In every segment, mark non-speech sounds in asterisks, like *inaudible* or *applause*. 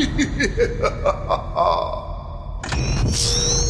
Yeah. *laughs* *laughs*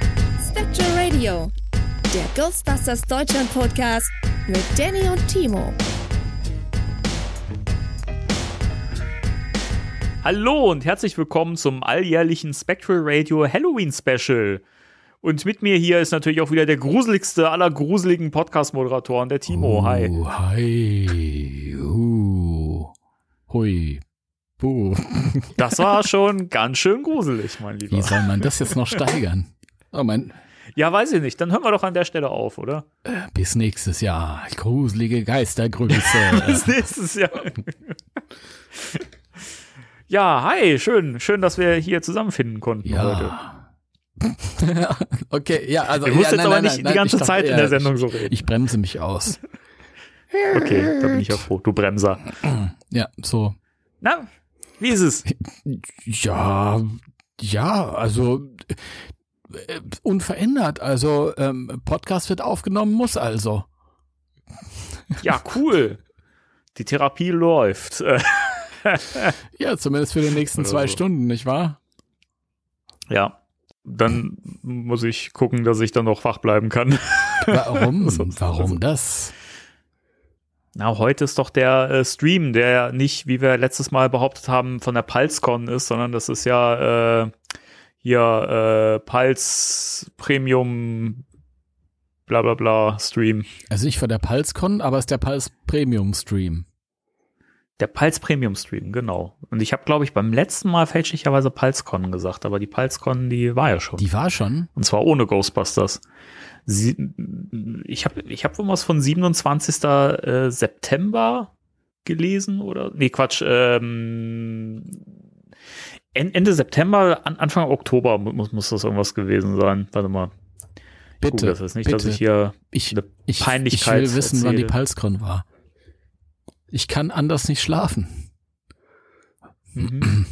Spectral Radio, der Ghostbusters Deutschland Podcast mit Danny und Timo. Hallo und herzlich willkommen zum alljährlichen Spectral Radio Halloween Special. Und mit mir hier ist natürlich auch wieder der gruseligste aller gruseligen Podcast-Moderatoren, der Timo. Hi. Uh, hi. Uh. Hui. Buh. Das war schon ganz schön gruselig, mein Lieber. Wie soll man das jetzt noch steigern? *laughs* Oh mein, Ja, weiß ich nicht. Dann hören wir doch an der Stelle auf, oder? bis nächstes Jahr. Gruselige Geistergrüße. *laughs* Bis nächstes Jahr. *laughs* Ja, hi, schön, schön, dass wir hier zusammenfinden konnten heute. ja. *laughs* okay, ja, also. Du musst ja, jetzt nein, aber nein, nicht nein, die ganze dachte, Zeit in der Sendung so reden. Ich bremse mich aus. Okay, da bin ich ja froh. Du Bremser. *clears throat* Ja, so. Na, wie ist es? Ja, ja, also äh, unverändert. Also ähm, Podcast wird aufgenommen, muss also. Ja, cool. Die Therapie läuft. *laughs* Ja, zumindest für die nächsten zwei so. Stunden, nicht wahr? Ja, dann muss ich gucken, dass ich dann noch wach bleiben kann. *laughs* Warum? *laughs* Warum also- das? Na, heute ist doch der äh, Stream, der nicht, wie wir letztes Mal behauptet haben, von der PulseCon ist, sondern das ist ja äh, hier äh, Pulse Premium bla bla bla Stream. Also nicht von der PulseCon, aber es ist der Pulse Premium Stream. Der Pulse Premium Stream, genau. Und ich habe, glaube ich, beim letzten Mal fälschlicherweise PulseCon gesagt, aber die PulseCon, die war ja schon. Die war schon. Und zwar ohne Ghostbusters. Sie, ich habe ich hab was von 27. äh, September gelesen oder nee Quatsch ähm, Ende September an, Anfang Oktober mu- muss muss das irgendwas gewesen sein warte mal ich Bitte. das jetzt nicht bitte. dass ich hier ich, eine ich, Peinlichkeit ich will wissen, wann die. PulseCon war. Ich kann anders nicht schlafen. Mhm.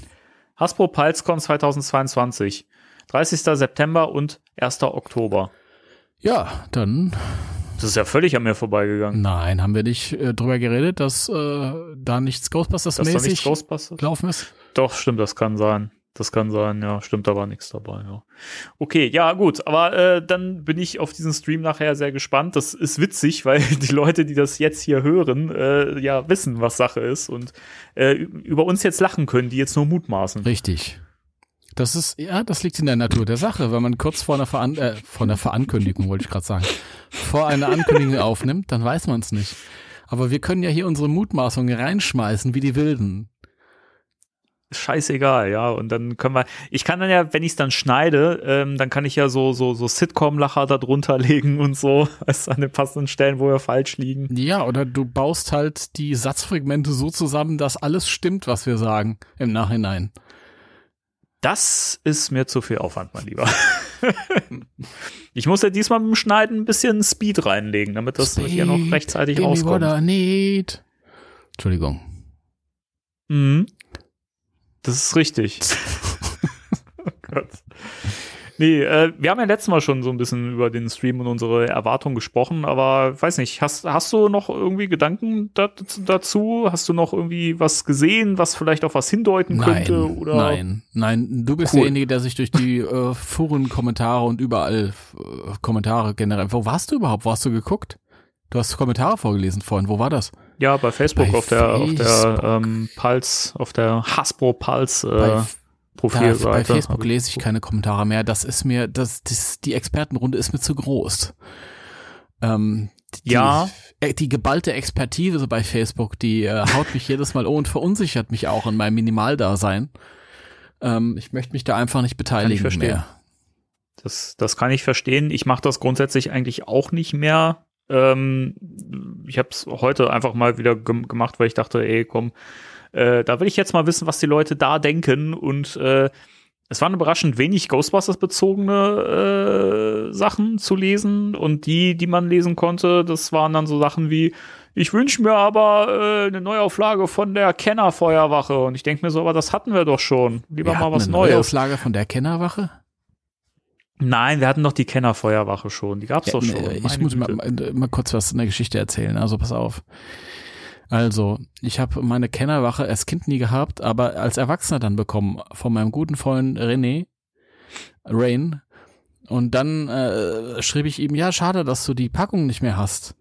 Hasbro PulseCon 2022 30. September und 1. Oktober Ja, dann das ist ja völlig an mir vorbeigegangen nein, haben wir nicht äh, drüber geredet, dass äh, da nichts Ghostbusters das ist doch nicht mäßig Ghostbusters gelaufen ist. Doch, stimmt, das kann sein. Das kann sein, ja, stimmt, da war nichts dabei, ja. Okay, ja, gut, aber äh, dann bin ich auf diesen Stream nachher sehr gespannt. Das ist witzig, *laughs* weil die Leute, die das jetzt hier hören, äh, ja wissen, was Sache ist und äh, über uns jetzt lachen können, die jetzt nur mutmaßen. Richtig. Das ist, ja, das liegt in der Natur der Sache. Wenn man kurz vor einer, Veran äh, vor einer Verankündigung, wollte ich gerade sagen, vor einer Ankündigung aufnimmt, dann weiß man es nicht. Aber wir können ja hier unsere Mutmaßungen reinschmeißen wie die Wilden. Scheißegal, ja. Und dann können wir, ich kann dann ja, wenn ich es dann schneide, ähm, dann kann ich ja so, so, so Sitcom-Lacher da drunter *laughs* legen und so, du, an den passenden Stellen, wo wir falsch liegen. Ja, oder du baust halt die Satzfragmente so zusammen, dass alles stimmt, was wir sagen im Nachhinein. Das ist mir zu viel Aufwand, mein Lieber. *laughs* ich muss ja diesmal mit dem Schneiden ein bisschen Speed reinlegen, damit das hier noch Speed, rechtzeitig rauskommt. Entschuldigung. Mhm. Das ist richtig. *laughs* oh Gott. Nee, äh, wir haben ja letztes Mal schon so ein bisschen über den Stream und unsere Erwartungen gesprochen, aber weiß nicht, hast, hast du noch irgendwie Gedanken dazu? Hast du noch irgendwie was gesehen, was vielleicht auf was hindeuten könnte? Nein, Oder? nein, nein. Du bist Cool. derjenige, der sich durch die *laughs* äh, Foren-Kommentare und überall äh, Kommentare generell. Wo warst du überhaupt? Wo hast du geguckt? Du hast Kommentare vorgelesen vorhin. Wo war das? Ja, bei Facebook Bei auf der auf der Facebook. ähm, Pulse, auf der Hasbro Pulse Bei, äh, da, Profilseite. bei Facebook lese ich keine Kommentare mehr. Das ist mir, das, das die Expertenrunde ist mir zu groß. Ähm, die, Ja. äh, Die geballte Expertise bei Facebook, die äh, haut mich jedes Mal um und verunsichert mich auch in meinem Minimaldasein. Ähm, ich möchte mich da einfach nicht beteiligen verstehen. mehr. Das, das kann ich verstehen. Ich mache das grundsätzlich eigentlich auch nicht mehr. Ähm, ich habe es heute einfach mal wieder gem gemacht, weil ich dachte, ey, komm, äh, da will ich jetzt mal wissen, was die Leute da denken. Und äh, es waren überraschend wenig Ghostbusters-bezogene äh, Sachen zu lesen. Und die, die man lesen konnte, das waren dann so Sachen wie, ich wünsche mir aber äh, eine Neuauflage von der Kennerfeuerwache. Und ich denke mir so, aber das hatten wir doch schon. Lieber Wir mal was eine Neues. Neuauflage von der Kennerwache? Nein, wir hatten doch die Kennerfeuerwache schon. Die gab's Ja, doch schon. äh, ich muss mal, Güte. mal kurz was in der Geschichte erzählen, also pass auf. Also, ich habe meine Kennerwache als Kind nie gehabt, aber als Erwachsener dann bekommen von meinem guten Freund René, Rain. Und dann äh, schrieb ich ihm, ja, schade, dass du die Packung nicht mehr hast.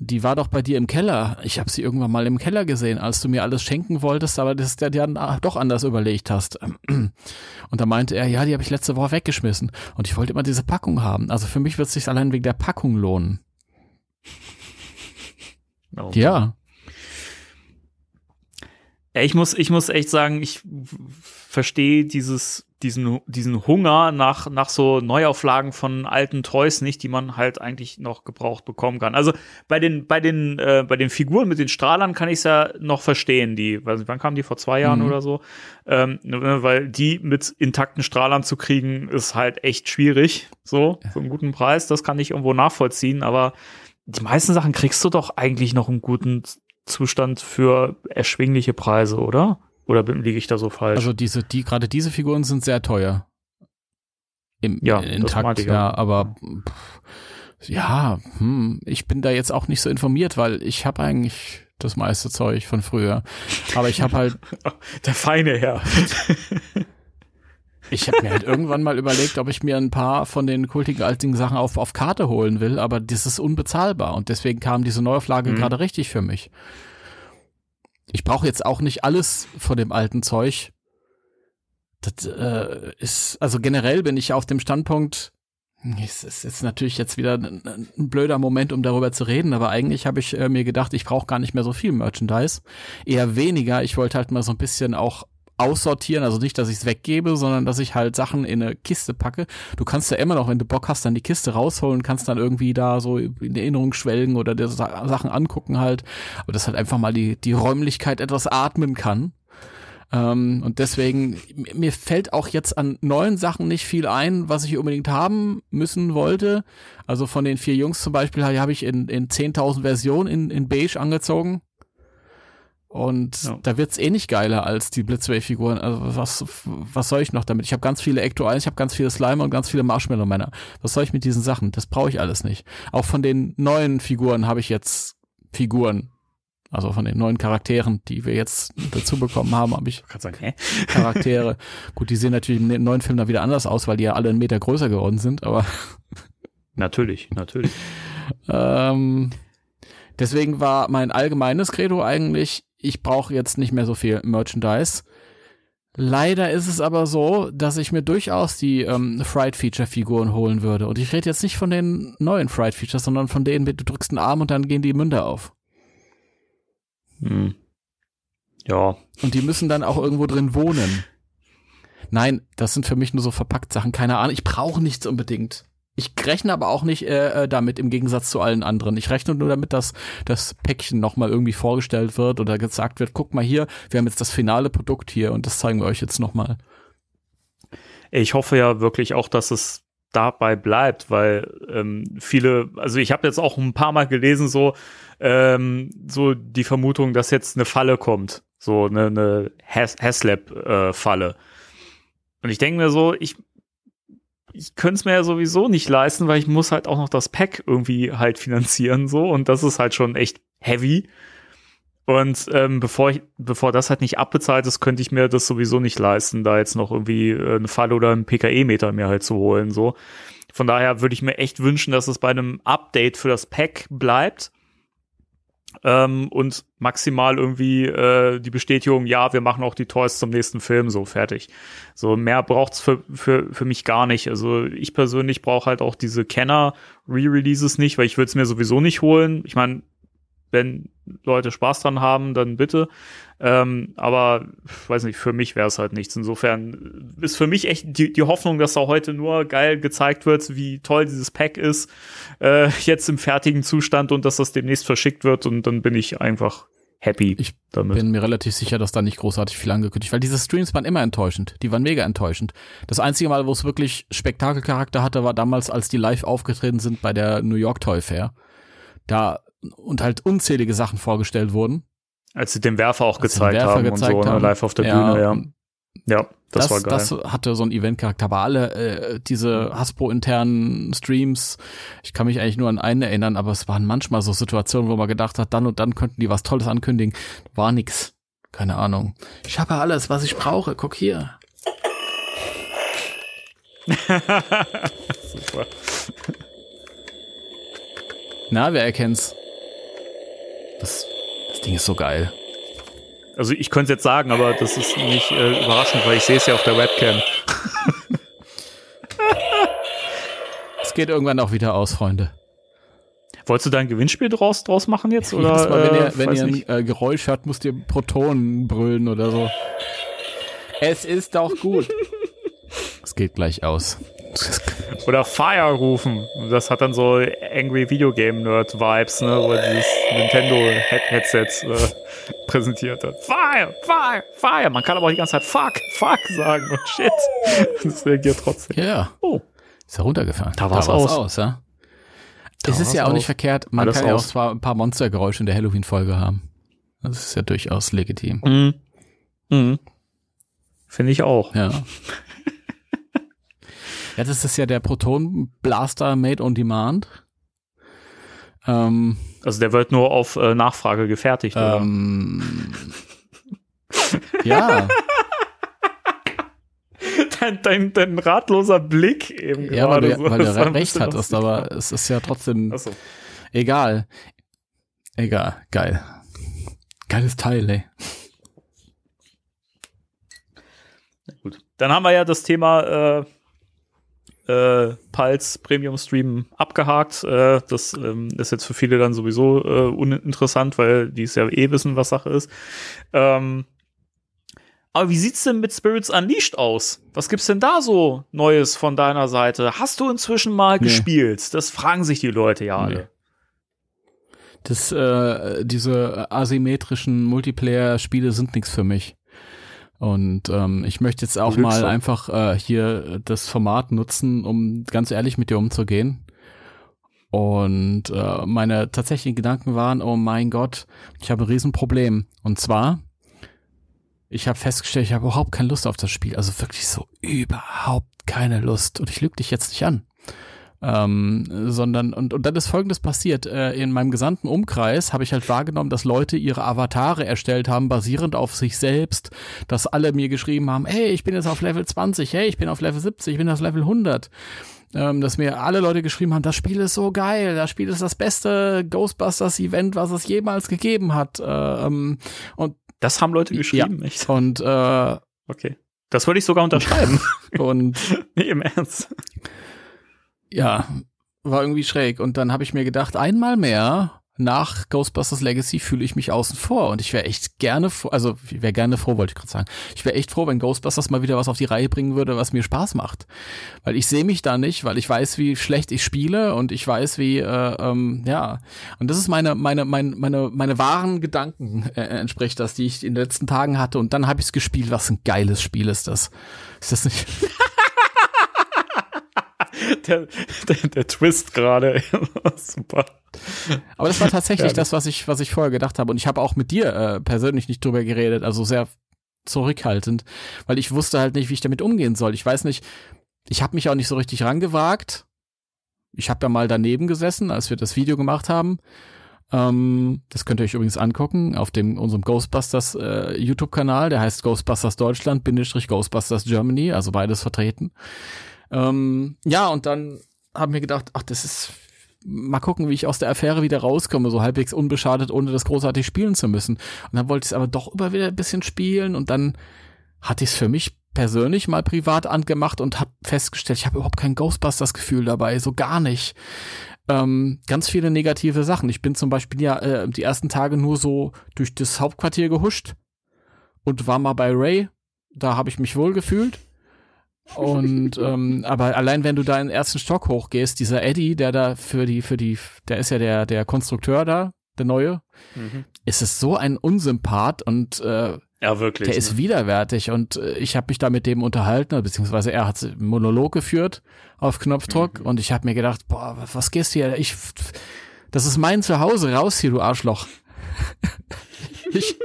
Die war doch bei dir im Keller. Ich habe sie irgendwann mal im Keller gesehen, als du mir alles schenken wolltest, aber das der dann doch anders überlegt hast. *clears throat* Und da meinte er, ja, die habe ich letzte Woche weggeschmissen. Und ich wollte immer diese Packung haben. Also für mich wird es sich allein wegen der Packung lohnen. Oh. Ja. Ja, ich muss, ich muss echt sagen, ich verstehe dieses, diesen, diesen Hunger nach, nach so Neuauflagen von alten Toys nicht, die man halt eigentlich noch gebraucht bekommen kann. Also bei den, bei den, äh, bei den Figuren mit den Strahlern kann ich es ja noch verstehen. Die, weiß nicht, wann kamen die vor zwei Jahren Mhm. oder so? Ähm, ne, weil die mit intakten Strahlern zu kriegen, ist halt echt schwierig. So, für einen guten Preis. Das kann ich irgendwo nachvollziehen, aber die meisten Sachen kriegst du doch eigentlich noch im guten Zustand für erschwingliche Preise, oder? Oder bin- liege ich da so falsch? Also diese, die, gerade diese Figuren sind sehr teuer. Im, Ja, in das Takt, meinte ich ja, aber pff, ja, hm, ich bin da jetzt auch nicht so informiert, weil ich habe eigentlich das meiste Zeug von früher. Aber ich habe halt, *laughs* Der feine Herr. *laughs* ich habe mir halt irgendwann mal überlegt, ob ich mir ein paar von den kultigen alten Sachen auf, auf Karte holen will, aber das ist unbezahlbar und deswegen kam diese Neuauflage Mhm. gerade richtig für mich. Ich brauche jetzt auch nicht alles von dem alten Zeug. Das äh, ist, also generell bin ich auf dem Standpunkt, es ist jetzt natürlich jetzt wieder ein, ein blöder Moment, um darüber zu reden, aber eigentlich habe ich äh, mir gedacht, ich brauche gar nicht mehr so viel Merchandise. Eher weniger. Ich wollte halt mal so ein bisschen auch aussortieren, also nicht, dass ich es weggebe, sondern dass ich halt Sachen in eine Kiste packe. Du kannst ja immer noch, wenn du Bock hast, dann die Kiste rausholen, kannst dann irgendwie da so in Erinnerung schwelgen oder dir Sa- Sachen angucken halt. Aber das halt einfach mal die, die Räumlichkeit etwas atmen kann. Ähm, und deswegen, mir fällt auch jetzt an neuen Sachen nicht viel ein, was ich unbedingt haben müssen wollte. Also von den vier Jungs zum Beispiel habe ich in, in 10.000 Versionen in, in Beige angezogen. Und Ja. da wird's eh nicht geiler als die Blitzwave-Figuren. Also was, was soll ich noch damit? Ich habe ganz viele Ecto 1, ich habe ganz viele Slime und ganz viele Marshmallow-Männer. Was soll ich mit diesen Sachen? Das brauche ich alles nicht. Auch von den neuen Figuren habe ich jetzt Figuren. Also von den neuen Charakteren, die wir jetzt dazu bekommen haben, habe ich sagen, hä? Charaktere. *laughs* Gut, die sehen natürlich im neuen Film dann wieder anders aus, weil die ja alle einen Meter größer geworden sind, aber *laughs* Natürlich, natürlich. ähm, deswegen war mein allgemeines Credo eigentlich, ich brauche jetzt nicht mehr so viel Merchandise. Leider ist es aber so, dass ich mir durchaus die ähm, Fright-Feature-Figuren holen würde. Und ich rede jetzt nicht von den neuen Fright-Features, sondern von denen, du drückst einen Arm und dann gehen die Münder auf. Hm. Ja, Und die müssen dann auch irgendwo drin wohnen. Nein, das sind für mich nur so verpackt Sachen. Keine Ahnung. Ich brauche nichts unbedingt. Ich rechne aber auch nicht äh, äh, damit im Gegensatz zu allen anderen. Ich rechne nur damit, dass das Päckchen nochmal irgendwie vorgestellt wird oder gesagt wird, guck mal hier, wir haben jetzt das finale Produkt hier und das zeigen wir euch jetzt nochmal. ich hoffe ja wirklich auch, dass es dabei bleibt, weil ähm, viele, also ich habe jetzt auch ein paar Mal gelesen, so, ähm, so die Vermutung, dass jetzt eine Falle kommt, so eine, eine Has Haslab-Falle. Und ich denke mir so, ich, ich könnte es mir ja sowieso nicht leisten, weil ich muss halt auch noch das Pack irgendwie halt finanzieren, so, und das ist halt schon echt heavy. Und ähm, bevor ich, bevor das halt nicht abbezahlt ist, könnte ich mir das sowieso nicht leisten, da jetzt noch irgendwie äh, eine Falle oder einen PKE-Meter mir halt zu holen. So. Von daher würde ich mir echt wünschen, dass es bei einem Update für das Pack bleibt. Ähm, und maximal irgendwie äh, die Bestätigung, ja, wir machen auch die Toys zum nächsten Film, so fertig. So mehr braucht's für, für, für mich gar nicht. Also ich persönlich brauche halt auch diese Kenner-Re-Releases nicht, weil ich würde es mir sowieso nicht holen. Ich meine, wenn Leute Spaß dran haben, dann bitte. Ähm, aber weiß nicht, für mich wäre es halt nichts. Insofern ist für mich echt die, die Hoffnung, dass da heute nur geil gezeigt wird, wie toll dieses Pack ist, äh, jetzt im fertigen Zustand und dass das demnächst verschickt wird und dann bin ich einfach happy ich damit. bin mir relativ sicher, dass da nicht großartig viel angekündigt, weil diese Streams waren immer enttäuschend. Die waren mega enttäuschend. Das einzige Mal, wo es wirklich Spektakelcharakter hatte, war damals, als die live aufgetreten sind bei der New York Toy Fair. Da und halt unzählige Sachen vorgestellt wurden. Als sie den Werfer auch gezeigt Werfer haben gezeigt und so, ne, live auf der ja, Bühne, ja. Ja, das, das, war geil. Das hatte so ein Event-Charakter. Aber alle äh, diese Hasbro-internen Streams, ich kann mich eigentlich nur an einen erinnern, aber es waren manchmal so Situationen, wo man gedacht hat, dann und dann könnten die was Tolles ankündigen. War nix. Keine Ahnung. Ich habe alles, was ich brauche. Guck hier. *laughs* Super. Na, wer erkennt's? Das, das Ding ist so geil. Also ich könnte es jetzt sagen, aber das ist nicht äh, überraschend, weil ich sehe es ja auf der Webcam. *laughs* Es geht irgendwann auch wieder aus, Freunde. Wolltest du da ein Gewinnspiel draus, draus machen jetzt? Oder, Mal, wenn ihr, äh, wenn ihr ein äh, Geräusch hört, müsst ihr Protonen brüllen oder so. Es ist doch gut. Es geht gleich aus. Oder Fire rufen. Das hat dann so Angry Video Game Nerd Vibes, ne, wo dieses Nintendo Headset äh, *laughs* präsentiert hat. Fire, Fire, Fire. Man kann aber auch die ganze Zeit Fuck, Fuck sagen und Shit. *laughs* Das reagiert trotzdem. Ja. Oh. Ist ja runtergefallen. Da war es aus. aus ja? Da es ist ja auch aus. nicht verkehrt. Man Alles kann ja auch zwar ein paar Monstergeräusche in der Halloween-Folge haben. Das ist ja durchaus legitim. Mhm. Mhm. Finde ich auch. Ja. *laughs* Ja, das ist ja der Proton Blaster Made on Demand. Ähm, also der wird nur auf äh, Nachfrage gefertigt, ähm, ja. *laughs* Dein, dein, dein, ratloser Blick eben ja, gerade. Weil, so, weil du recht hattest, aber es ist ja trotzdem so. egal. Egal, geil. Geiles Teil, ey. Gut. Dann haben wir ja das Thema äh, äh, Pulse Premium Stream abgehakt. Äh, das ähm, ist jetzt für viele dann sowieso äh, uninteressant, weil die es ja eh wissen, was Sache ist. Ähm, aber wie sieht's denn mit Spirits Unleashed aus? Was gibt's denn da so Neues von deiner Seite? Hast du inzwischen mal nee. gespielt? Das fragen sich die Leute ja alle. Nee. Das, äh, diese asymmetrischen Multiplayer-Spiele sind nichts für mich. Und ähm, ich möchte jetzt auch mal einfach äh, hier das Format nutzen, um ganz ehrlich mit dir umzugehen. Und äh, meine tatsächlichen Gedanken waren, oh mein Gott, ich habe ein Riesenproblem. Und zwar, ich habe festgestellt, ich habe überhaupt keine Lust auf das Spiel. Also wirklich so überhaupt keine Lust. Und ich lüge dich jetzt nicht an ähm, sondern und, und dann ist folgendes passiert. Äh, in meinem gesamten Umkreis habe ich halt wahrgenommen, dass Leute ihre Avatare erstellt haben, basierend auf sich selbst, dass alle mir geschrieben haben, hey, ich bin jetzt auf Level 20, hey, ich bin auf Level 70, ich bin auf Level 100. Ähm, dass mir alle Leute geschrieben haben, das Spiel ist so geil, das Spiel ist das beste Ghostbusters-Event, was es jemals gegeben hat. Äh, ähm, und das haben Leute geschrieben, ja. echt? Und äh, okay. Das würde ich sogar unterschreiben. *laughs* und *laughs* nee, im Ernst ja, war irgendwie schräg. Und dann habe ich mir gedacht, einmal mehr nach Ghostbusters Legacy fühle ich mich außen vor und ich wäre echt gerne, also ich wäre gerne froh, wollte ich gerade sagen. Ich wäre echt froh, wenn Ghostbusters mal wieder was auf die Reihe bringen würde, was mir Spaß macht, weil ich sehe mich da nicht, weil ich weiß, wie schlecht ich spiele und ich weiß, wie äh, ähm, ja und das ist meine meine meine meine meine wahren Gedanken äh, entspricht das, die ich in den letzten Tagen hatte und dann habe ich es gespielt. Was ein geiles Spiel ist das? Ist das nicht? *laughs* der, der, der Twist gerade. *laughs* Super. Aber das war tatsächlich ja, das, was ich, was ich vorher gedacht habe. Und ich habe auch mit dir äh, persönlich nicht drüber geredet, also sehr zurückhaltend, weil ich wusste halt nicht, wie ich damit umgehen soll. Ich weiß nicht, ich habe mich auch nicht so richtig rangewagt. Ich habe ja mal daneben gesessen, als wir das Video gemacht haben. Ähm, das könnt ihr euch übrigens angucken auf dem unserem Ghostbusters äh, YouTube-Kanal. Der heißt Ghostbusters Deutschland Bindestrich Ghostbusters Germany, also beides vertreten. Ähm, ja, und dann haben wir gedacht, ach, das ist mal gucken, wie ich aus der Affäre wieder rauskomme, so halbwegs unbeschadet, ohne das großartig spielen zu müssen. Und dann wollte ich es aber doch über wieder ein bisschen spielen und dann hatte ich es für mich persönlich mal privat angemacht und habe festgestellt, ich habe überhaupt kein Ghostbusters-Gefühl dabei, so gar nicht. Ähm, ganz viele negative Sachen. Ich bin zum Beispiel ja äh, die ersten Tage nur so durch das Hauptquartier gehuscht und war mal bei Ray. Da habe ich mich wohl gefühlt. Und *laughs* ähm, aber allein wenn du da in den ersten Stock hochgehst, dieser Eddie, der da für die, für die, der ist ja der, der Konstrukteur da, der neue, mhm. ist es so ein Unsympath und äh, ja, wirklich. Der ne? ist widerwärtig und äh, ich habe mich da mit dem unterhalten, beziehungsweise er hat einen Monolog geführt auf Knopfdruck mhm. und ich habe mir gedacht, boah, was gehst du hier? Ich, das ist mein Zuhause, raus hier, du Arschloch. *laughs* ich,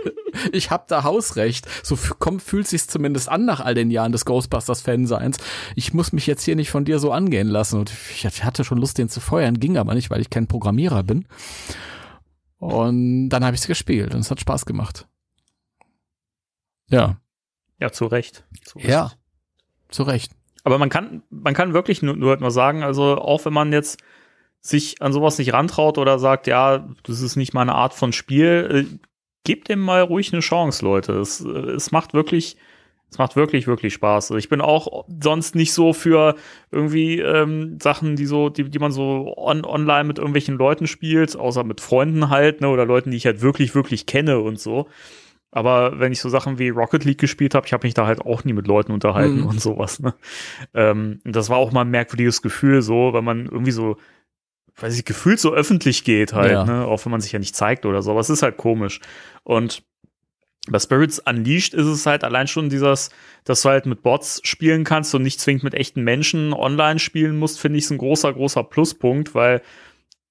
ich hab da Hausrecht. So komm, fühlt sich's zumindest an nach all den Jahren des Ghostbusters-Fanseins. Ich muss mich jetzt hier nicht von dir so angehen lassen. Und ich hatte schon Lust, den zu feuern, ging aber nicht, weil ich kein Programmierer bin. Und dann habe ich's gespielt und es hat Spaß gemacht. Ja. Ja, zu Recht. Zu Recht. Ja, zu Recht. Aber man kann, man kann wirklich nur, nur, nur sagen, also auch wenn man jetzt sich an sowas nicht rantraut oder sagt, ja, das ist nicht meine Art von Spiel, äh, gebt dem mal ruhig eine Chance, Leute. Es, äh, es macht wirklich, es macht wirklich, wirklich Spaß. Also ich bin auch sonst nicht so für irgendwie ähm, Sachen, die so, die, die man so on, online mit irgendwelchen Leuten spielt, außer mit Freunden halt, ne, oder Leuten, die ich halt wirklich, wirklich kenne und so. Aber wenn ich so Sachen wie Rocket League gespielt habe, ich habe mich da halt auch nie mit Leuten unterhalten mhm. und sowas. Ne? Ähm, das war auch mal ein merkwürdiges Gefühl, so, weil man irgendwie so, weiß ich, gefühlt so öffentlich geht halt, ja. ne? auch wenn man sich ja nicht zeigt oder so. Aber es ist halt komisch. Und bei Spirits Unleashed ist es halt allein schon dieses, dass du halt mit Bots spielen kannst und nicht zwingend mit echten Menschen online spielen musst, finde ich, ist ein großer, großer Pluspunkt, weil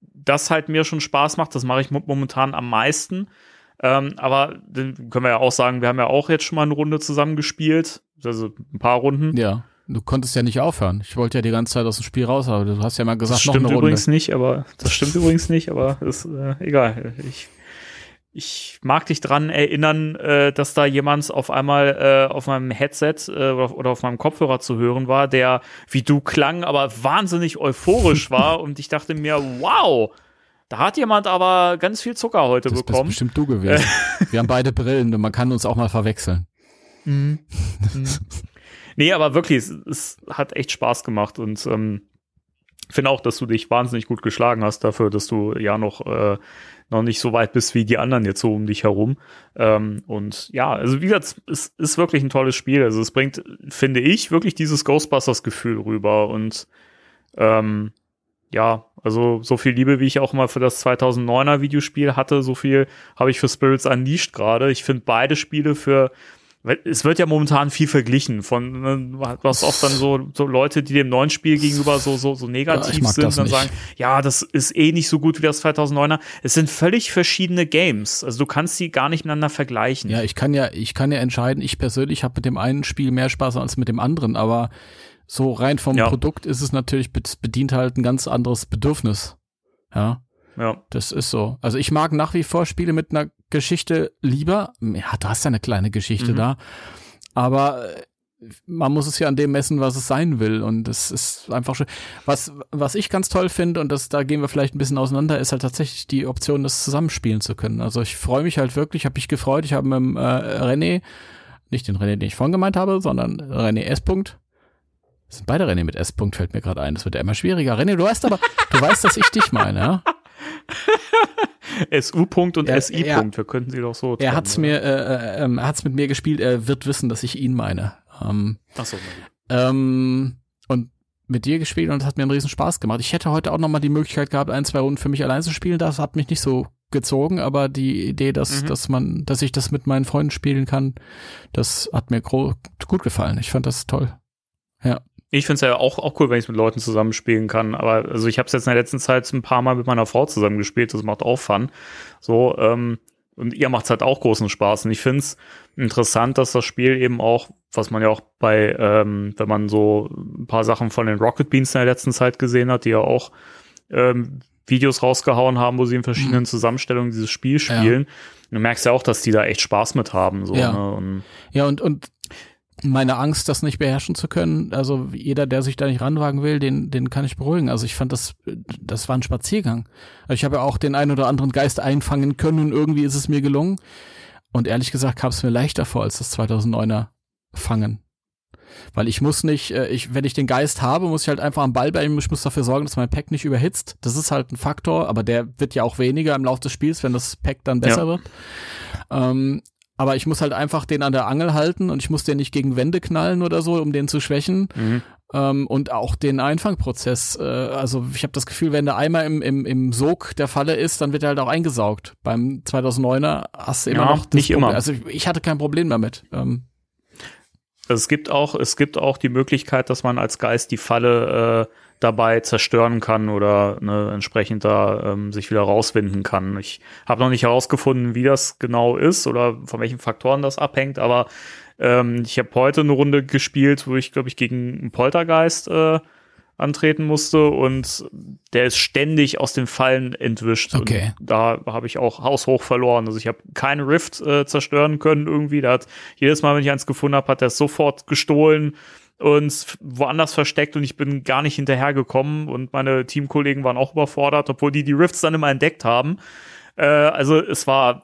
das halt mir schon Spaß macht. Das mache ich momentan am meisten ähm, aber können wir ja auch sagen, wir haben ja auch jetzt schon mal eine Runde zusammen gespielt, also ein paar Runden. Ja. Du konntest ja nicht aufhören. Ich wollte ja die ganze Zeit aus dem Spiel raus, aber du hast ja mal gesagt, das noch eine Runde. übrigens nicht, aber das *laughs* stimmt übrigens nicht, aber ist äh, egal. Ich ich mag dich dran erinnern, äh, dass da jemand auf einmal äh, auf meinem Headset äh, oder auf meinem Kopfhörer zu hören war, der wie du klang, aber wahnsinnig euphorisch war *laughs* und ich dachte mir, wow, da hat jemand aber ganz viel Zucker heute das bekommen. Das bestimmt du gewesen. *laughs* Wir haben beide Brillen und man kann uns auch mal verwechseln. Mhm. Nee, aber wirklich, es, es, hat echt Spaß gemacht und ähm, finde auch, dass du dich wahnsinnig gut geschlagen hast dafür, dass du ja noch äh, noch nicht so weit bist wie die anderen jetzt so um dich herum. Ähm, und ja, also wie gesagt, es ist wirklich ein tolles Spiel. Also es bringt, finde ich, wirklich dieses Ghostbusters-Gefühl rüber und ähm, ja, also so viel Liebe, wie ich auch mal für das 2009er Videospiel hatte, so viel habe ich für Spirits Unleashed gerade. Ich finde beide Spiele für es wird ja momentan viel verglichen von ne, was oft dann so, so Leute, die dem neuen Spiel gegenüber so so so negativ ja, sind, dann nicht. sagen, ja, das ist eh nicht so gut wie das 2009er. Es sind völlig verschiedene Games, also du kannst sie gar nicht miteinander vergleichen. Ja, ich kann ja ich kann ja entscheiden, ich persönlich habe mit dem einen Spiel mehr Spaß als mit dem anderen, aber so rein vom ja. Produkt ist es natürlich, bedient halt ein ganz anderes Bedürfnis. Ja. Ja. Das ist so. Also ich mag nach wie vor Spiele mit einer Geschichte lieber. Ja, du hast ja eine kleine Geschichte mhm. da. Aber äh, man muss es ja an dem messen, was es sein will. Und es ist einfach schön. Was, was ich ganz toll finde, und das, da gehen wir vielleicht ein bisschen auseinander, ist halt tatsächlich die Option, das zusammenspielen zu können. Also ich freue mich halt wirklich, habe mich gefreut. Ich habe mit dem äh, René, nicht den René, den ich vorhin gemeint habe, sondern René S. -Punkt, das sind beide René mit S. -Punkt, fällt mir gerade ein. Das wird ja immer schwieriger. René, du weißt aber, du weißt, dass ich dich meine, ja? *laughs* SU. -Punkt und SI. -Punkt. Er, wir könnten sie doch so. Er hat's mir, äh, äh, ähm, hat's mit mir gespielt. Er wird wissen, dass ich ihn meine. Ähm, Ach so. Ähm, und mit dir gespielt und es hat mir einen riesen Spaß gemacht. Ich hätte heute auch noch mal die Möglichkeit gehabt, ein, zwei Runden für mich allein zu spielen. Das hat mich nicht so gezogen, aber die Idee, dass, mhm. dass man, dass ich das mit meinen Freunden spielen kann, das hat mir gut gefallen. Ich fand das toll. Ja. Ich finde es ja auch, auch cool, wenn ich mit Leuten zusammenspielen kann. Aber also ich habe es jetzt in der letzten Zeit ein paar Mal mit meiner Frau zusammengespielt. Das macht auch Fun. So, ähm, und ihr macht halt auch großen Spaß. Und ich finde es interessant, dass das Spiel eben auch, was man ja auch bei, ähm, wenn man so ein paar Sachen von den Rocket Beans in der letzten Zeit gesehen hat, die ja auch ähm, Videos rausgehauen haben, wo sie in verschiedenen mhm. Zusammenstellungen dieses Spiel spielen. Ja. Du merkst ja auch, dass die da echt Spaß mit haben. So, ja. Ne? Und ja, und, und meine Angst, das nicht beherrschen zu können. Also jeder, der sich da nicht ranwagen will, den, den kann ich beruhigen. Also ich fand das, das war ein Spaziergang. Also ich habe ja auch den einen oder anderen Geist einfangen können und irgendwie ist es mir gelungen. Und ehrlich gesagt kam es mir leichter vor als das 2009er Fangen. Weil ich muss nicht, äh, ich, wenn ich den Geist habe, muss ich halt einfach am Ball bleiben, ich muss dafür sorgen, dass mein Pack nicht überhitzt. Das ist halt ein Faktor, aber der wird ja auch weniger im Laufe des Spiels, wenn das Pack dann besser ja. wird. Ähm, aber ich muss halt einfach den an der Angel halten und ich muss den nicht gegen Wände knallen oder so, um den zu schwächen. Mhm. Ähm, und auch den Einfangprozess. Äh, also ich habe das Gefühl, wenn der einmal im, im, im Sog der Falle ist, dann wird er halt auch eingesaugt. Beim 2009er hast du immer ja, noch nicht Problem. immer. Also ich hatte kein Problem damit. Ähm, also es gibt auch, es gibt auch die Möglichkeit, dass man als Geist die Falle äh, dabei zerstören kann oder ne, entsprechend da ähm, sich wieder rauswinden kann. Ich habe noch nicht herausgefunden, wie das genau ist oder von welchen Faktoren das abhängt, aber ähm, ich habe heute eine Runde gespielt, wo ich, glaube ich, gegen einen Poltergeist äh, antreten musste und der ist ständig aus den Fallen entwischt. Okay. Und da habe ich auch haushoch verloren. Also ich habe keine Rift äh, zerstören können irgendwie. Da hat jedes Mal, wenn ich eins gefunden habe, hat er es sofort gestohlen und woanders versteckt und ich bin gar nicht hinterhergekommen und meine Teamkollegen waren auch überfordert, obwohl die die Rifts dann immer entdeckt haben. Äh, also es war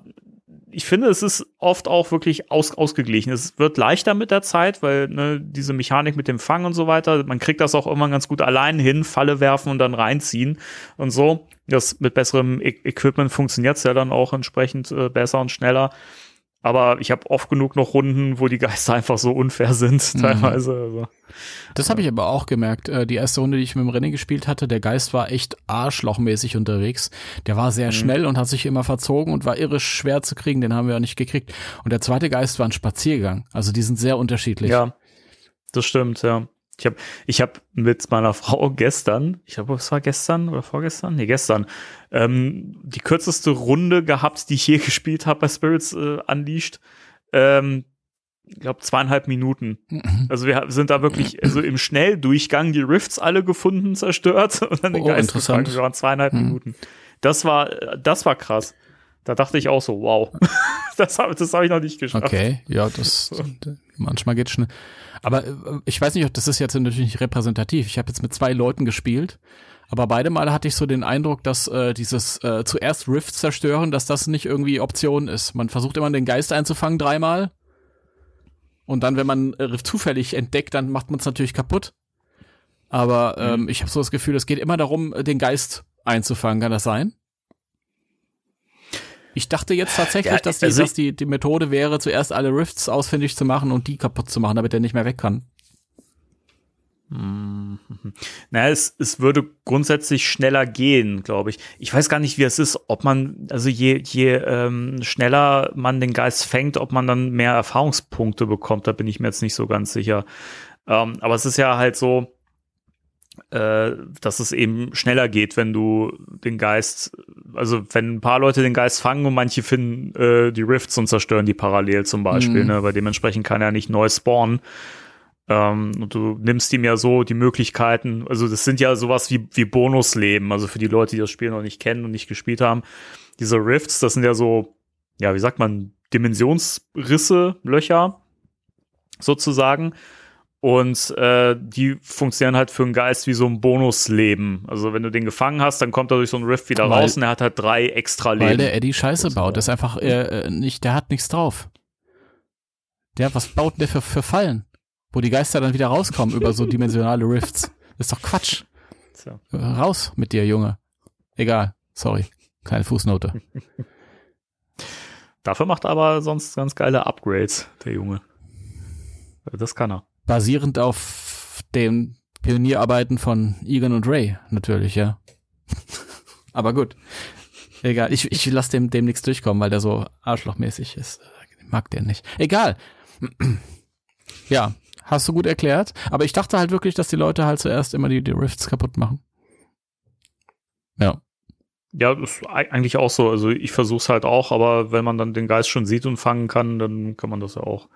ich finde, es ist oft auch wirklich aus, ausgeglichen. Es wird leichter mit der Zeit, weil ne, diese Mechanik mit dem Fang und so weiter, man kriegt das auch immer ganz gut allein hin, Falle werfen und dann reinziehen und so. Das mit besserem e Equipment funktioniert es ja dann auch entsprechend äh, besser und schneller. Aber ich habe oft genug noch Runden, wo die Geister *laughs* einfach so unfair sind, mhm. teilweise. Also. Das habe ich aber auch gemerkt. Äh, die erste Runde, die ich mit dem René gespielt hatte, der Geist war echt arschlochmäßig unterwegs. Der war sehr mhm. schnell und hat sich immer verzogen und war irre schwer zu kriegen. Den haben wir ja nicht gekriegt. Und der zweite Geist war ein Spaziergang. Also die sind sehr unterschiedlich. Ja, das stimmt, ja. Ich habe ich hab mit meiner *laughs* Frau gestern, ich glaube, es war gestern oder vorgestern, nee, gestern, ähm, die kürzeste Runde gehabt, die ich je *laughs* gespielt habe bei Spirits äh, Unleashed. Ähm, ich glaube, zweieinhalb Minuten. Mhm. Also wir sind da wirklich also im Schnelldurchgang die Rifts alle gefunden, zerstört *laughs* und dann den oh, Geist gefangen. Wir waren zweieinhalb mhm. Minuten. Das war, das war krass. Da dachte ich auch so, wow, das habe das hab ich noch nicht geschafft. Okay, ja, das manchmal geht schnell. Aber äh, ich weiß nicht, ob das ist jetzt natürlich nicht repräsentativ. Ich habe jetzt mit zwei Leuten gespielt, aber beide Male hatte ich so den Eindruck, dass äh, dieses äh, zuerst Rift zerstören, dass das nicht irgendwie Option ist. Man versucht immer den Geist einzufangen dreimal und dann, wenn man Rift zufällig entdeckt, dann macht man es natürlich kaputt. Aber ähm, mhm. ich habe so das Gefühl, es geht immer darum, den Geist einzufangen. Kann das sein? Ich dachte jetzt tatsächlich, ja, dass, die, also dass die, die Methode wäre, zuerst alle Rifts ausfindig zu machen und die kaputt zu machen, damit er nicht mehr weg kann. Hm. Naja, es, es würde grundsätzlich schneller gehen, glaube ich. Ich weiß gar nicht, wie es ist, ob man, also je, je ähm, schneller man den Geist fängt, ob man dann mehr Erfahrungspunkte bekommt, da bin ich mir jetzt nicht so ganz sicher. Ähm, aber es ist ja halt so, äh, dass es eben schneller geht, wenn du den Geist, also wenn ein paar Leute den Geist fangen und manche finden äh, die Rifts und zerstören die parallel zum Beispiel, mhm. ne? weil dementsprechend kann er nicht neu spawnen. Ähm, und du nimmst ihm ja so die Möglichkeiten, also das sind ja sowas wie, wie Bonusleben, also für die Leute, die das Spiel noch nicht kennen und nicht gespielt haben. Diese Rifts, das sind ja so, ja, wie sagt man, Dimensionsrisse, Löcher sozusagen. Und äh, die funktionieren halt für einen Geist wie so ein Bonusleben. Also wenn du den gefangen hast, dann kommt er durch so einen Rift wieder weil, raus und er hat halt drei extra Leben. Weil der Eddie Scheiße baut. Das ist einfach äh, äh, nicht, der hat nichts drauf. Der, was baut der für, für Fallen? Wo die Geister dann wieder rauskommen über so *laughs* dimensionale Rifts. Das ist doch Quatsch. So. Raus mit dir, Junge. Egal. Sorry. Keine Fußnote. Dafür macht er aber sonst ganz geile Upgrades, der Junge. Das kann er basierend auf den Pionierarbeiten von Egan und Ray, natürlich, ja. *laughs* Aber gut. Egal, ich, ich lasse dem, dem nichts durchkommen, weil der so arschlochmäßig ist. Mag der nicht. Egal. *clears throat* ja, hast du gut erklärt. Aber ich dachte halt wirklich, dass die Leute halt zuerst immer die, die Rifts kaputt machen. Ja. Ja, ist eigentlich auch so. Also ich versuche es halt auch, aber wenn man dann den Geist schon sieht und fangen kann, dann kann man das ja auch.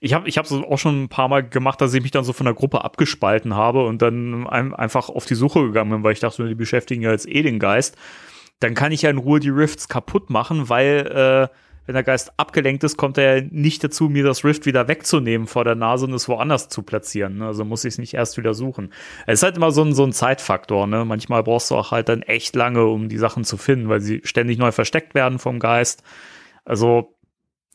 Ich habe ich hab auch schon ein paar Mal gemacht, dass ich mich dann so von der Gruppe abgespalten habe und dann ein, einfach auf die Suche gegangen bin, weil ich dachte, die beschäftigen ja jetzt eh den Geist. Dann kann ich ja in Ruhe die Rifts kaputt machen, weil äh, wenn der Geist abgelenkt ist, kommt er nicht dazu, mir das Rift wieder wegzunehmen vor der Nase und es woanders zu platzieren. Ne? Also muss ich es nicht erst wieder suchen. Es ist halt immer so ein, so ein Zeitfaktor. Ne? Manchmal brauchst du auch halt dann echt lange, um die Sachen zu finden, weil sie ständig neu versteckt werden vom Geist. Also,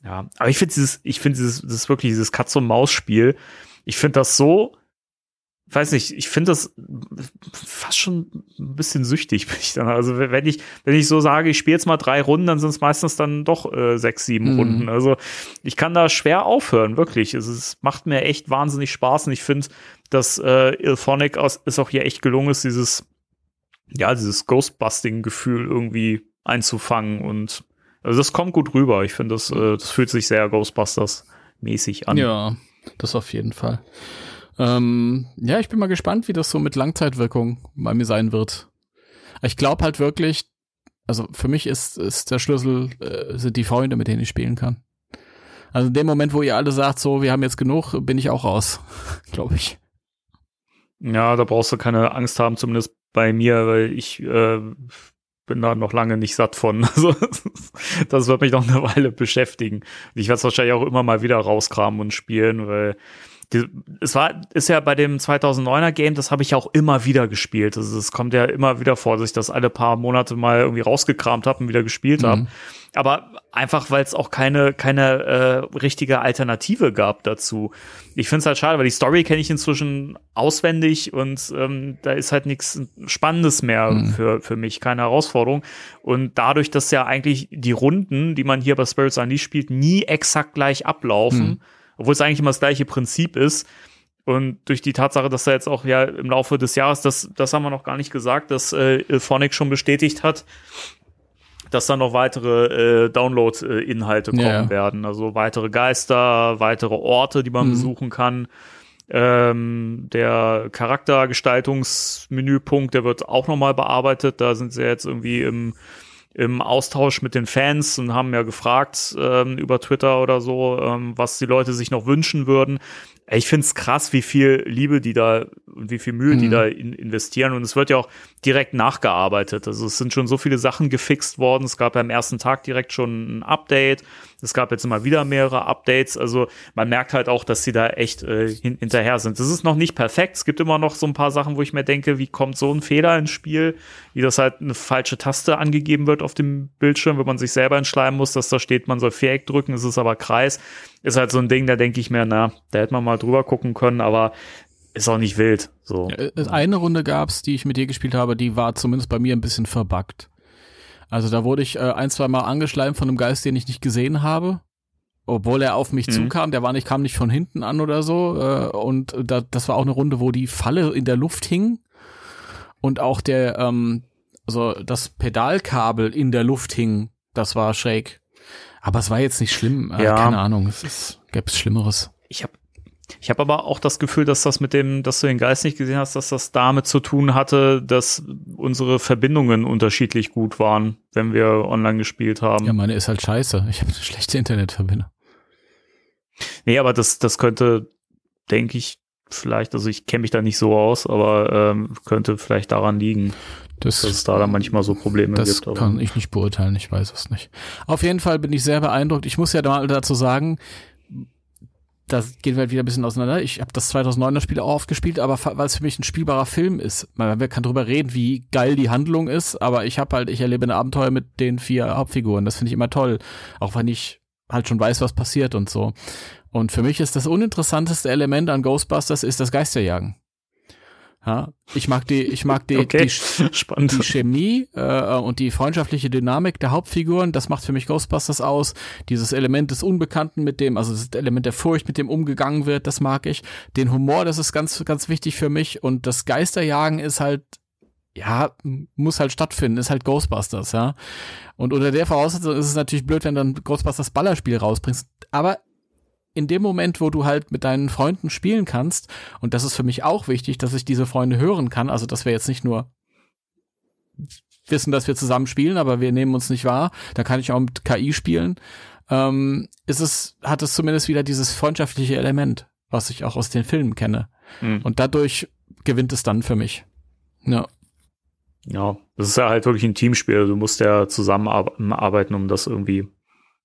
ja, aber ich finde dieses, ich finde dieses, das ist wirklich dieses Katz-und-Maus-Spiel. ich finde das so, weiß nicht, ich finde das fast schon ein bisschen süchtig *laughs* bin ich dann. Also wenn ich, wenn ich so sage, ich spiele jetzt mal drei Runden, dann sind es meistens dann doch äh, sechs, sieben mhm. Runden. Also ich kann da schwer aufhören, wirklich. Es, es macht mir echt wahnsinnig Spaß und ich finde, dass äh, Ilphonic ist auch hier echt gelungen ist, dieses, ja, dieses Ghostbusting-Gefühl irgendwie einzufangen und also das kommt gut rüber. Ich finde, das, äh, das fühlt sich sehr Ghostbusters-mäßig an. Ja, das auf jeden Fall. Ähm, ja, ich bin mal gespannt, wie das so mit Langzeitwirkung bei mir sein wird. Ich glaube halt wirklich, also für mich ist, ist der Schlüssel, äh, sind die Freunde, mit denen ich spielen kann. Also in dem Moment, wo ihr alle sagt, so, wir haben jetzt genug, bin ich auch raus, *laughs* glaube ich. Ja, da brauchst du keine Angst haben, zumindest bei mir, weil ich äh, bin da noch lange nicht satt von. *laughs* Also das wird mich noch eine Weile beschäftigen. Ich werde es wahrscheinlich auch immer mal wieder rauskramen und spielen, weil die, es war, ist ja bei dem 2009er Game, das habe ich ja auch immer wieder gespielt. Also es kommt ja immer wieder vor, dass ich das alle paar Monate mal irgendwie rausgekramt habe und wieder gespielt mhm. habe. Aber einfach, weil es auch keine, keine äh, richtige Alternative gab dazu. Ich finde es halt schade, weil die Story kenne ich inzwischen auswendig und ähm, da ist halt nichts Spannendes mehr mhm. für, für mich, keine Herausforderung. Und dadurch, dass ja eigentlich die Runden, die man hier bei Spirits Unleashed spielt, nie exakt gleich ablaufen, mhm obwohl es eigentlich immer das gleiche Prinzip ist. Und durch die Tatsache, dass er jetzt auch ja im Laufe des Jahres, das, das haben wir noch gar nicht gesagt, dass äh, Ilphonic schon bestätigt hat, dass da noch weitere äh, Download-Inhalte kommen ja. werden. Also weitere Geister, weitere Orte, die man mhm. besuchen kann. Ähm, der Charaktergestaltungsmenüpunkt, der wird auch nochmal bearbeitet. Da sind sie jetzt irgendwie im im Austausch mit den Fans und haben ja gefragt ähm, über Twitter oder so, ähm, was die Leute sich noch wünschen würden ich finde es krass, wie viel Liebe die da und wie viel Mühe mhm. die da in, investieren. Und es wird ja auch direkt nachgearbeitet. Also es sind schon so viele Sachen gefixt worden. Es gab ja am ersten Tag direkt schon ein Update. Es gab jetzt immer wieder mehrere Updates. Also man merkt halt auch, dass sie da echt äh, hin hinterher sind. Das ist noch nicht perfekt. Es gibt immer noch so ein paar Sachen, wo ich mir denke, wie kommt so ein Fehler ins Spiel, wie das halt eine falsche Taste angegeben wird auf dem Bildschirm, wenn man sich selber entschleimen muss, dass da steht, man soll Viereck drücken, es ist aber Kreis ist halt so ein Ding, da denke ich mir, na, da hätte man mal drüber gucken können, aber ist auch nicht wild. So. Eine Runde gab's, die ich mit dir gespielt habe, die war zumindest bei mir ein bisschen verbuggt. Also da wurde ich äh, ein, zwei Mal angeschleimt von einem Geist, den ich nicht gesehen habe. Obwohl er auf mich mhm. zukam, der war nicht, kam nicht von hinten an oder so. Äh, und da, das war auch eine Runde, wo die Falle in der Luft hing. Und auch der, ähm, also das Pedalkabel in der Luft hing. Das war schräg. Aber es war jetzt nicht schlimm. Äh, ja. Keine Ahnung. Es ist, gäbe es Schlimmeres. Ich habe ich habe aber auch das Gefühl, dass das mit dem, dass du den Geist nicht gesehen hast, dass das damit zu tun hatte, dass unsere Verbindungen unterschiedlich gut waren, wenn wir online gespielt haben. Ja, meine ist halt scheiße. Ich habe eine schlechte Internetverbindung. Nee, aber das, das könnte, denke ich, vielleicht, also ich kenne mich da nicht so aus, aber ähm, könnte vielleicht daran liegen. Das, dass es da dann manchmal so Probleme das gibt. Das kann ich nicht beurteilen, ich weiß es nicht. Auf jeden Fall bin ich sehr beeindruckt. Ich muss ja mal dazu sagen, da gehen wir halt wieder ein bisschen auseinander. Ich habe das 2009er Spiel auch aufgespielt, aber weil es für mich ein spielbarer Film ist. Man kann drüber reden, wie geil die Handlung ist, aber ich habe halt, ich erlebe ein Abenteuer mit den vier Hauptfiguren. Das finde ich immer toll, auch wenn ich halt schon weiß, was passiert und so. Und für mich ist das uninteressanteste Element an Ghostbusters ist das Geisterjagen. Ja, ich mag die, ich mag die, *laughs* okay. die, die Chemie äh, und die freundschaftliche Dynamik der Hauptfiguren. Das macht für mich Ghostbusters aus. Dieses Element des Unbekannten, mit dem, also das Element der Furcht, mit dem umgegangen wird, das mag ich. Den Humor, das ist ganz, ganz wichtig für mich. Und das Geisterjagen ist halt ja, muss halt stattfinden, ist halt Ghostbusters, ja. Und unter der Voraussetzung ist es natürlich blöd, wenn du dann Ghostbusters Ballerspiel rausbringst. Aber in dem Moment, wo du halt mit deinen Freunden spielen kannst, und das ist für mich auch wichtig, dass ich diese Freunde hören kann, also dass wir jetzt nicht nur wissen, dass wir zusammen spielen, aber wir nehmen uns nicht wahr, da kann ich auch mit KI spielen, ähm, ist es, hat es zumindest wieder dieses freundschaftliche Element, was ich auch aus den Filmen kenne. Mhm. Und dadurch gewinnt es dann für mich. Ja. Ja, das ist ja halt wirklich ein Teamspiel. Du musst ja zusammenarbeiten, um das irgendwie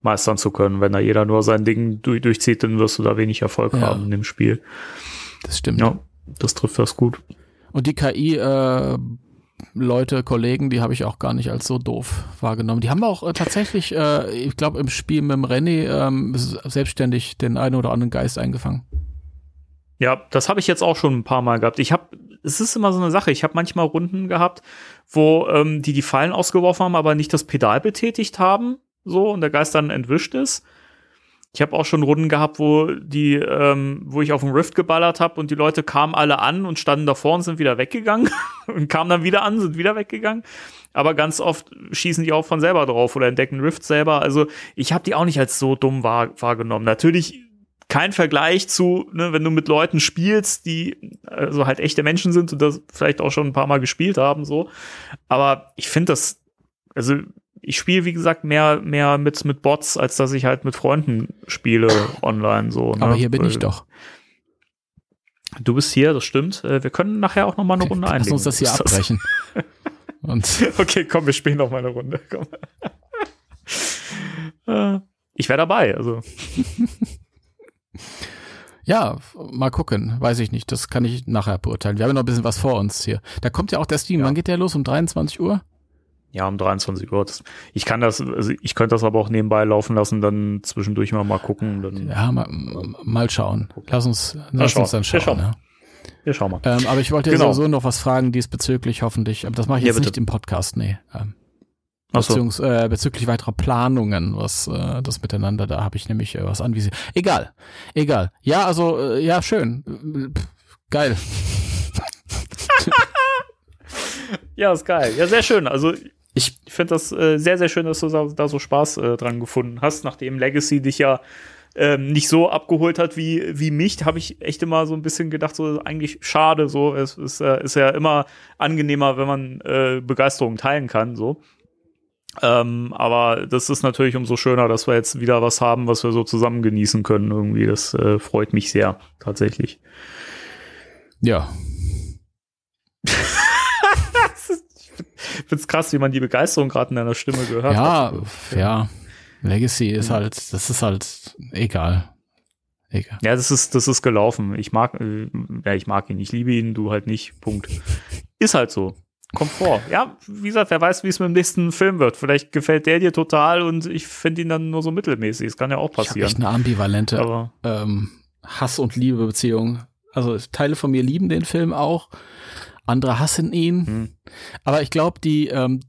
meistern zu können. Wenn da jeder nur sein Ding durch, durchzieht, dann wirst du da wenig Erfolg ja. haben in dem Spiel. Das stimmt. Ja, das trifft das gut. Und die KI, äh, Leute, Kollegen, die habe ich auch gar nicht als so doof wahrgenommen. Die haben auch äh, tatsächlich, äh, ich glaube, im Spiel mit dem René ähm, selbstständig den einen oder anderen Geist eingefangen. Ja, das habe ich jetzt auch schon ein paar Mal gehabt. Ich habe, es ist immer so eine Sache. Ich habe manchmal Runden gehabt, wo ähm, die die Fallen ausgeworfen haben, aber nicht das Pedal betätigt haben, so und der Geist dann entwischt ist. Ich habe auch schon Runden gehabt, wo die, ähm, wo ich auf dem Rift geballert habe und die Leute kamen alle an und standen davor und sind wieder weggegangen *laughs* und kamen dann wieder an, sind wieder weggegangen. Aber ganz oft schießen die auch von selber drauf oder entdecken Rift selber. Also ich habe die auch nicht als so dumm wahr, wahrgenommen. Natürlich kein Vergleich zu, ne, wenn du mit Leuten spielst, die also halt echte Menschen sind und das vielleicht auch schon ein paar Mal gespielt haben, so. Aber ich finde das, also ich spiele, wie gesagt, mehr, mehr mit, mit Bots, als dass ich halt mit Freunden spiele online so. Ne? Aber hier bin ich doch. Du bist hier, das stimmt. Äh, wir können nachher auch noch mal eine Runde Lass einlegen. uns das hier abbrechen. *laughs* Okay, komm, wir spielen noch mal eine Runde. Komm. *laughs* Äh, ich wäre dabei, also. *laughs* ja, mal gucken. Weiß ich nicht. Das kann ich nachher beurteilen. Wir haben ja noch ein bisschen was vor uns hier. Da kommt ja auch der Steam. Ja. Wann geht der los? Um 23 Uhr? Ja, um 23 Uhr. Ich kann das, also ich könnte das aber auch nebenbei laufen lassen, dann zwischendurch mal mal gucken. Dann, Ja, mal, mal schauen. Lass uns, lass schauen. uns dann Wir schauen. schauen. Ja. Wir schauen mal. Ähm, aber ich wollte Genau. sowieso noch was fragen diesbezüglich, hoffentlich. Aber das mache ich Ja, jetzt bitte. nicht im Podcast, nee. Ähm, Ach so. beziehungs, äh, bezüglich weiterer Planungen, was äh, das miteinander, da habe ich nämlich äh, was anvisiert. Egal, egal. Ja, also, äh, ja, schön. Pff, Geil. *laughs* Ja, ist geil. Ja, sehr schön. Also ich finde das äh, sehr, sehr schön, dass du da, da so Spaß äh, dran gefunden hast, nachdem Legacy dich ja ähm, nicht so abgeholt hat wie, wie mich, habe ich echt immer so ein bisschen gedacht, so eigentlich schade, so es ist, äh, ist ja immer angenehmer, wenn man äh, Begeisterung teilen kann, so. Ähm, aber das ist natürlich umso schöner, dass wir jetzt wieder was haben, was wir so zusammen genießen können. Irgendwie, das äh, freut mich sehr, tatsächlich. Ja. *laughs* Ich find's krass, wie man die Begeisterung gerade in deiner Stimme gehört Ja, hat. ja. Legacy ist halt, das ist halt egal. Egal. Ja, das ist, das ist gelaufen. Ich mag, äh, ja, ich mag ihn, ich liebe ihn, du halt nicht. Punkt. Ist halt so. Kommt vor. Ja, wie gesagt, wer weiß, wie es mit dem nächsten Film wird. Vielleicht gefällt der dir total und ich finde ihn dann nur so mittelmäßig. Das kann ja auch Ich passieren. echt eine ambivalente Aber ähm, Hass- und Liebe-Beziehung. Also Teile von mir lieben den Film auch, andere hassen ihn. Hm. Aber ich glaube, die ähm,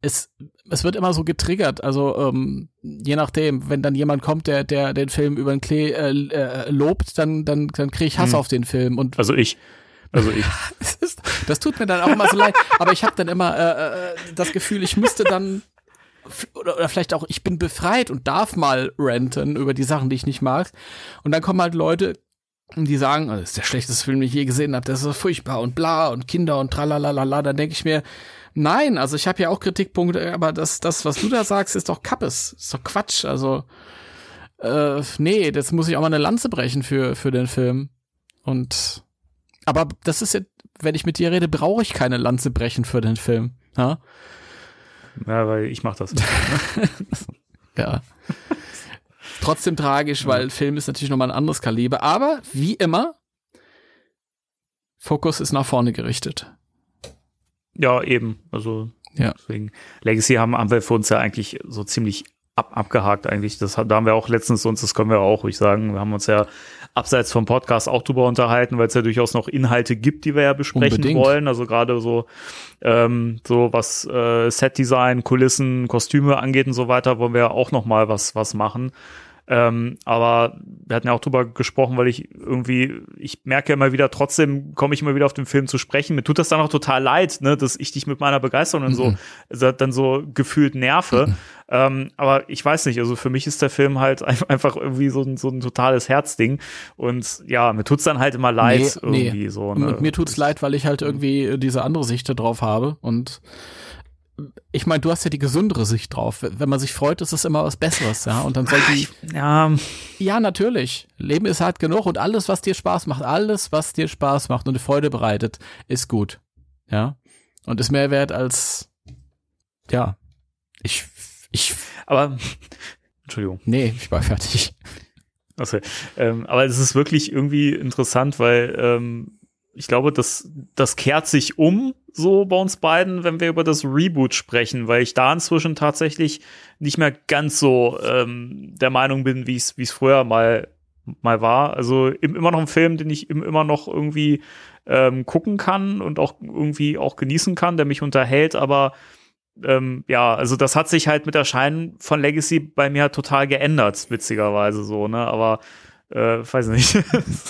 es, es wird immer so getriggert. Also ähm, je nachdem, wenn dann jemand kommt, der der den Film über den Klee äh, äh, lobt, dann dann dann kriege ich Hass Hm. auf den Film und also ich. Also ich. *laughs* das, ist, das tut mir dann auch immer so leid. Aber ich habe dann immer äh, äh, das Gefühl, ich müsste dann oder, oder vielleicht auch, ich bin befreit und darf mal ranten über die Sachen, die ich nicht mag. Und dann kommen halt Leute, die sagen, "Oh, das ist der schlechteste Film, den ich je gesehen habe, das ist so furchtbar und bla und Kinder und tralalala. Dann denke ich mir, nein, also ich habe ja auch Kritikpunkte, aber das, das, was du da sagst, ist doch Kappes, ist doch Quatsch. Also äh, nee, das muss ich auch mal eine Lanze brechen für, für den Film. Und aber das ist ja, wenn ich mit dir rede, brauche ich keine Lanze brechen für den Film. Ja. Ja, weil ich mach das. *laughs* ja. Trotzdem tragisch, weil Film ist natürlich nochmal ein anderes Kaliber. Aber wie immer, Fokus ist nach vorne gerichtet. Ja, eben. Also Ja. deswegen. Legacy haben, haben wir für uns ja eigentlich so ziemlich ab, abgehakt eigentlich. Das, da haben wir auch letztens uns, das können wir auch ruhig sagen, wir haben uns ja abseits vom Podcast auch drüber unterhalten, weil es ja durchaus noch Inhalte gibt, die wir ja besprechen Unbedingt. wollen. Also gerade so, ähm, so was äh, Setdesign, Kulissen, Kostüme angeht und so weiter, wollen wir ja auch noch mal was, was machen. Ähm, aber wir hatten ja auch drüber gesprochen, weil ich irgendwie, ich merke immer wieder, trotzdem komme ich immer wieder auf den Film zu sprechen. Mir tut das dann auch total leid, ne, dass ich dich mit meiner Begeisterung dann so, so, dann so gefühlt nerve. Ähm, aber ich weiß nicht, also für mich ist der Film halt ein- einfach irgendwie so ein, so ein totales Herzding. Und ja, mir tut's dann halt immer leid Nee, nee. irgendwie so. Und, Ne? und mir tut's leid, weil ich halt irgendwie diese andere Sicht drauf habe. Und ich meine, du hast ja die gesündere Sicht drauf. Wenn man sich freut, ist es immer was Besseres, ja. Und dann soll die, Ja, ja, natürlich. Leben ist hart genug und alles, was dir Spaß macht, alles, was dir Spaß macht und Freude bereitet, ist gut. Ja. Und ist mehr wert als, ja. Ich, ich, aber Entschuldigung. nee, ich war fertig. Also, ähm, aber es ist wirklich irgendwie interessant, weil ähm, ich glaube, das, das kehrt sich um so bei uns beiden, wenn wir über das Reboot sprechen, weil ich da inzwischen tatsächlich nicht mehr ganz so ähm, der Meinung bin, wie es wie es früher mal mal war. Also immer noch ein Film, den ich immer noch irgendwie ähm, gucken kann und auch irgendwie auch genießen kann, der mich unterhält, aber ähm, ja, also das hat sich halt mit Erscheinen von Legacy bei mir total geändert, witzigerweise so, ne? Aber äh, weiß nicht.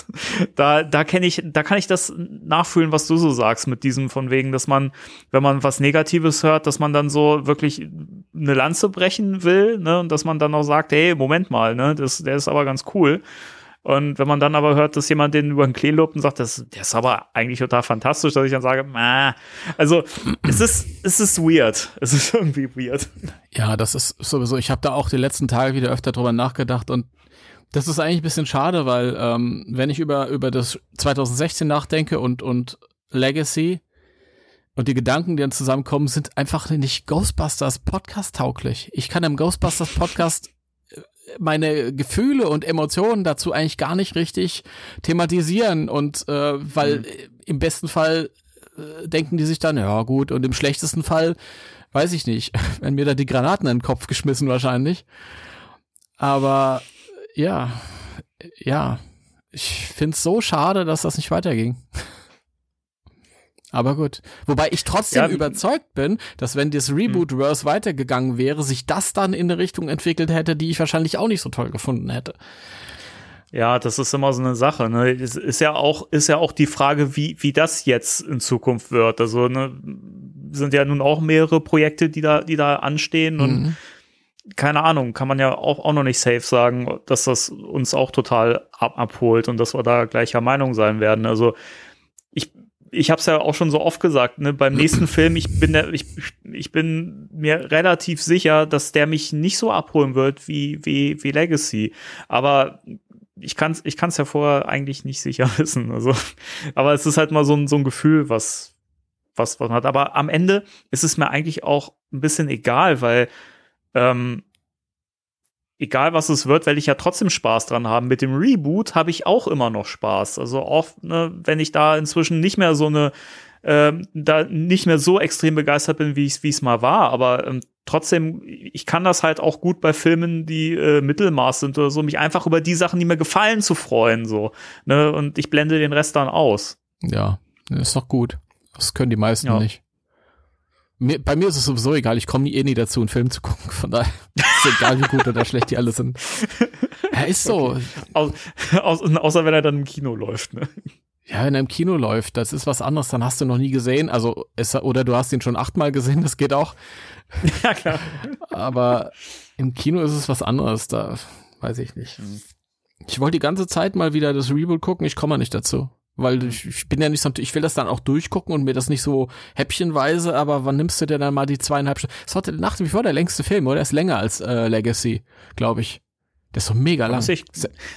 *laughs* da da kenne ich, da kann ich das nachfühlen, was du so sagst mit diesem von wegen, dass man, wenn man was Negatives hört, dass man dann so wirklich eine Lanze brechen will, ne, und dass man dann auch sagt, hey, Moment mal, ne, das, der ist aber ganz cool. Und wenn man dann aber hört, dass jemand den über den Klee lobt und sagt, das, der ist aber eigentlich total fantastisch, dass ich dann sage, ah, also es ist, es ist weird. Es ist irgendwie weird. Ja, das ist sowieso, ich habe da auch die letzten Tage wieder öfter drüber nachgedacht und das ist eigentlich ein bisschen schade, weil ähm, wenn ich über, über das 2016 nachdenke und, und Legacy und die Gedanken, die dann zusammenkommen, sind einfach nicht Ghostbusters Podcast tauglich. Ich kann im Ghostbusters Podcast äh, meine Gefühle und Emotionen dazu eigentlich gar nicht richtig thematisieren und äh, weil mhm. im besten Fall äh, denken die sich dann, ja gut, und im schlechtesten Fall, weiß ich nicht, *laughs* wenn mir da die Granaten in den Kopf geschmissen wahrscheinlich. Aber ja, ja, ich find's so schade, dass das nicht weiterging. Aber gut. Wobei ich trotzdem ja, überzeugt bin, dass wenn das Reboot-Verse weitergegangen wäre, sich das dann in eine Richtung entwickelt hätte, die ich wahrscheinlich auch nicht so toll gefunden hätte. Ja, das ist immer so eine Sache. Ne? Es ist ja auch, ist ja auch die Frage, wie, wie das jetzt in Zukunft wird. Also, ne, sind ja nun auch mehrere Projekte, die da, die da anstehen und mhm keine Ahnung, kann man ja auch, auch noch nicht safe sagen, dass das uns auch total ab abholt und dass wir da gleicher Meinung sein werden. Also ich, ich habe es ja auch schon so oft gesagt, ne, beim nächsten *clears throat* Film, ich bin der, ich, ich bin mir relativ sicher, dass der mich nicht so abholen wird wie, wie, wie Legacy. Aber ich kann es ich kann's ja vorher eigentlich nicht sicher *laughs* wissen. Also, aber es ist halt mal so ein, so ein Gefühl, was, was, was man hat. Aber am Ende ist es mir eigentlich auch ein bisschen egal, weil ähm, egal was es wird, werde ich ja trotzdem Spaß dran haben. Mit dem Reboot habe ich auch immer noch Spaß. Also oft, ne, wenn ich da inzwischen nicht mehr so eine, ähm, da nicht mehr so extrem begeistert bin, wie es mal war, aber ähm, trotzdem, ich kann das halt auch gut bei Filmen, die äh, Mittelmaß sind oder so, mich einfach über die Sachen, die mir gefallen, zu freuen, so. Ne? Und ich blende den Rest dann aus. Ja, ist doch gut. Das können die meisten ja. nicht. Mir, bei mir ist es sowieso egal, ich komme eh nie dazu, einen Film zu gucken. Von daher ist egal, wie gut oder schlecht die alle sind. Ja, ist so. Okay. Au, au, außer wenn er dann im Kino läuft, ne? Ja, wenn er im Kino läuft, das ist was anderes, dann hast du noch nie gesehen. Also, es, oder du hast ihn schon achtmal gesehen, das geht auch. Ja, klar. Aber im Kino ist es was anderes, da weiß ich nicht. Hm. Ich wollte die ganze Zeit mal wieder das Reboot gucken, ich komme nicht dazu. Weil ich, ich bin ja nicht so, ich will das dann auch durchgucken und mir das nicht so häppchenweise, aber wann nimmst du denn dann mal die zweieinhalb Stunden? Das war nach wie vor der längste Film, oder? Er ist länger als äh, Legacy, glaube ich. Der ist so mega lang. Ich,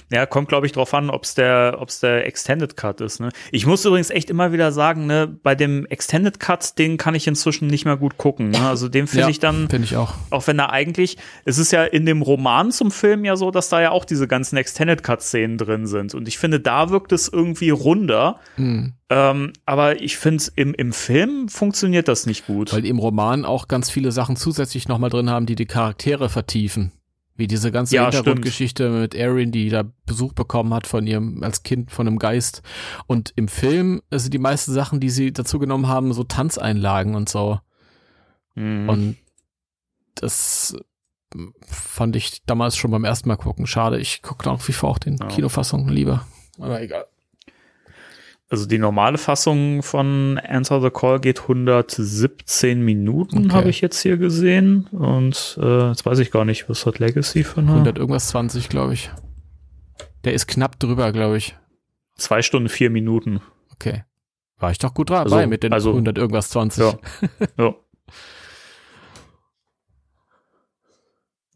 ja, kommt, glaube ich, drauf an, ob es der, ob's der Extended Cut ist. Ne? Ich muss übrigens echt immer wieder sagen, ne, bei dem Extended Cut, den kann ich inzwischen nicht mehr gut gucken. Ne? Also den finde ja, ich dann, finde ich auch. Auch wenn er eigentlich, es ist ja in dem Roman zum Film ja so, dass da ja auch diese ganzen Extended Cut-Szenen drin sind. Und ich finde, da wirkt es irgendwie runder. Mhm. Ähm, aber ich finde, im, im Film funktioniert das nicht gut. Weil im Roman auch ganz viele Sachen zusätzlich nochmal drin haben, die die Charaktere vertiefen. Wie diese ganze ja, Hintergrundgeschichte mit Erin, die da Besuch bekommen hat von ihrem, als Kind von einem Geist. Und im Film sind die meisten Sachen, die sie dazu genommen haben, so Tanzeinlagen und so. Mhm. Und das fand ich damals schon beim ersten Mal gucken. Schade, ich gucke nach wie vor auch den ja. Kinofassungen lieber. Aber egal. Also die normale Fassung von Answer the Call geht 117 Minuten, okay. habe ich jetzt hier gesehen. Und äh, jetzt weiß ich gar nicht, was hat Legacy für eine? 100 irgendwas 20, glaube ich. Der ist knapp drüber, glaube ich. Zwei Stunden, vier Minuten. Okay. War ich doch gut dabei also, mit den also, 100 irgendwas 20. Ja. *laughs* ja.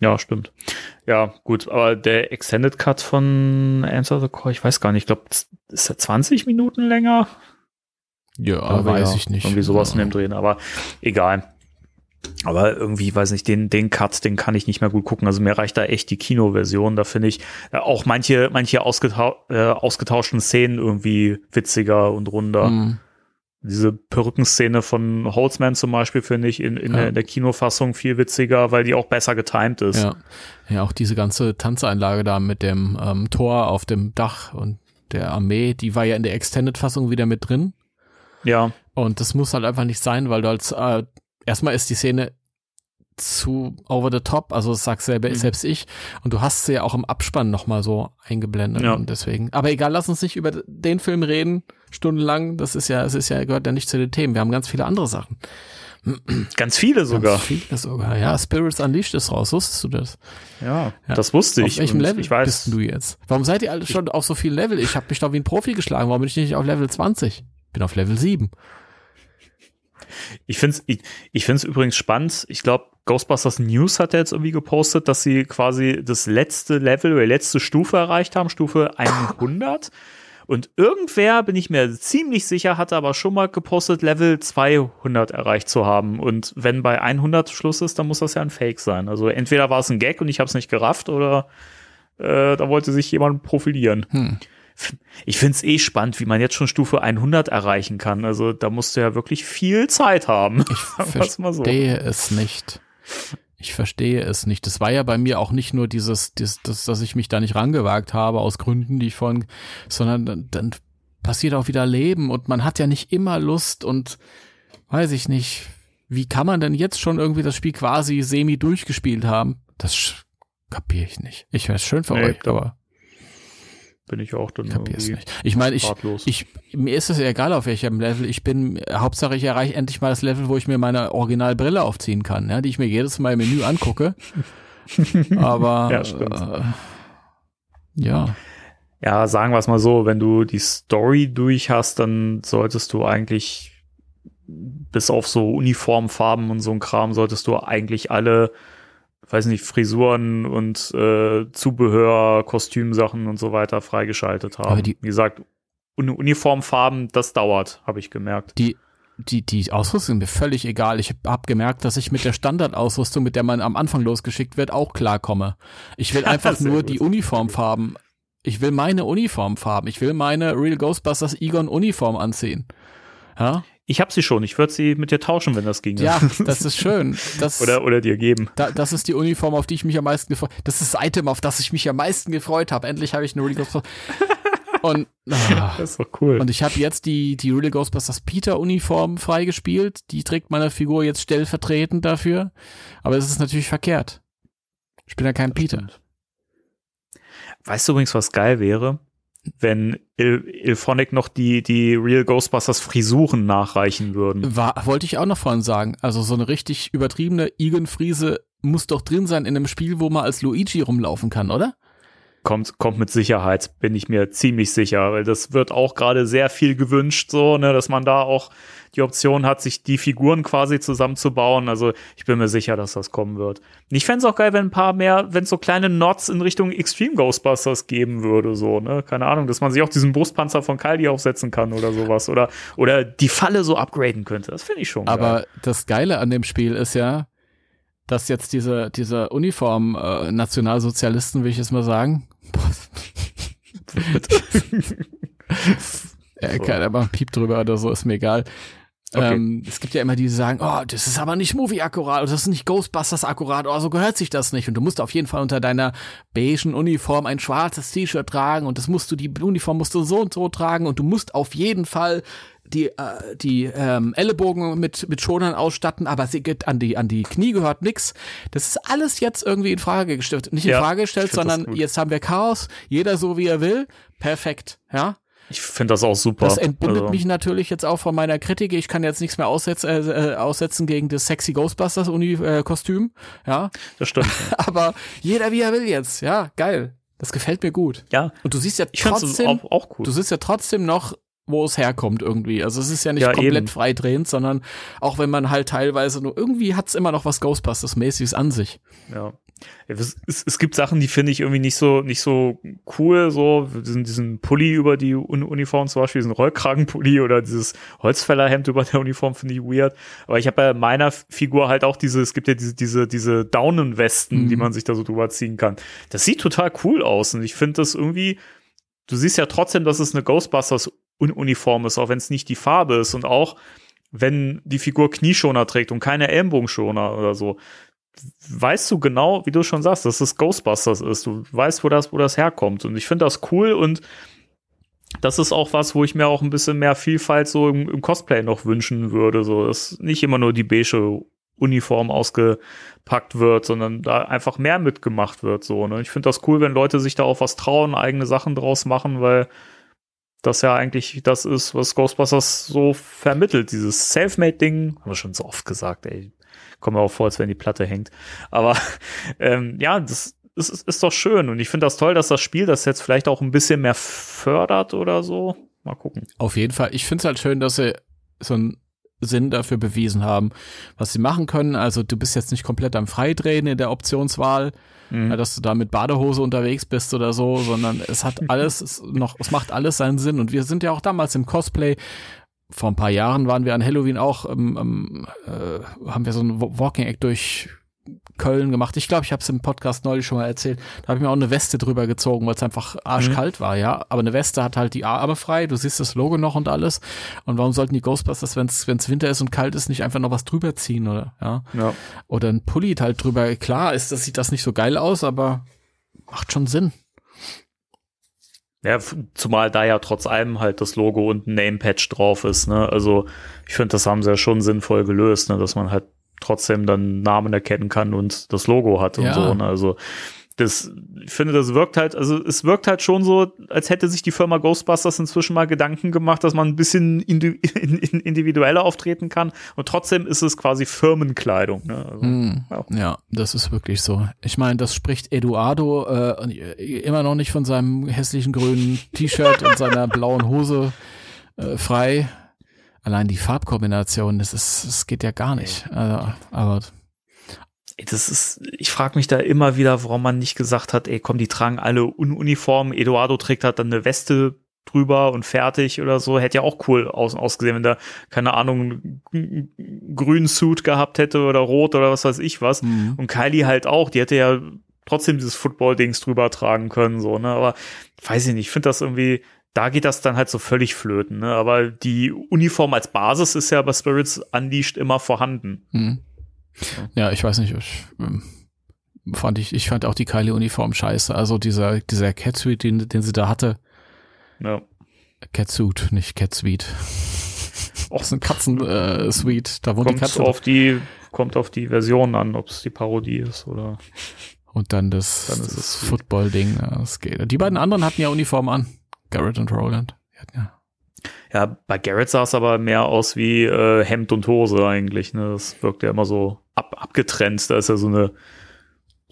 Ja, stimmt. Ja, gut, aber der Extended Cut von Answer the Call, ich weiß gar nicht, ich glaube, ist er 20 Minuten länger? Ja, aber weiß ja, ich nicht. Irgendwie sowas ja. in dem Drehen, aber egal. Aber irgendwie, weiß nicht, den, den Cut, den kann ich nicht mehr gut gucken. Also mir reicht da echt die Kinoversion. Da finde ich äh, auch manche, manche ausgetau äh, ausgetauschten Szenen irgendwie witziger und runder. Mhm. Diese Perückenszene von Holzman zum Beispiel finde ich in, in, Ja. der, in der Kinofassung viel witziger, weil die auch besser getimed ist. Ja. ja, auch diese ganze Tanzeinlage da mit dem ähm, Tor auf dem Dach und der Armee, die war ja in der Extended-Fassung wieder mit drin. ja. Und das muss halt einfach nicht sein, weil du als äh, erstmal ist die Szene zu over the top, also das sagt selber, Mhm. selbst ich. Und du hast sie ja auch im Abspann nochmal so eingeblendet Ja. und deswegen. Aber egal, lass uns nicht über den Film reden, stundenlang. Das ist ja, es ist ja, gehört ja nicht zu den Themen. Wir haben ganz viele andere Sachen. *clears throat* Ganz viele sogar. Ganz viele sogar. Ja, Spirits Unleashed ist raus. Wusstest du das? Ja, Ja. das wusste ich. Auf welchem Level ich weiß, bist du jetzt? Warum seid ihr alle schon auf so vielen Level? Ich habe mich doch wie ein Profi geschlagen. Warum bin ich nicht auf Level 20? Ich bin auf Level 7. Ich finde es ich, ich übrigens spannend. Ich glaube, Ghostbusters News hat ja jetzt irgendwie gepostet, dass sie quasi das letzte Level oder letzte Stufe erreicht haben, Stufe 100. Und irgendwer, bin ich mir ziemlich sicher, hatte aber schon mal gepostet, Level 200 erreicht zu haben. Und wenn bei 100 Schluss ist, dann muss das ja ein Fake sein. Also entweder war es ein Gag und ich habe es nicht gerafft oder äh, da wollte sich jemand profilieren. Hm. Ich finde es eh spannend, wie man jetzt schon Stufe 100 erreichen kann. Also da musst du ja wirklich viel Zeit haben. Ich *laughs* mal so. verstehe es nicht. Ich verstehe es nicht. Das war ja bei mir auch nicht nur dieses, dieses das, dass ich mich da nicht rangewagt habe aus Gründen, die ich vorhin, sondern dann, dann passiert auch wieder Leben und man hat ja nicht immer Lust und weiß ich nicht, wie kann man denn jetzt schon irgendwie das Spiel quasi semi durchgespielt haben? Das kapiere ich nicht. Ich wäre schön für Nee, euch, aber Bin ich auch dann irgendwie nicht. Ich meine, ich, ich, mir ist es egal, auf welchem Level ich bin. Hauptsache, ich erreiche endlich mal das Level, wo ich mir meine Originalbrille aufziehen kann, ja, die ich mir jedes Mal im Menü angucke. *laughs* Aber Ja, äh, ja, ja, sagen wir es mal so, wenn du die Story durch hast, dann solltest du eigentlich bis auf so Uniformfarben und so ein Kram, solltest du eigentlich alle, weiß nicht, Frisuren und äh, Zubehör, Kostümsachen und so weiter freigeschaltet haben. Aber Wie gesagt, Uni Uniformfarben, das dauert, habe ich gemerkt. die, die, die Ausrüstung ist mir völlig egal. Ich habe gemerkt, dass ich mit der Standardausrüstung, mit der man am Anfang losgeschickt wird, auch klarkomme. Ich will *laughs* einfach nur gut. die Uniformfarben. Ich will meine Uniformfarben. Ich will meine Real Ghostbusters Egon Uniform anziehen. Ja, Ich habe sie schon, ich würde sie mit dir tauschen, wenn das ginge. ja *laughs* das ist schön. Das, oder, oder dir geben. Da, das ist die Uniform, auf die ich mich am meisten gefreut Das ist das Item, auf das ich mich am meisten gefreut habe. Endlich habe ich eine Real Ghostbusters. *laughs* Und, ah, Das ist doch cool. und ich habe jetzt die, die Real Ghostbusters Peter Uniform freigespielt. Die trägt meine Figur jetzt stellvertretend dafür. Aber es ist natürlich verkehrt. Ich bin ja kein Peter. Stimmt. Weißt du übrigens, was geil wäre? Wenn Il Ilphonic noch die, die Real Ghostbusters Frisuren nachreichen würden. War, wollte ich auch noch vorhin sagen. Also so eine richtig übertriebene Egan-Friese muss doch drin sein in einem Spiel, wo man als Luigi rumlaufen kann, oder? Kommt, kommt mit Sicherheit, bin ich mir ziemlich sicher, weil das wird auch gerade sehr viel gewünscht, so, ne, dass man da auch die Option hat, sich die Figuren quasi zusammenzubauen. Also ich bin mir sicher, dass das kommen wird. Ich fände es auch geil, wenn ein paar mehr, wenn es so kleine Nods in Richtung Extreme Ghostbusters geben würde, so, ne? Keine Ahnung, dass man sich auch diesen Brustpanzer von Kaldi aufsetzen kann oder sowas. Oder, oder die Falle so upgraden könnte. Das finde ich schon geil. Aber das Geile an dem Spiel ist ja, dass jetzt diese, diese Uniform äh, Nationalsozialisten, will ich jetzt mal sagen, er kann aber Piep drüber oder so, ist mir egal. Okay. Ähm, es gibt ja immer die, die sagen, oh, das ist aber nicht Movie-akkurat, oder das ist nicht Ghostbusters-akkurat, oder so gehört sich das nicht. Und du musst auf jeden Fall unter deiner beigen Uniform ein schwarzes T-Shirt tragen und das musst du, die Uniform musst du so und so tragen und du musst auf jeden Fall die, äh, die ähm, Ellenbogen mit, mit Schonern ausstatten, aber sie geht an die, an die Knie gehört nix. Das ist alles jetzt irgendwie in Frage gestellt. Nicht in Ja, Frage gestellt, sondern jetzt haben wir Chaos, jeder so wie er will. Perfekt, ja. ich finde das auch super. Das entbindet Also, mich natürlich jetzt auch von meiner Kritik. Ich kann jetzt nichts mehr aussetzen, äh, äh, aussetzen gegen das sexy Ghostbusters Uni äh, Kostüm, ja. Das stimmt. *laughs* Aber jeder wie er will jetzt, ja, geil. Das gefällt mir gut. ja, Und du siehst ja ich trotzdem, auch, auch cool. du siehst ja trotzdem noch, wo es herkommt irgendwie. Also es ist ja nicht Ja, komplett eben. freidrehend, sondern auch wenn man halt teilweise nur irgendwie hat's immer noch was Ghostbusters-mäßiges an sich. Ja. Es, es, es gibt Sachen, die finde ich irgendwie nicht so, nicht so cool, so diesen, diesen Pulli über die Un Uniform zum Beispiel, diesen Rollkragenpulli oder dieses Holzfällerhemd über der Uniform finde ich weird. Aber ich habe bei meiner Figur halt auch diese, es gibt ja diese, diese, diese Daunenwesten, Mhm. die man sich da so drüber ziehen kann. Das sieht total cool aus und ich finde das irgendwie, du siehst ja trotzdem, dass es eine Ghostbusters Uniform ist, auch wenn es nicht die Farbe ist und auch wenn die Figur Knieschoner trägt und keine Ellenbogenschoner oder so, weißt du genau, wie du schon sagst, dass es Ghostbusters ist. Du weißt, wo das, wo das herkommt. Und ich finde das cool und das ist auch was, wo ich mir auch ein bisschen mehr Vielfalt so im, im Cosplay noch wünschen würde. So, dass nicht immer nur die beige Uniform ausgepackt wird, sondern da einfach mehr mitgemacht wird. So, ne? Ich finde das cool, wenn Leute sich da auch was trauen, eigene Sachen draus machen, weil das ja eigentlich das ist, was Ghostbusters so vermittelt. Dieses Selfmade-Ding, haben wir schon so oft gesagt, ey. Kommt mir auch vor, als wenn die Platte hängt. Aber *laughs* ähm, ja, das, das ist, ist doch schön. Und ich finde das toll, dass das Spiel das jetzt vielleicht auch ein bisschen mehr fördert oder so. Mal gucken. Auf jeden Fall. Ich finde es halt schön, dass sie so einen Sinn dafür bewiesen haben, was sie machen können. Also du bist jetzt nicht komplett am Freidrehen in der Optionswahl, mhm. dass du da mit Badehose unterwegs bist oder so, sondern es hat *laughs* alles es noch, es macht alles seinen Sinn. Und wir sind ja auch damals im Cosplay vor ein paar Jahren waren wir an Halloween auch, ähm, ähm, äh, haben wir so ein Walking Act durch Köln gemacht. Ich glaube, ich habe es im Podcast neulich schon mal erzählt. Da habe ich mir auch eine Weste drüber gezogen, weil es einfach arschkalt mhm. war, ja. Aber eine Weste hat halt die Arme frei, du siehst das Logo noch und alles. Und warum sollten die Ghostbusters, wenn es Winter ist und kalt ist, nicht einfach noch was drüber ziehen, oder? Ja. ja. Oder ein Pulli halt drüber. Klar ist, das sieht das nicht so geil aus, aber macht schon Sinn. Ja, zumal da ja trotz allem halt das Logo und ein Name-Patch drauf ist, ne? Also ich finde, das haben sie ja schon sinnvoll gelöst, ne? Dass man halt trotzdem dann Namen erkennen kann und das Logo hat und ja. so. Ne? Also das, ich finde, das wirkt halt, also es wirkt halt schon so, als hätte sich die Firma Ghostbusters inzwischen mal Gedanken gemacht, dass man ein bisschen *laughs* individueller auftreten kann und trotzdem ist es quasi Firmenkleidung. Ne? Also, mm, ja. ja. das ist wirklich so. Ich meine, das spricht Eduardo äh, immer noch nicht von seinem hässlichen grünen T-Shirt und seiner blauen Hose äh, frei. Allein die Farbkombination, das ist, das geht ja gar nicht. Also, aber das ist, ich frage mich da immer wieder, warum man nicht gesagt hat, ey, komm, die tragen alle Uniformen. Eduardo trägt halt dann eine Weste drüber und fertig oder so. Hätte ja auch cool aus, ausgesehen, wenn da, keine Ahnung, grünen Suit gehabt hätte oder rot oder was weiß ich was. Mhm. Und Kylie halt auch, die hätte ja trotzdem dieses Football-Dings drüber tragen können, so, ne? Aber weiß ich nicht, ich finde das irgendwie, da geht das dann halt so völlig flöten, ne? Aber die Uniform als Basis ist ja bei Spirits Unleashed immer vorhanden. Mhm. Ja, ich weiß nicht, ich, ähm, fand ich, ich fand auch die Kylie-Uniform scheiße. Also dieser, dieser Catsuit, den, den sie da hatte. Ja. Catsuit, nicht Catsuit. *laughs* Auch so ein Katzen-Suite. Äh, da wohnt kommt die Katze. Auf die, kommt auf die Version an, ob es die Parodie ist oder. Und dann das, dann das Football-Ding. Das geht. Die beiden anderen hatten ja Uniform an. Garrett und Roland. Ja ja, bei Garrett sah es aber mehr aus wie äh, Hemd und Hose eigentlich. Ne? Das wirkt ja immer so ab, abgetrennt. Da ist ja so eine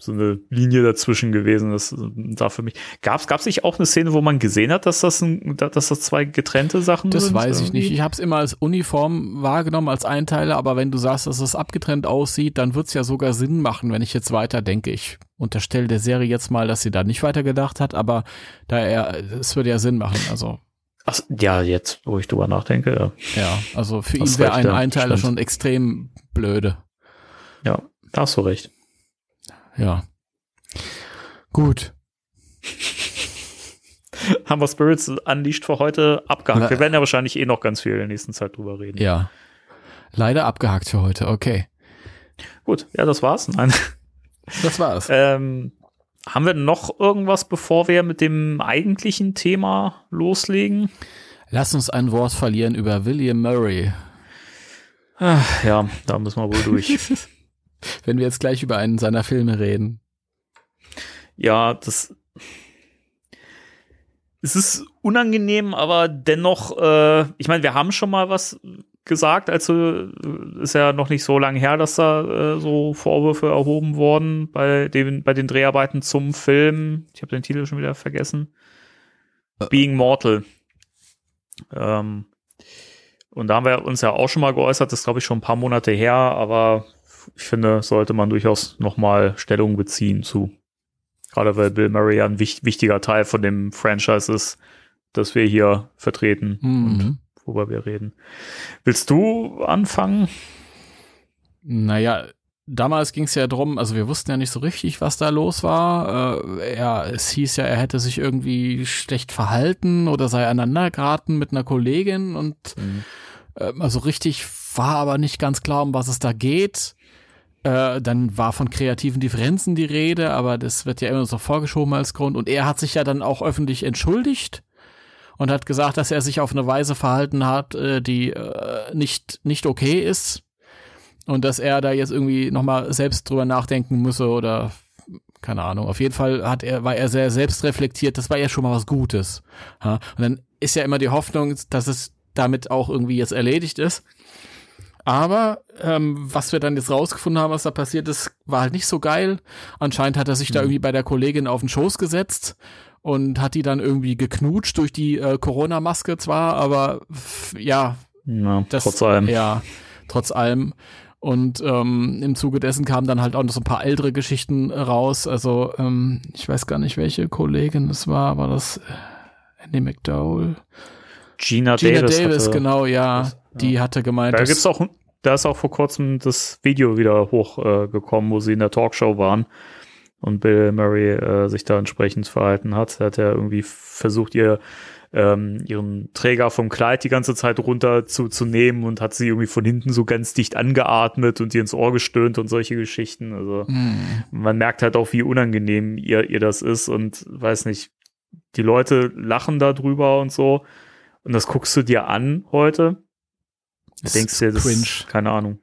so eine Linie dazwischen gewesen. Das da für mich. Gab es nicht auch eine Szene, wo man gesehen hat, dass das, ein, dass das zwei getrennte Sachen das sind? Das weiß ich nicht. Ich habe es immer als Uniform wahrgenommen, als Einteiler, aber wenn du sagst, dass es abgetrennt aussieht, dann wird es ja sogar Sinn machen, wenn ich jetzt weiter denke. Ich unterstelle der Serie jetzt mal, dass sie da nicht weiter gedacht hat, aber da es würde ja Sinn machen. Also Ach, ja, jetzt, wo ich drüber nachdenke, ja. Ja, also für ihn wäre ein Einteiler schon extrem blöde. Ja, da hast du recht. Ja. Gut. *laughs* Haben wir Spirits Unleashed für heute abgehakt. Wir werden ja wahrscheinlich eh noch ganz viel in der nächsten Zeit drüber reden. Ja. Leider abgehakt für heute, okay. Gut, ja, das war's. Nein. *laughs* Das war's. ähm, haben wir noch irgendwas, bevor wir mit dem eigentlichen Thema loslegen? Lass uns ein Wort verlieren über William Murray. Ach, ja, da müssen wir wohl durch. *laughs* Wenn wir jetzt gleich über einen seiner Filme reden. Ja, das. Es ist unangenehm, aber dennoch, äh, ich meine, wir haben schon mal was gesagt, also ist ja noch nicht so lange her, dass da äh, so Vorwürfe erhoben wurden bei, dem, bei den Dreharbeiten zum Film. Ich habe den Titel schon wieder vergessen. Äh. Being Mortal. Ähm, und da haben wir uns ja auch schon mal geäußert, das glaube ich schon ein paar Monate her, aber ich finde, sollte man durchaus nochmal Stellung beziehen zu. Gerade weil Bill Murray ja ein wich wichtiger Teil von dem Franchise ist, das wir hier vertreten. Mhm. Und worüber wir reden. Willst du anfangen? Naja, damals ging es ja drum, also wir wussten ja nicht so richtig, was da los war. Äh, ja, es hieß ja, er hätte sich irgendwie schlecht verhalten oder sei aneinander geraten mit einer Kollegin und Mhm. äh, also richtig war aber nicht ganz klar, um was es da geht. Äh, dann war von kreativen Differenzen die Rede, aber das wird ja immer so vorgeschoben als Grund. Und er hat sich ja dann auch öffentlich entschuldigt und hat gesagt, dass er sich auf eine Weise verhalten hat, äh, die äh, nicht, nicht okay ist. Und dass er da jetzt irgendwie nochmal selbst drüber nachdenken müsse oder keine Ahnung. Auf jeden Fall hat er, war er sehr selbstreflektiert. Das war ja schon mal was Gutes. Ja? Und dann ist ja immer die Hoffnung, dass es damit auch irgendwie jetzt erledigt ist. Aber ähm, was wir dann jetzt rausgefunden haben, was da passiert ist, war halt nicht so geil. Anscheinend hat er sich da irgendwie bei der Kollegin auf den Schoß gesetzt und hat die dann irgendwie geknutscht durch die äh, Corona-Maske zwar, aber ja, Ja, das, trotz allem. Ja, trotz allem. Und ähm, im Zuge dessen kamen dann halt auch noch so ein paar ältere Geschichten raus. Also ähm, ich weiß gar nicht, welche Kollegin es war. War das äh, Andy McDowell? Gina, Gina Davis, Davis, hatte, genau, ja. das, Die hatte gemeint, Da gibt's auch, da ist auch vor kurzem das Video wieder hochgekommen, äh, wo sie in der Talkshow waren und Bill Murray äh, sich da entsprechend verhalten hat. Er hat ja irgendwie versucht, ihr ähm, ihren Träger vom Kleid die ganze Zeit runter zu, zu nehmen und hat sie irgendwie von hinten so ganz dicht angeatmet und ihr ins Ohr gestöhnt und solche Geschichten. Also Hm. man merkt halt auch, wie unangenehm ihr, ihr das ist und weiß nicht, die Leute lachen da drüber und so. Und das guckst du dir an heute. Das denkst du dir, das cringe. ist, keine Ahnung,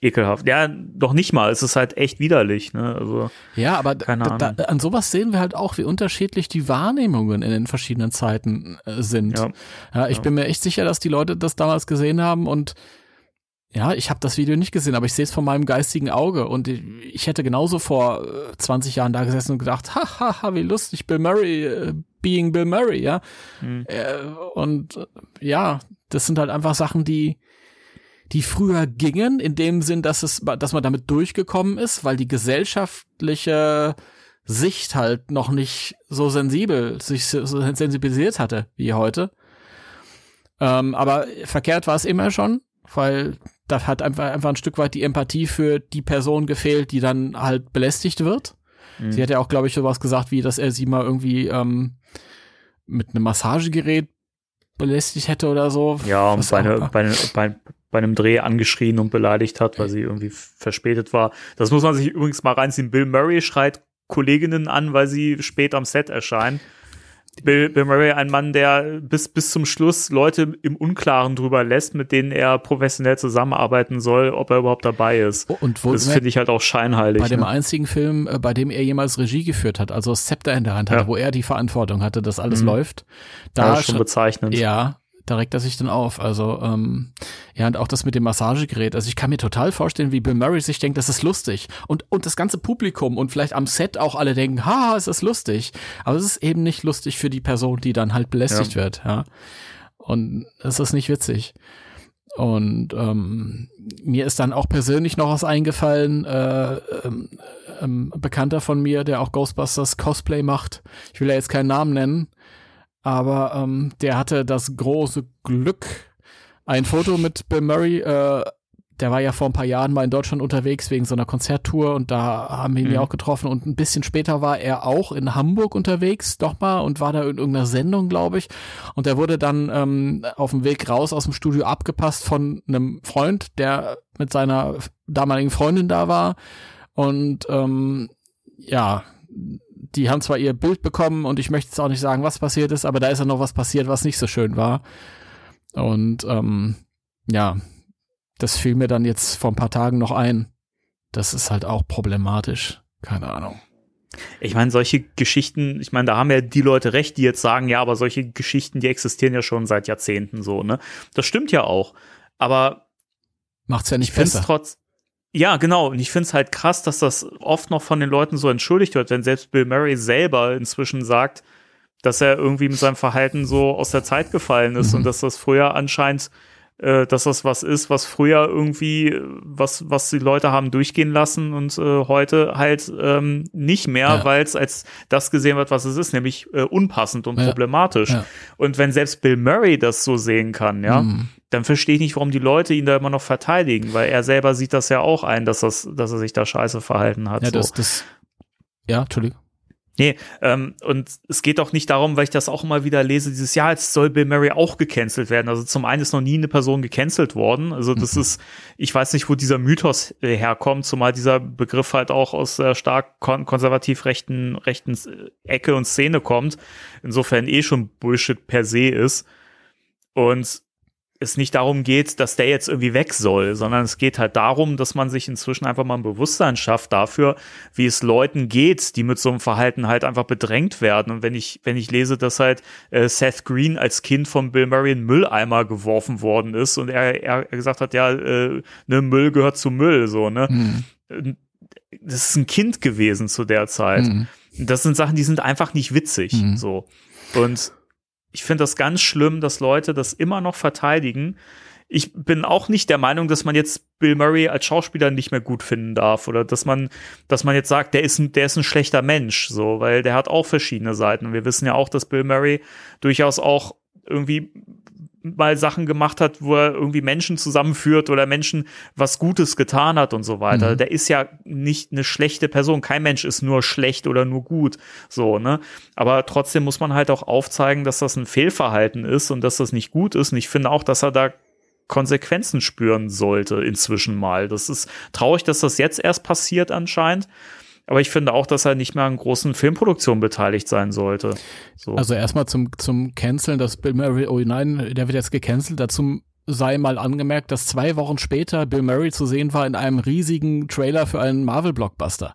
ekelhaft. Ja, doch nicht mal. Es ist halt echt widerlich, ne? Also, Ja, aber Keine da, Ahnung. da, an sowas sehen wir halt auch, wie unterschiedlich die Wahrnehmungen in den verschiedenen Zeiten äh, sind. ja. Ja, ich Ja. bin mir echt sicher, dass die Leute das damals gesehen haben und ja, ich habe das Video nicht gesehen, aber ich sehe es von meinem geistigen Auge und ich, ich hätte genauso vor äh, 20 Jahren da gesessen und gedacht, haha, wie lustig, Bill Murray, äh, being Bill Murray, ja. Hm. Äh, und äh, ja, das sind halt einfach Sachen, die die früher gingen, in dem Sinn, dass es, dass man damit durchgekommen ist, weil die gesellschaftliche Sicht halt noch nicht so sensibel, sich so sensibilisiert hatte wie heute. Ähm, aber verkehrt war es immer schon, weil da hat einfach, einfach ein Stück weit die Empathie für die Person gefehlt, die dann halt belästigt wird. Mhm. Sie hat ja auch, glaube ich, sowas gesagt, wie, dass er sie mal irgendwie ähm, mit einem Massagegerät belästigt hätte oder so. Ja, und bei, eine, bei, bei, bei einem Dreh angeschrien und beleidigt hat, weil sie irgendwie verspätet war. Das muss man sich übrigens mal reinziehen. Bill Murray schreit Kolleginnen an, weil sie spät am Set erscheinen. Bill, Bill Murray, ein Mann, der bis, bis zum Schluss Leute im Unklaren drüber lässt, mit denen er professionell zusammenarbeiten soll, ob er überhaupt dabei ist. Und wo Das finde ich halt auch scheinheilig. bei dem ne? einzigen Film, äh, bei dem er jemals Regie geführt hat, also das Zepter in der Hand hatte, Ja. wo er die Verantwortung hatte, dass alles Mhm. läuft, da das ist schon bezeichnend. ja, da regt er sich dann auf. Also, ähm, ja, und auch das mit dem Massagegerät. Also ich kann mir total vorstellen, wie Bill Murray sich denkt, das ist lustig. Und, und das ganze Publikum und vielleicht am Set auch alle denken, ha, es ist lustig. Aber es ist eben nicht lustig für die Person, die dann halt belästigt wird, ja. Und es ist nicht witzig. Und ähm, mir ist dann auch persönlich noch was eingefallen, äh, ähm, ähm, Bekannter von mir, der auch Ghostbusters Cosplay macht. Ich will ja jetzt keinen Namen nennen, aber ähm, der hatte das große Glück, ein Foto mit Bill Murray, äh, der war ja vor ein paar Jahren mal in Deutschland unterwegs wegen so einer Konzerttour und da haben wir ihn Mhm. ja auch getroffen und ein bisschen später war er auch in Hamburg unterwegs, doch mal und war da in irgendeiner Sendung, glaube ich. Und der wurde dann ähm, auf dem Weg raus aus dem Studio abgepasst von einem Freund, der mit seiner damaligen Freundin da war. Und ähm, ja, die haben zwar ihr Bild bekommen und ich möchte jetzt auch nicht sagen, was passiert ist, aber da ist ja noch was passiert, was nicht so schön war. Und ähm, ja, das fiel mir dann jetzt vor ein paar Tagen noch ein. Das ist halt auch problematisch. Keine Ahnung. Ich meine, solche Geschichten, ich meine, da haben ja die Leute recht, die jetzt sagen, ja, aber solche Geschichten, die existieren ja schon seit Jahrzehnten so, ne? Das stimmt ja auch. Aber Macht's ja nicht besser. trotz. Ja, genau. Und ich finde es halt krass, dass das oft noch von den Leuten so entschuldigt wird, wenn selbst Bill Murray selber inzwischen sagt, dass er irgendwie mit seinem Verhalten so aus der Zeit gefallen ist Mhm. und dass das früher anscheinend, äh, dass das was ist, was früher irgendwie, äh, was, was die Leute haben durchgehen lassen und äh, heute halt ähm, nicht mehr, Ja. weil es als das gesehen wird, was es ist, nämlich äh, unpassend und Ja. problematisch. Ja. Und wenn selbst Bill Murray das so sehen kann, ja, Mhm. dann verstehe ich nicht, warum die Leute ihn da immer noch verteidigen, weil er selber sieht das ja auch ein, dass das, dass er sich da scheiße verhalten hat. Ja, so. das, das, ja, Entschuldigung. Nee, ähm, und es geht auch nicht darum, weil ich das auch immer wieder lese, dieses Jahr, jetzt soll Bill Murray auch gecancelt werden. Also zum einen ist noch nie eine Person gecancelt worden. Also das mhm. ist, ich weiß nicht, wo dieser Mythos äh, herkommt, zumal dieser Begriff halt auch aus der stark kon konservativ rechten, rechten Ecke und Szene kommt. Insofern eh schon Bullshit per se ist. Und es nicht darum geht, dass der jetzt irgendwie weg soll, sondern es geht halt darum, dass man sich inzwischen einfach mal ein Bewusstsein schafft dafür, wie es Leuten geht, die mit so einem Verhalten halt einfach bedrängt werden. Und wenn ich, wenn ich lese, dass halt äh, Seth Green als Kind von Bill Murray in Mülleimer geworfen worden ist und er, er gesagt hat, ja, äh, ne, Müll gehört zu Müll, so, ne? Mhm. Das ist ein Kind gewesen zu der Zeit. Mhm. Das sind Sachen, die sind einfach nicht witzig, mhm. so. Und ich finde das ganz schlimm, dass Leute das immer noch verteidigen. Ich bin auch nicht der Meinung, dass man jetzt Bill Murray als Schauspieler nicht mehr gut finden darf oder dass man, dass man jetzt sagt, der ist ein, der ist ein schlechter Mensch, so, weil der hat auch verschiedene Seiten. Wir wissen ja auch, dass Bill Murray durchaus auch irgendwie mal Sachen gemacht hat, wo er irgendwie Menschen zusammenführt oder Menschen was Gutes getan hat und so weiter. Mhm. Der ist ja nicht eine schlechte Person. Kein Mensch ist nur schlecht oder nur gut. So, ne? Aber trotzdem muss man halt auch aufzeigen, dass das ein Fehlverhalten ist und dass das nicht gut ist. Und ich finde auch, dass er da Konsequenzen spüren sollte inzwischen mal. Das ist traurig, dass das jetzt erst passiert anscheinend. Aber ich finde auch, dass er nicht mehr an großen Filmproduktionen beteiligt sein sollte. So. Also erstmal zum, zum Canceln, dass Bill Murray, oh nein, der wird jetzt gecancelt. Dazu sei mal angemerkt, dass zwei Wochen später Bill Murray zu sehen war in einem riesigen Trailer für einen Marvel-Blockbuster.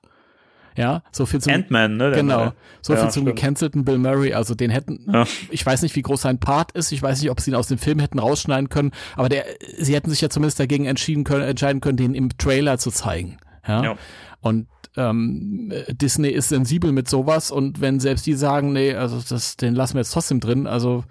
Ja, so viel zum Ant-Man, ne? Genau, so ja, viel zum stimmt. gecancelten Bill Murray. Also den hätten, ja. ich weiß nicht, wie groß sein Part ist. Ich weiß nicht, ob sie ihn aus dem Film hätten rausschneiden können. Aber der, sie hätten sich ja zumindest dagegen entschieden können, entscheiden können, den im Trailer zu zeigen. Ja. ja. Und ähm, Disney ist sensibel mit sowas und wenn selbst die sagen, nee, also das, den lassen wir jetzt trotzdem drin, also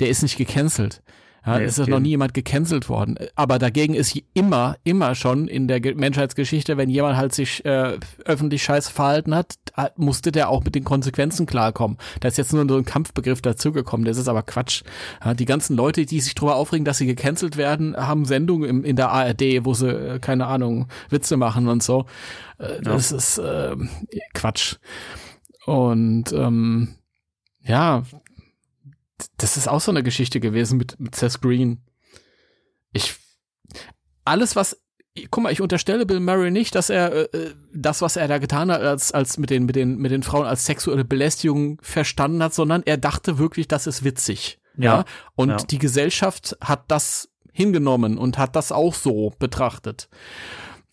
der ist nicht gecancelt. Ja, nee, ist noch nie jemand gecancelt worden. Aber dagegen ist immer, immer schon in der Menschheitsgeschichte, wenn jemand halt sich äh, öffentlich scheiße verhalten hat, musste der auch mit den Konsequenzen klarkommen. Da ist jetzt nur so ein Kampfbegriff dazugekommen, das ist aber Quatsch. Ja, die ganzen Leute, die sich darüber aufregen, dass sie gecancelt werden, haben Sendungen im, in der ARD, wo sie, äh, keine Ahnung, Witze machen und so. Äh, das ja. ist äh, Quatsch. Und ähm, ja, das ist auch so eine Geschichte gewesen mit, mit Seth Green. Ich, alles, was, guck mal, ich unterstelle Bill Murray nicht, dass er äh, äh, das, was er da getan hat, als, als mit den, mit den, mit den Frauen als sexuelle Belästigung verstanden hat, sondern er dachte wirklich, das ist witzig. Ja. ja? Und ja. die Gesellschaft hat das hingenommen und hat das auch so betrachtet.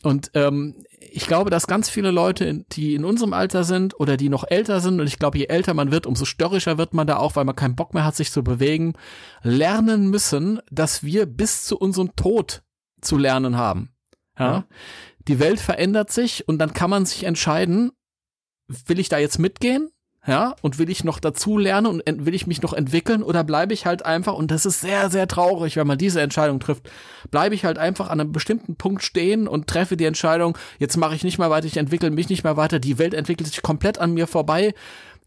Und ähm, ich glaube, dass ganz viele Leute, die in unserem Alter sind oder die noch älter sind, und ich glaube, je älter man wird, umso störrischer wird man da auch, weil man keinen Bock mehr hat, sich zu bewegen, lernen müssen, dass wir bis zu unserem Tod zu lernen haben. Ja? ja. Die Welt verändert sich und dann kann man sich entscheiden, will ich da jetzt mitgehen ja, und will ich noch dazu lernen und will ich mich noch entwickeln oder bleibe ich halt einfach, und das ist sehr, sehr traurig, wenn man diese Entscheidung trifft, bleibe ich halt einfach an einem bestimmten Punkt stehen und treffe die Entscheidung, jetzt mache ich nicht mehr weiter, ich entwickle mich nicht mehr weiter, die Welt entwickelt sich komplett an mir vorbei.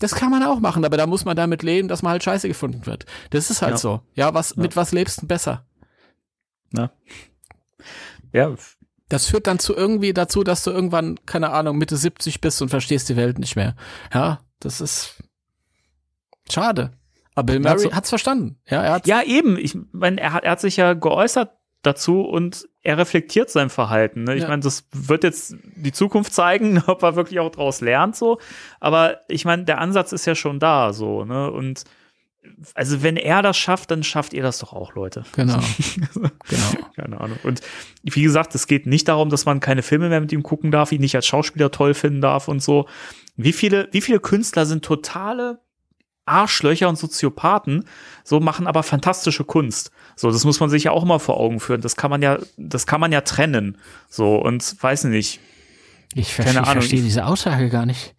Das kann man auch machen, aber da muss man damit leben, dass man halt scheiße gefunden wird. Das ist halt ja. so. Ja, was, ja. mit was lebst du besser? Na. Ja, das führt dann zu irgendwie dazu, dass du irgendwann, keine Ahnung, Mitte 70 bist und verstehst die Welt nicht mehr. Ja, das ist schade. Aber Bill Murray hat hat's verstanden. Ja, er hat's ja eben. Ich meine, er hat, er hat sich ja geäußert dazu und er reflektiert sein Verhalten. Ne? Ich ja. meine, das wird jetzt die Zukunft zeigen, *laughs* ob er wirklich auch daraus lernt, so. Aber ich meine, der Ansatz ist ja schon da, so. Ne? Und also wenn er das schafft, dann schafft ihr das doch auch, Leute. Genau. *laughs* genau. Keine Ahnung. Und wie gesagt, es geht nicht darum, dass man keine Filme mehr mit ihm gucken darf, ihn nicht als Schauspieler toll finden darf und so. Wie viele, wie viele Künstler sind totale Arschlöcher und Soziopathen, so machen aber fantastische Kunst. So, das muss man sich ja auch mal vor Augen führen. Das kann man ja, das kann man ja trennen. So, und weiß nicht. Ich, verstehe, ich verstehe diese Aussage gar nicht.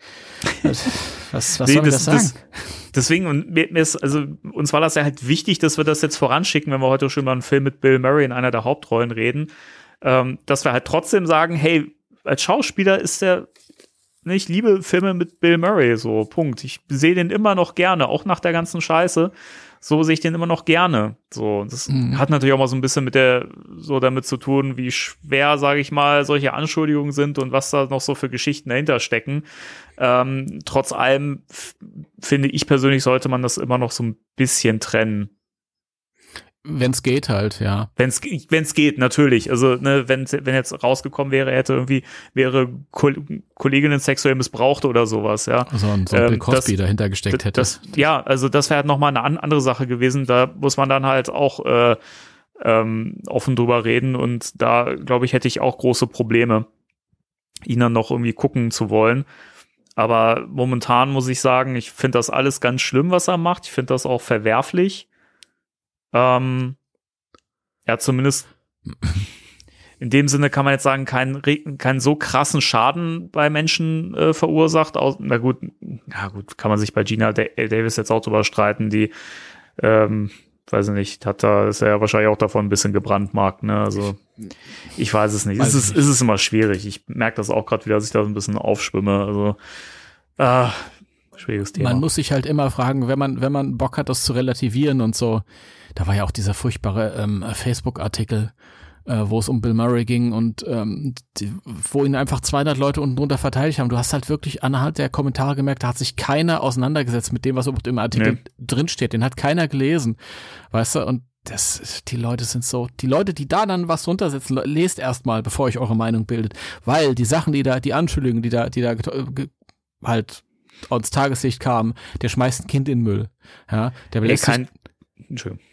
Was, was *laughs* nee, soll das, das sagen? Das, deswegen, und mir, ist, also, uns war das ja halt wichtig, dass wir das jetzt voranschicken, wenn wir heute schon über einen Film mit Bill Murray in einer der Hauptrollen reden, ähm, dass wir halt trotzdem sagen, hey, als Schauspieler ist der ich liebe Filme mit Bill Murray, so, Punkt. Ich sehe den immer noch gerne, auch nach der ganzen Scheiße. so sehe ich den immer noch gerne. So, das Mhm. hat natürlich auch mal so ein bisschen mit der, so damit zu tun, wie schwer, sage ich mal, solche Anschuldigungen sind und was da noch so für Geschichten dahinter stecken. Ähm, trotz allem finde ich persönlich, sollte man das immer noch so ein bisschen trennen. Wenn es geht halt, ja. Wenn es wenn's geht, natürlich. Also, ne, wenn wenn jetzt rausgekommen wäre, hätte irgendwie wäre Kol Kolleginnen sexuell missbraucht oder sowas, ja. So ein, so ein Ähm, Bill Cosby das- dahinter gesteckt hätte. Das, ja, also das wäre halt nochmal eine an, andere Sache gewesen. Da muss man dann halt auch äh, ähm, offen drüber reden und da, glaube ich, hätte ich auch große Probleme, ihn dann noch irgendwie gucken zu wollen. Aber momentan muss ich sagen, ich finde das alles ganz schlimm, was er macht. Ich finde das auch verwerflich. Ähm, ja, zumindest *laughs* in dem Sinne kann man jetzt sagen, keinen, keinen so krassen Schaden bei Menschen äh, verursacht. Aus, na gut, ja gut, kann man sich bei Gina. Davis jetzt auch drüber streiten, die, ähm, weiß ich nicht, hat da, ist er ja wahrscheinlich auch davon ein bisschen gebrandmarkt, ne? Also, ich weiß es nicht. Weiß es ist, nicht. ist es immer schwierig. Ich merke das auch gerade wieder, dass ich da so ein bisschen aufschwimme. Also, ah, schwieriges Thema. Man muss sich halt immer fragen, wenn man, wenn man Bock hat, das zu relativieren und so. Da war ja auch dieser furchtbare ähm, Facebook-Artikel, äh, wo es um Bill Murray ging und ähm, die, wo ihn einfach 200 Leute unten drunter verteidigt haben. Du hast halt wirklich anhand der Kommentare gemerkt, da hat sich keiner auseinandergesetzt mit dem, was überhaupt im Artikel Nee. drinsteht. Den hat keiner gelesen, weißt du? Und das, die Leute sind so, die Leute, die da dann was runtersetzen, le- lest erstmal, bevor euch eure Meinung bildet, weil die Sachen, die da, die Anschuldigungen, die da, die da halt ans Tageslicht kamen, der schmeißt ein Kind in den Müll. Ja, der belästigt,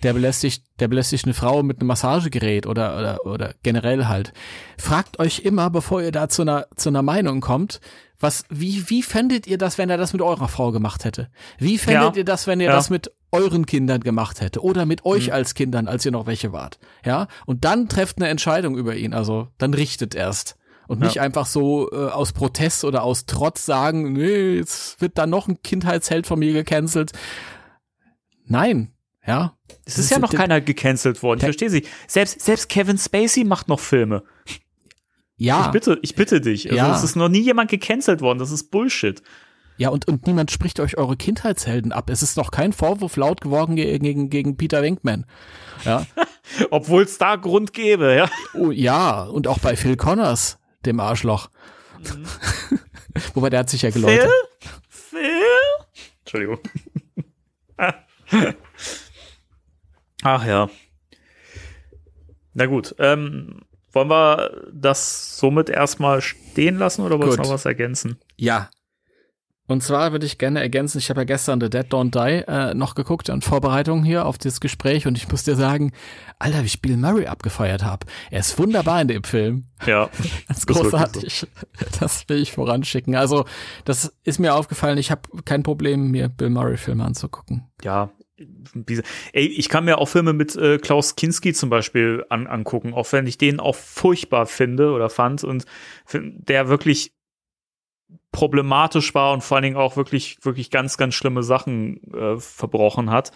der belästigt, der belästigt eine Frau mit einem Massagegerät oder, oder, oder generell halt. Fragt euch immer, bevor ihr da zu einer, zu einer Meinung kommt, was, wie, wie fändet ihr das, wenn er das mit eurer Frau gemacht hätte? Wie fändet Ja. ihr das, wenn ihr Ja. das mit euren Kindern gemacht hätte oder mit euch Mhm. als Kindern, als ihr noch welche wart? Ja, und dann trefft eine Entscheidung über ihn, also dann richtet erst. Und nicht Ja. einfach so äh, aus Protest oder aus Trotz sagen, nee, jetzt wird da noch ein Kindheitsheld von mir gecancelt. Nein, ja. Es ist ja noch keiner gecancelt worden. Ich verstehe Sie. Selbst, selbst Kevin Spacey macht noch Filme. Ja, Ich bitte, ich bitte dich. Also Ja. es ist noch nie jemand gecancelt worden. Das ist Bullshit. ja und, und niemand spricht euch eure Kindheitshelden ab. Es ist noch kein Vorwurf laut geworden ge- gegen, gegen Peter Venkman. Ja. *laughs* Obwohl es da Grund gäbe, ja. Oh, ja, und auch bei Phil Connors, dem Arschloch. *laughs* Wobei der hat sich ja geläutert. Phil? Phil? Entschuldigung. *laughs* Ach ja. Na gut, ähm, wollen wir das somit erstmal stehen lassen oder du Gut. noch was ergänzen? Ja. Und zwar würde ich gerne ergänzen, ich habe ja gestern The Dead Don't Die äh, noch geguckt in Vorbereitung hier auf das Gespräch und ich muss dir sagen, Alter, wie ich Bill Murray abgefeiert habe. Er ist wunderbar in dem Film. Ja. *laughs* Ganz Ist großartig. Das will ich voranschicken. Also, das ist mir aufgefallen. Ich habe kein Problem, mir Bill Murray-Filme anzugucken. ja, ey, ich kann mir auch Filme mit äh, Klaus Kinski zum Beispiel an, angucken, auch wenn ich den auch furchtbar finde oder fand und der wirklich problematisch war und vor allen Dingen auch wirklich, wirklich ganz, ganz schlimme Sachen äh, verbrochen hat.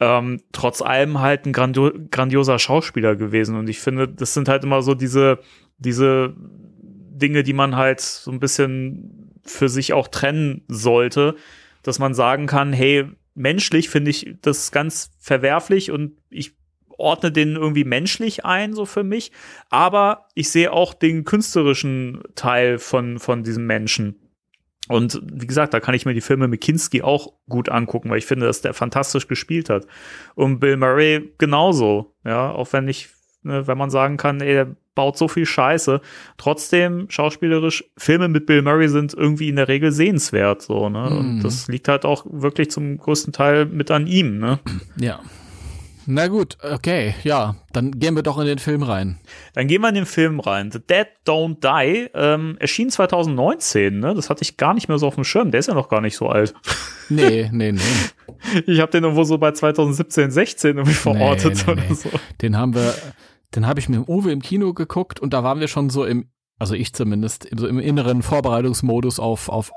Ähm, trotz allem halt ein grandio grandioser Schauspieler gewesen und ich finde, das sind halt immer so diese, diese Dinge, die man halt so ein bisschen für sich auch trennen sollte, dass man sagen kann, hey, menschlich finde ich das ganz verwerflich und ich ordne den irgendwie menschlich ein, so für mich. Aber ich sehe auch den künstlerischen Teil von, von diesem Menschen. Und wie gesagt, da kann ich mir die Filme mit Kinski auch gut angucken, weil ich finde, dass der fantastisch gespielt hat. Und Bill Murray genauso, ja, auch wenn ich, ne, wenn man sagen kann, ey, der baut so viel Scheiße. Trotzdem, schauspielerisch, Filme mit Bill Murray sind irgendwie in der Regel sehenswert, so, ne. Und Mhm. das liegt halt auch wirklich zum größten Teil mit an ihm, ne. Ja. Na gut, okay, ja, dann gehen wir doch in den Film rein. Dann gehen wir in den Film rein. The Dead Don't Die ähm, erschien 2019, ne? Das hatte ich gar nicht mehr so auf dem Schirm. Der ist ja noch gar nicht so alt. *laughs* Nee, nee, nee. *laughs* Ich habe den irgendwo so bei 2017, 16 irgendwie verortet nee, oder nee. so. Den haben wir, den habe ich mit dem Uwe im Kino geguckt und da waren wir schon so im, also ich zumindest, so im inneren Vorbereitungsmodus auf, auf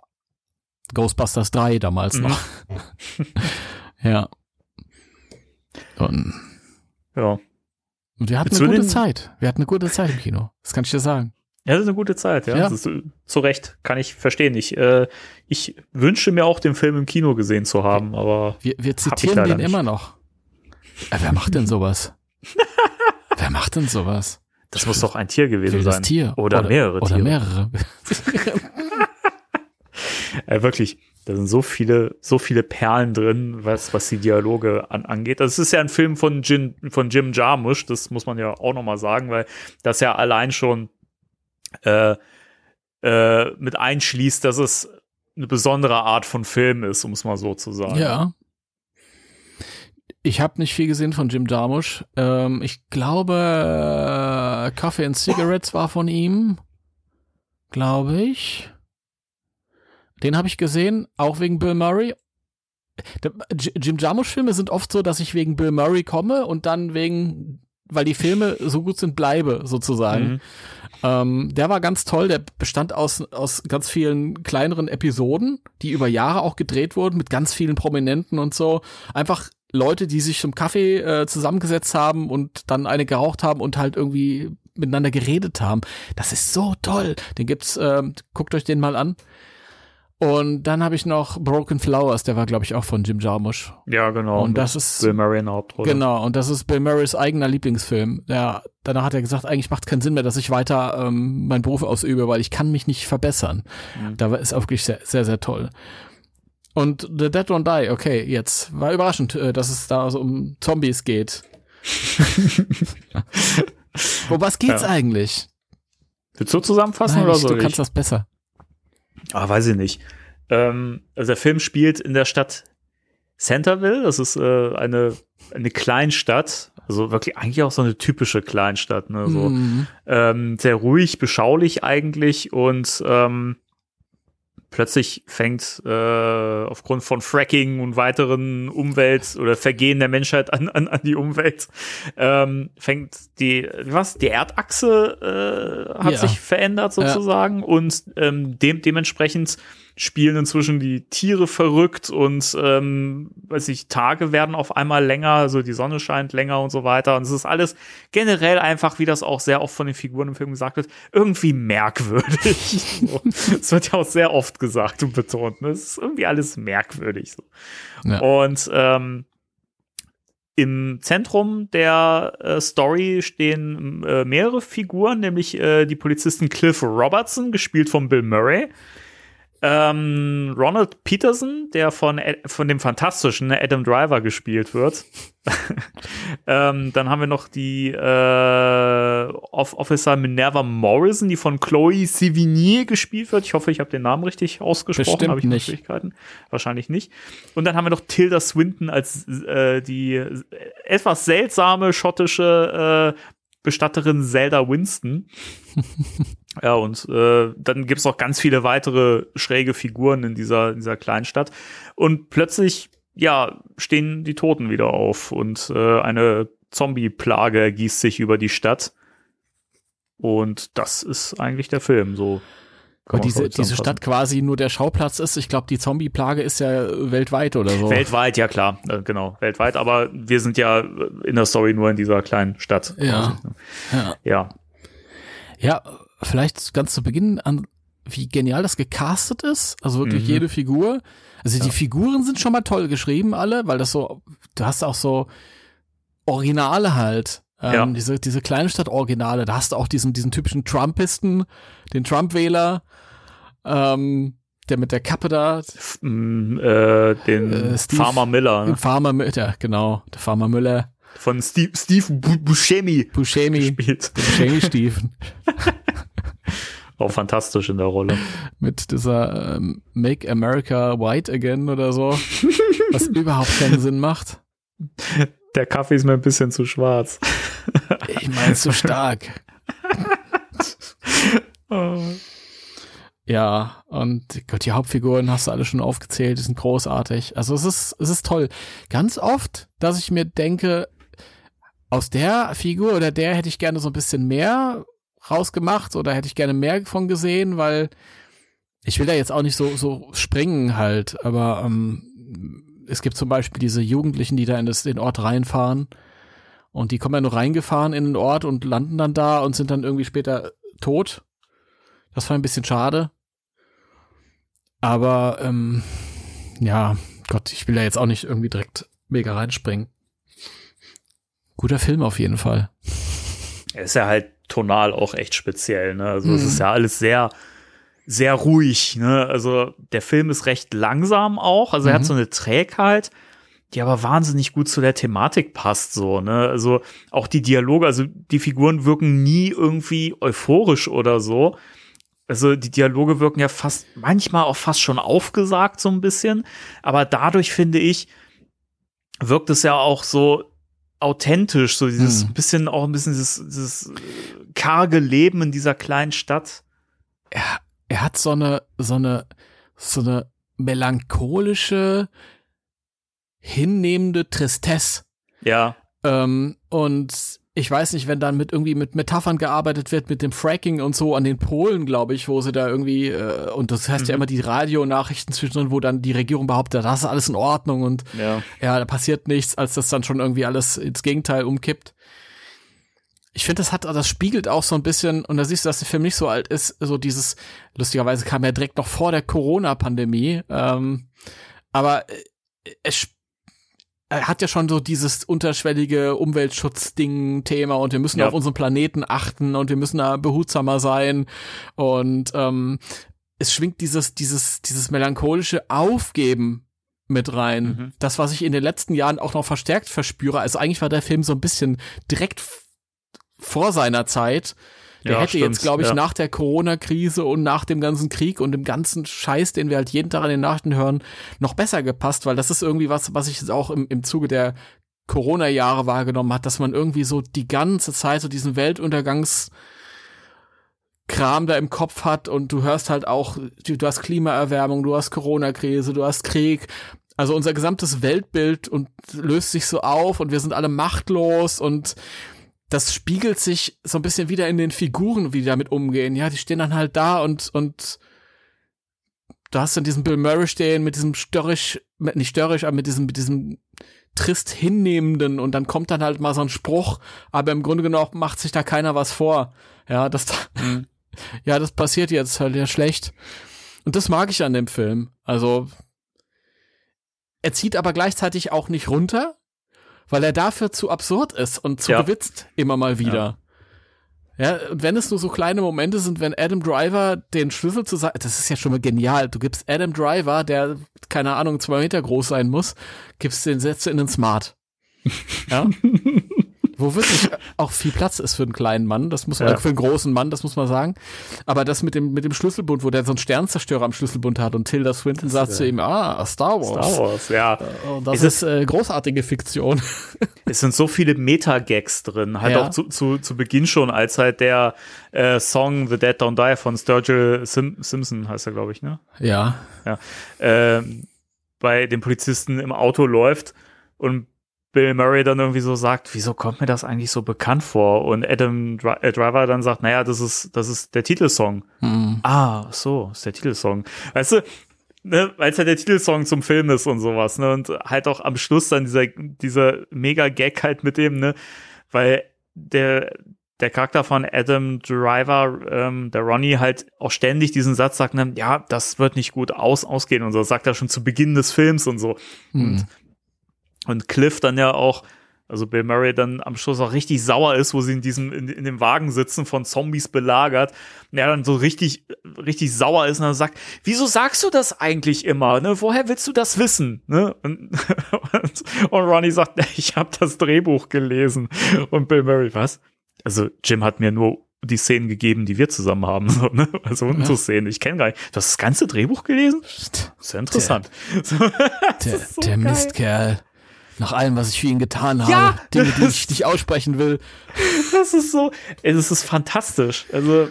Ghostbusters 3 damals Mhm. noch. *laughs* ja. Und, Ja. und wir hatten Willst eine gute Zeit. Wir hatten eine gute Zeit im Kino. Das kann ich dir sagen. Ja, das ist eine gute Zeit, ja. Ja. Das ist, äh, zu Recht, kann ich verstehen. Ich, äh, ich wünsche mir auch, den Film im Kino gesehen zu haben, aber Wir, wir zitieren den nicht. immer noch. Äh, wer macht denn sowas? *laughs* wer macht denn sowas? Das muss doch ein Tier gewesen sein. Tier. Oder, mehrere Oder Tiere. mehrere. *laughs* Äh, wirklich, da sind so viele, so viele Perlen drin, was, was die Dialoge an, angeht. Das ist ja ein Film von Jim, von Jim Jarmusch, das muss man ja auch nochmal sagen, weil das ja allein schon äh, äh, mit einschließt, dass es eine besondere Art von Film ist, um es mal so zu sagen. Ja. Ich habe nicht viel gesehen von Jim Jarmusch. Ähm, ich glaube, äh, and Cigarettes war von ihm. Glaube ich. Den habe ich gesehen, auch wegen Bill Murray. Der- Jim Jarmusch-Filme sind oft so, dass ich wegen Bill Murray komme und dann wegen, weil die Filme so gut sind, bleibe, sozusagen. Mhm. Ähm, der war ganz toll. Der bestand aus, aus ganz vielen kleineren Episoden, die über Jahre auch gedreht wurden, mit ganz vielen Prominenten und so. Einfach Leute, die sich zum Kaffee äh, zusammengesetzt haben und dann eine geraucht haben und halt irgendwie miteinander geredet haben. Das ist so toll. Den gibt's, ähm, guckt euch den mal an. Und dann habe ich noch Broken Flowers, der war, glaube ich, auch von Jim Jarmusch. Ja, genau. Und das ist Bill Murray in der Hauptrolle. Genau, und das ist Bill Murrays eigener Lieblingsfilm. Ja, danach hat er gesagt, eigentlich macht es keinen Sinn mehr, dass ich weiter ähm, meinen Beruf ausübe, weil ich kann mich nicht verbessern. Mhm. Da ist auch wirklich sehr, sehr, sehr toll. Und The Dead Don't Die, okay, jetzt war überraschend, äh, dass es da so um Zombies geht. *laughs* Wo was geht's Ja. eigentlich? Willst du zusammenfassen Nein, oder ich, soll du kannst das besser. Ah, weiß ich nicht. Ähm, also der Film spielt in der Stadt Centerville. Das ist äh, eine, eine Kleinstadt. Also wirklich eigentlich auch so eine typische Kleinstadt. Ne? So, Mhm. ähm, sehr ruhig, beschaulich eigentlich und ähm, plötzlich fängt äh, aufgrund von Fracking und weiteren Umwelt- oder Vergehen der Menschheit an, an, an die Umwelt, ähm, fängt die, was, die Erdachse äh, hat Ja. sich verändert sozusagen und ähm, dem, dementsprechend spielen inzwischen die Tiere verrückt und ähm, weiß ich, Tage werden auf einmal länger, also die Sonne scheint länger und so weiter. Und es ist alles generell einfach, wie das auch sehr oft von den Figuren im Film gesagt wird, irgendwie merkwürdig. *laughs* so. Es wird ja auch sehr oft gesagt und betont. Ne? Es ist irgendwie alles merkwürdig. So. Ja. Und ähm, im Zentrum der äh, Story stehen äh, mehrere Figuren, nämlich äh, die Polizisten Cliff Robertson, gespielt von Bill Murray, ähm, Ronald Peterson, der von, von dem fantastischen Adam Driver gespielt wird. *laughs* ähm, dann haben wir noch die äh, Off Officer Minerva Morrison, die von Chloe Sevigny gespielt wird. Ich hoffe, ich habe den Namen richtig ausgesprochen. Bestimmt Habe ich nicht. Schwierigkeiten? Wahrscheinlich nicht. Und dann haben wir noch Tilda Swinton als äh, die etwas seltsame schottische äh, Bestatterin Zelda Winston. *laughs* ja, und äh, dann gibt's noch ganz viele weitere schräge Figuren in dieser, in dieser Kleinstadt. Und plötzlich, ja, stehen die Toten wieder auf und äh, eine Zombie-Plage ergießt sich über die Stadt. Und das ist eigentlich der Film, so. Weil diese, diese. Stadt quasi nur der Schauplatz ist. Ich glaube, die Zombie-Plage ist ja weltweit oder so. Weltweit, ja klar, äh, genau, weltweit, aber wir sind ja in der Story nur in dieser kleinen Stadt. Ja. quasi, ne? Ja. Ja. Ja, vielleicht ganz zu Beginn an, wie genial das gecastet ist. Also wirklich Mhm. jede Figur. Also die Figuren sind schon mal toll geschrieben, alle, weil das so, du hast auch so Originale halt. Ähm, Ja. diese, diese kleine Stadt Originale. Da hast du auch diesen, diesen typischen Trumpisten, den Trump-Wähler, ähm, der mit der Kappe da, F- m, äh, den Äh, Steve- Farmer Miller ne? Farmer Müller, ja, genau, der Farmer Müller, von Steve, Steve Bu- Buscemi Buscemi, gespielt. Buscemi-Stiefen. *laughs* Auch fantastisch in der Rolle. mit dieser ähm, Make America White Again oder so, was *laughs* überhaupt keinen Sinn macht. Der Kaffee ist mir ein bisschen zu schwarz. Ich meine, zu stark. *laughs* Ja, und Gott, die Hauptfiguren hast du alle schon aufgezählt, die sind großartig. Also es ist, es ist toll. Ganz oft, dass ich mir denke, aus der Figur oder der hätte ich gerne so ein bisschen mehr rausgemacht oder hätte ich gerne mehr von gesehen, weil ich will da jetzt auch nicht so, so springen halt, aber ähm, es gibt zum Beispiel diese Jugendlichen, die da in das, den Ort reinfahren und die kommen ja nur reingefahren in den Ort und landen dann da und sind dann irgendwie später tot. Das war ein bisschen schade. Aber ähm, ja, Gott, ich will da jetzt auch nicht irgendwie direkt mega reinspringen. Guter Film auf jeden Fall. Er ist ja halt tonal auch echt speziell, ne? Also es ist ja alles sehr, sehr ruhig, ne? Also der Film ist recht langsam auch, also er hat so eine Trägheit, die aber wahnsinnig gut zu der Thematik passt, so, ne? Also auch die Dialoge, also die Figuren wirken nie irgendwie euphorisch oder so. Also die Dialoge wirken ja fast, manchmal auch fast schon aufgesagt, so ein bisschen. Aber dadurch finde ich, wirkt es ja auch so authentisch, so dieses Hm. bisschen, auch ein bisschen dieses, dieses äh, karge Leben in dieser kleinen Stadt. er, er hat so eine, so eine, so eine melancholische, hinnehmende Tristesse. Ja, Ähm, und ich weiß nicht, wenn dann mit irgendwie mit Metaphern gearbeitet wird, mit dem Fracking und so an den Polen, glaube ich, wo sie da irgendwie, äh, und das heißt ja immer die Radionachrichten zwischendrin, wo dann die Regierung behauptet, das ist alles in Ordnung und ja. ja, da passiert nichts, als das dann schon irgendwie alles ins Gegenteil umkippt. Ich finde, das hat, das spiegelt auch so ein bisschen, und da siehst du, dass der Film nicht so alt ist, so dieses, lustigerweise kam er direkt noch vor der Corona-Pandemie, ähm, aber äh, es er hat ja schon so dieses unterschwellige Umweltschutzding-Thema und wir müssen Ja. auf unseren Planeten achten und wir müssen da behutsamer sein und ähm, es schwingt dieses, dieses, dieses melancholische Aufgeben mit rein. Mhm. Das, was ich in den letzten Jahren auch noch verstärkt verspüre. Also eigentlich war der Film so ein bisschen direkt vor seiner Zeit. Der Ja, hätte stimmt, jetzt, glaube ich, ja. nach der Corona-Krise und nach dem ganzen Krieg und dem ganzen Scheiß, den wir halt jeden Tag an den Nachrichten hören, noch besser gepasst, weil das ist irgendwie was, was ich jetzt auch im, im Zuge der Corona-Jahre wahrgenommen hat, dass man irgendwie so die ganze Zeit so diesen Weltuntergangs Kram da im Kopf hat und du hörst halt auch, du, du hast Klimaerwärmung, du hast Corona-Krise, du hast Krieg. Also unser gesamtes Weltbild und löst sich so auf und wir sind alle machtlos und das spiegelt sich so ein bisschen wieder in den Figuren, wie die damit umgehen. Ja, die stehen dann halt da und, und du hast dann diesen Bill Murray stehen mit diesem störrisch, nicht störrisch, aber mit diesem, mit diesem trist hinnehmenden und dann kommt dann halt mal so ein Spruch, aber im Grunde genommen macht sich da keiner was vor. Ja, das, Mhm. *laughs* ja, das passiert jetzt halt ja schlecht. Und das mag ich an dem Film. Also, er zieht aber gleichzeitig auch nicht runter, weil er dafür zu absurd ist und zu Ja. gewitzt immer mal wieder. Ja. und wenn es nur so kleine Momente sind, wenn Adam Driver den Schlüssel zu sagen, das ist ja schon mal genial. Du gibst Adam Driver, der, keine Ahnung, zwei Meter groß sein muss, gibst den Sätze in den Smart. Ja. *laughs* Wo wirklich auch viel Platz ist für einen kleinen Mann, das muss man, Ja. äh, für einen großen Mann, das muss man sagen. Aber das mit dem, mit dem Schlüsselbund, wo der so einen Sternzerstörer am Schlüsselbund hat und Tilda Swinton sagt zu ihm, ah, Star Wars. Star Wars, ja. Und das Ist ist, äh, großartige Fiktion. *laughs* Es sind so viele Meta-Gags drin. Halt Ja. auch zu, zu, zu Beginn schon, als halt der äh, Song The Dead Don't Die von Sturgill Sim Simpson heißt er, glaube ich, ne? Ja. Ja. Ähm, bei dem Polizisten im Auto läuft und Bill Murray dann irgendwie so sagt, wieso kommt mir das eigentlich so bekannt vor? Und Adam Dri äh, Driver dann sagt, naja, das ist, das ist der Titelsong. Hm. Ah, so, ist der Titelsong. Weißt du, ne, weil es ja der Titelsong zum Film ist und sowas, ne? Und halt auch am Schluss dann dieser, dieser Mega-Gag halt mit dem, ne? Weil der, der Charakter von Adam Driver, ähm, der Ronnie, halt auch ständig diesen Satz sagt, ne, ja, das wird nicht gut aus, ausgehen und so. Das sagt er schon zu Beginn des Films und so. Hm. Und Cliff dann ja auch, also Bill Murray dann am Schluss auch richtig sauer ist, wo sie in diesem, in, in dem Wagen sitzen, von Zombies belagert. Und er dann so richtig, richtig sauer ist und dann sagt, wieso sagst du das eigentlich immer? Ne? Woher willst du das wissen? Ne? Und, *laughs* und, und Ronnie sagt, ich habe das Drehbuch gelesen. Und Bill Murray, was? Also Jim hat mir nur die Szenen gegeben, die wir zusammen haben, so, ne? Also unsere Szenen. Ich kenne gar nicht. Du hast das ganze Drehbuch gelesen? Sehr interessant. So, *laughs* das Der, ist so der. Mistkerl. Nach allem, was ich für ihn getan habe. Ja, Dinge, die ich nicht aussprechen will. *laughs* Das ist so, es ist fantastisch. Also,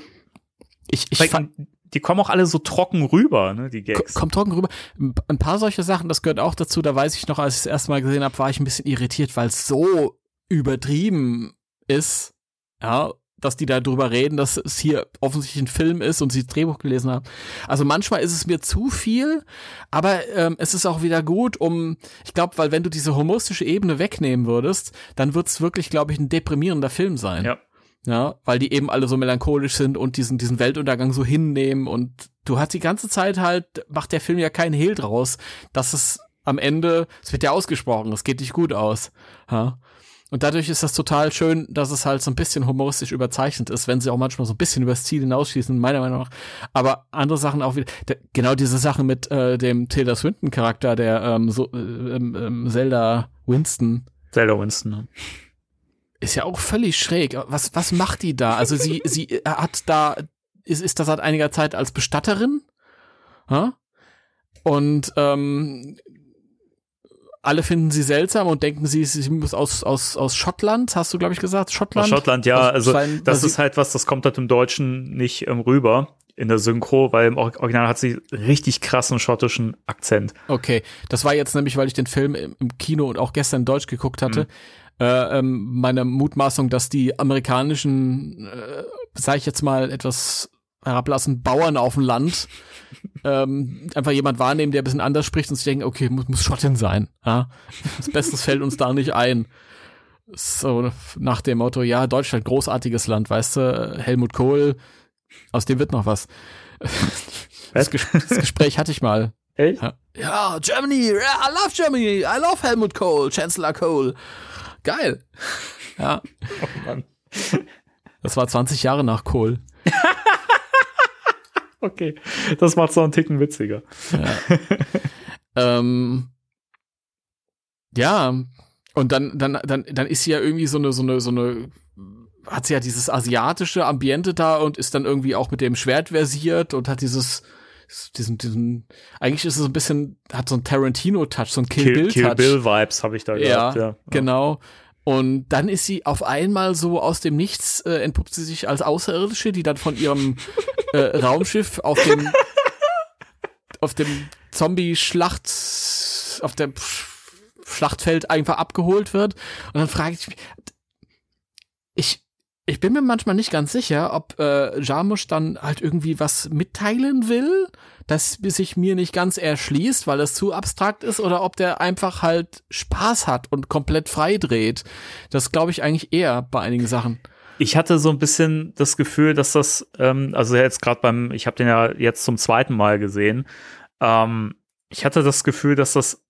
Ich, ich fand, die kommen auch alle so trocken rüber, ne, die Gags. Kommt trocken rüber. Ein ein paar solche Sachen, das gehört auch dazu. Da weiß ich noch, als ich das erste Mal gesehen habe, war ich ein bisschen irritiert, weil es so übertrieben ist, ja, dass die da drüber reden, dass es hier offensichtlich ein Film ist und sie das Drehbuch gelesen haben. Also manchmal ist es mir zu viel, aber ähm, es ist auch wieder gut, um, ich glaube, weil wenn du diese humoristische Ebene wegnehmen würdest, dann wird es wirklich, glaube ich, ein deprimierender Film sein. Ja. Ja, weil die eben alle so melancholisch sind und diesen, diesen Weltuntergang so hinnehmen und du hast die ganze Zeit halt, macht der Film ja keinen Hehl draus, dass es am Ende, es wird ja ausgesprochen, es geht nicht gut aus. Ja. Und dadurch ist das total schön, dass es halt so ein bisschen humoristisch überzeichnet ist, wenn sie auch manchmal so ein bisschen übers Ziel hinausschießen, meiner Meinung nach. Aber andere Sachen auch wieder, der, genau diese Sache mit äh, dem Taylor Swinton-Charakter, der ähm, so, äh, ähm, ähm, Zelda Winston. Zelda Winston. Ne? Ist ja auch völlig schräg. Was, was macht die da? Also sie, *laughs* sie hat da, ist, ist das seit einiger Zeit als Bestatterin? Ha? Und ähm, alle finden sie seltsam und denken sie, sie muss aus, aus, aus Schottland, hast du, glaube ich, gesagt? Schottland? Aus Schottland, ja. Also, sein, das ist halt was, das kommt halt im Deutschen nicht ähm, rüber in der Synchro, weil im Original hat sie richtig krassen schottischen Akzent. Okay, das war jetzt nämlich, weil ich den Film im, im Kino und auch gestern in Deutsch geguckt hatte. Mhm. Äh, ähm, meine Mutmaßung, dass die amerikanischen, äh, sage ich jetzt mal etwas herablassen, Bauern auf dem Land *laughs* ähm, einfach jemand wahrnehmen, der ein bisschen anders spricht und sich denken, okay, muss, muss Schottin sein. Ja? Das Beste fällt uns da nicht ein. So nach dem Motto, ja, Deutschland, großartiges Land, weißt du, Helmut Kohl, aus dem wird noch was. *laughs* Das, Ges das Gespräch hatte ich mal. Echt? Ja. ja, Germany, I love Germany, I love Helmut Kohl, Chancellor Kohl. Geil. Ja. Oh Mann. Das war 20 Jahre nach Kohl. *laughs* Okay, das macht so einen Ticken witziger. Ja. ähm, ja, und dann, dann, dann, dann ist sie ja irgendwie so eine, so eine, so eine, hat sie ja dieses asiatische Ambiente da und ist dann irgendwie auch mit dem Schwert versiert und hat dieses, diesen, diesen, eigentlich ist es ein bisschen, hat so ein Tarantino-Touch, so ein Kill, Bill-Touch. Kill Bill-Vibes habe ich da gehabt, ja, ja. Genau. Und dann ist sie auf einmal so aus dem Nichts, äh, entpuppt sie sich als Außerirdische, die dann von ihrem *laughs* äh, Raumschiff auf dem auf dem Zombie-Schlacht auf dem Schlachtfeld einfach abgeholt wird. Und dann frage ich mich, ich, ich bin mir manchmal nicht ganz sicher, ob äh, Jarmusch dann halt irgendwie was mitteilen will, das sich mir nicht ganz erschließt, weil es zu abstrakt ist, oder ob der einfach halt Spaß hat und komplett frei dreht. Das glaube ich eigentlich eher bei einigen Sachen ich hatte so ein bisschen das Gefühl, dass das, ähm, also jetzt gerade beim, ich habe den ja jetzt zum zweiten Mal gesehen, ähm, ich hatte das Gefühl, dass das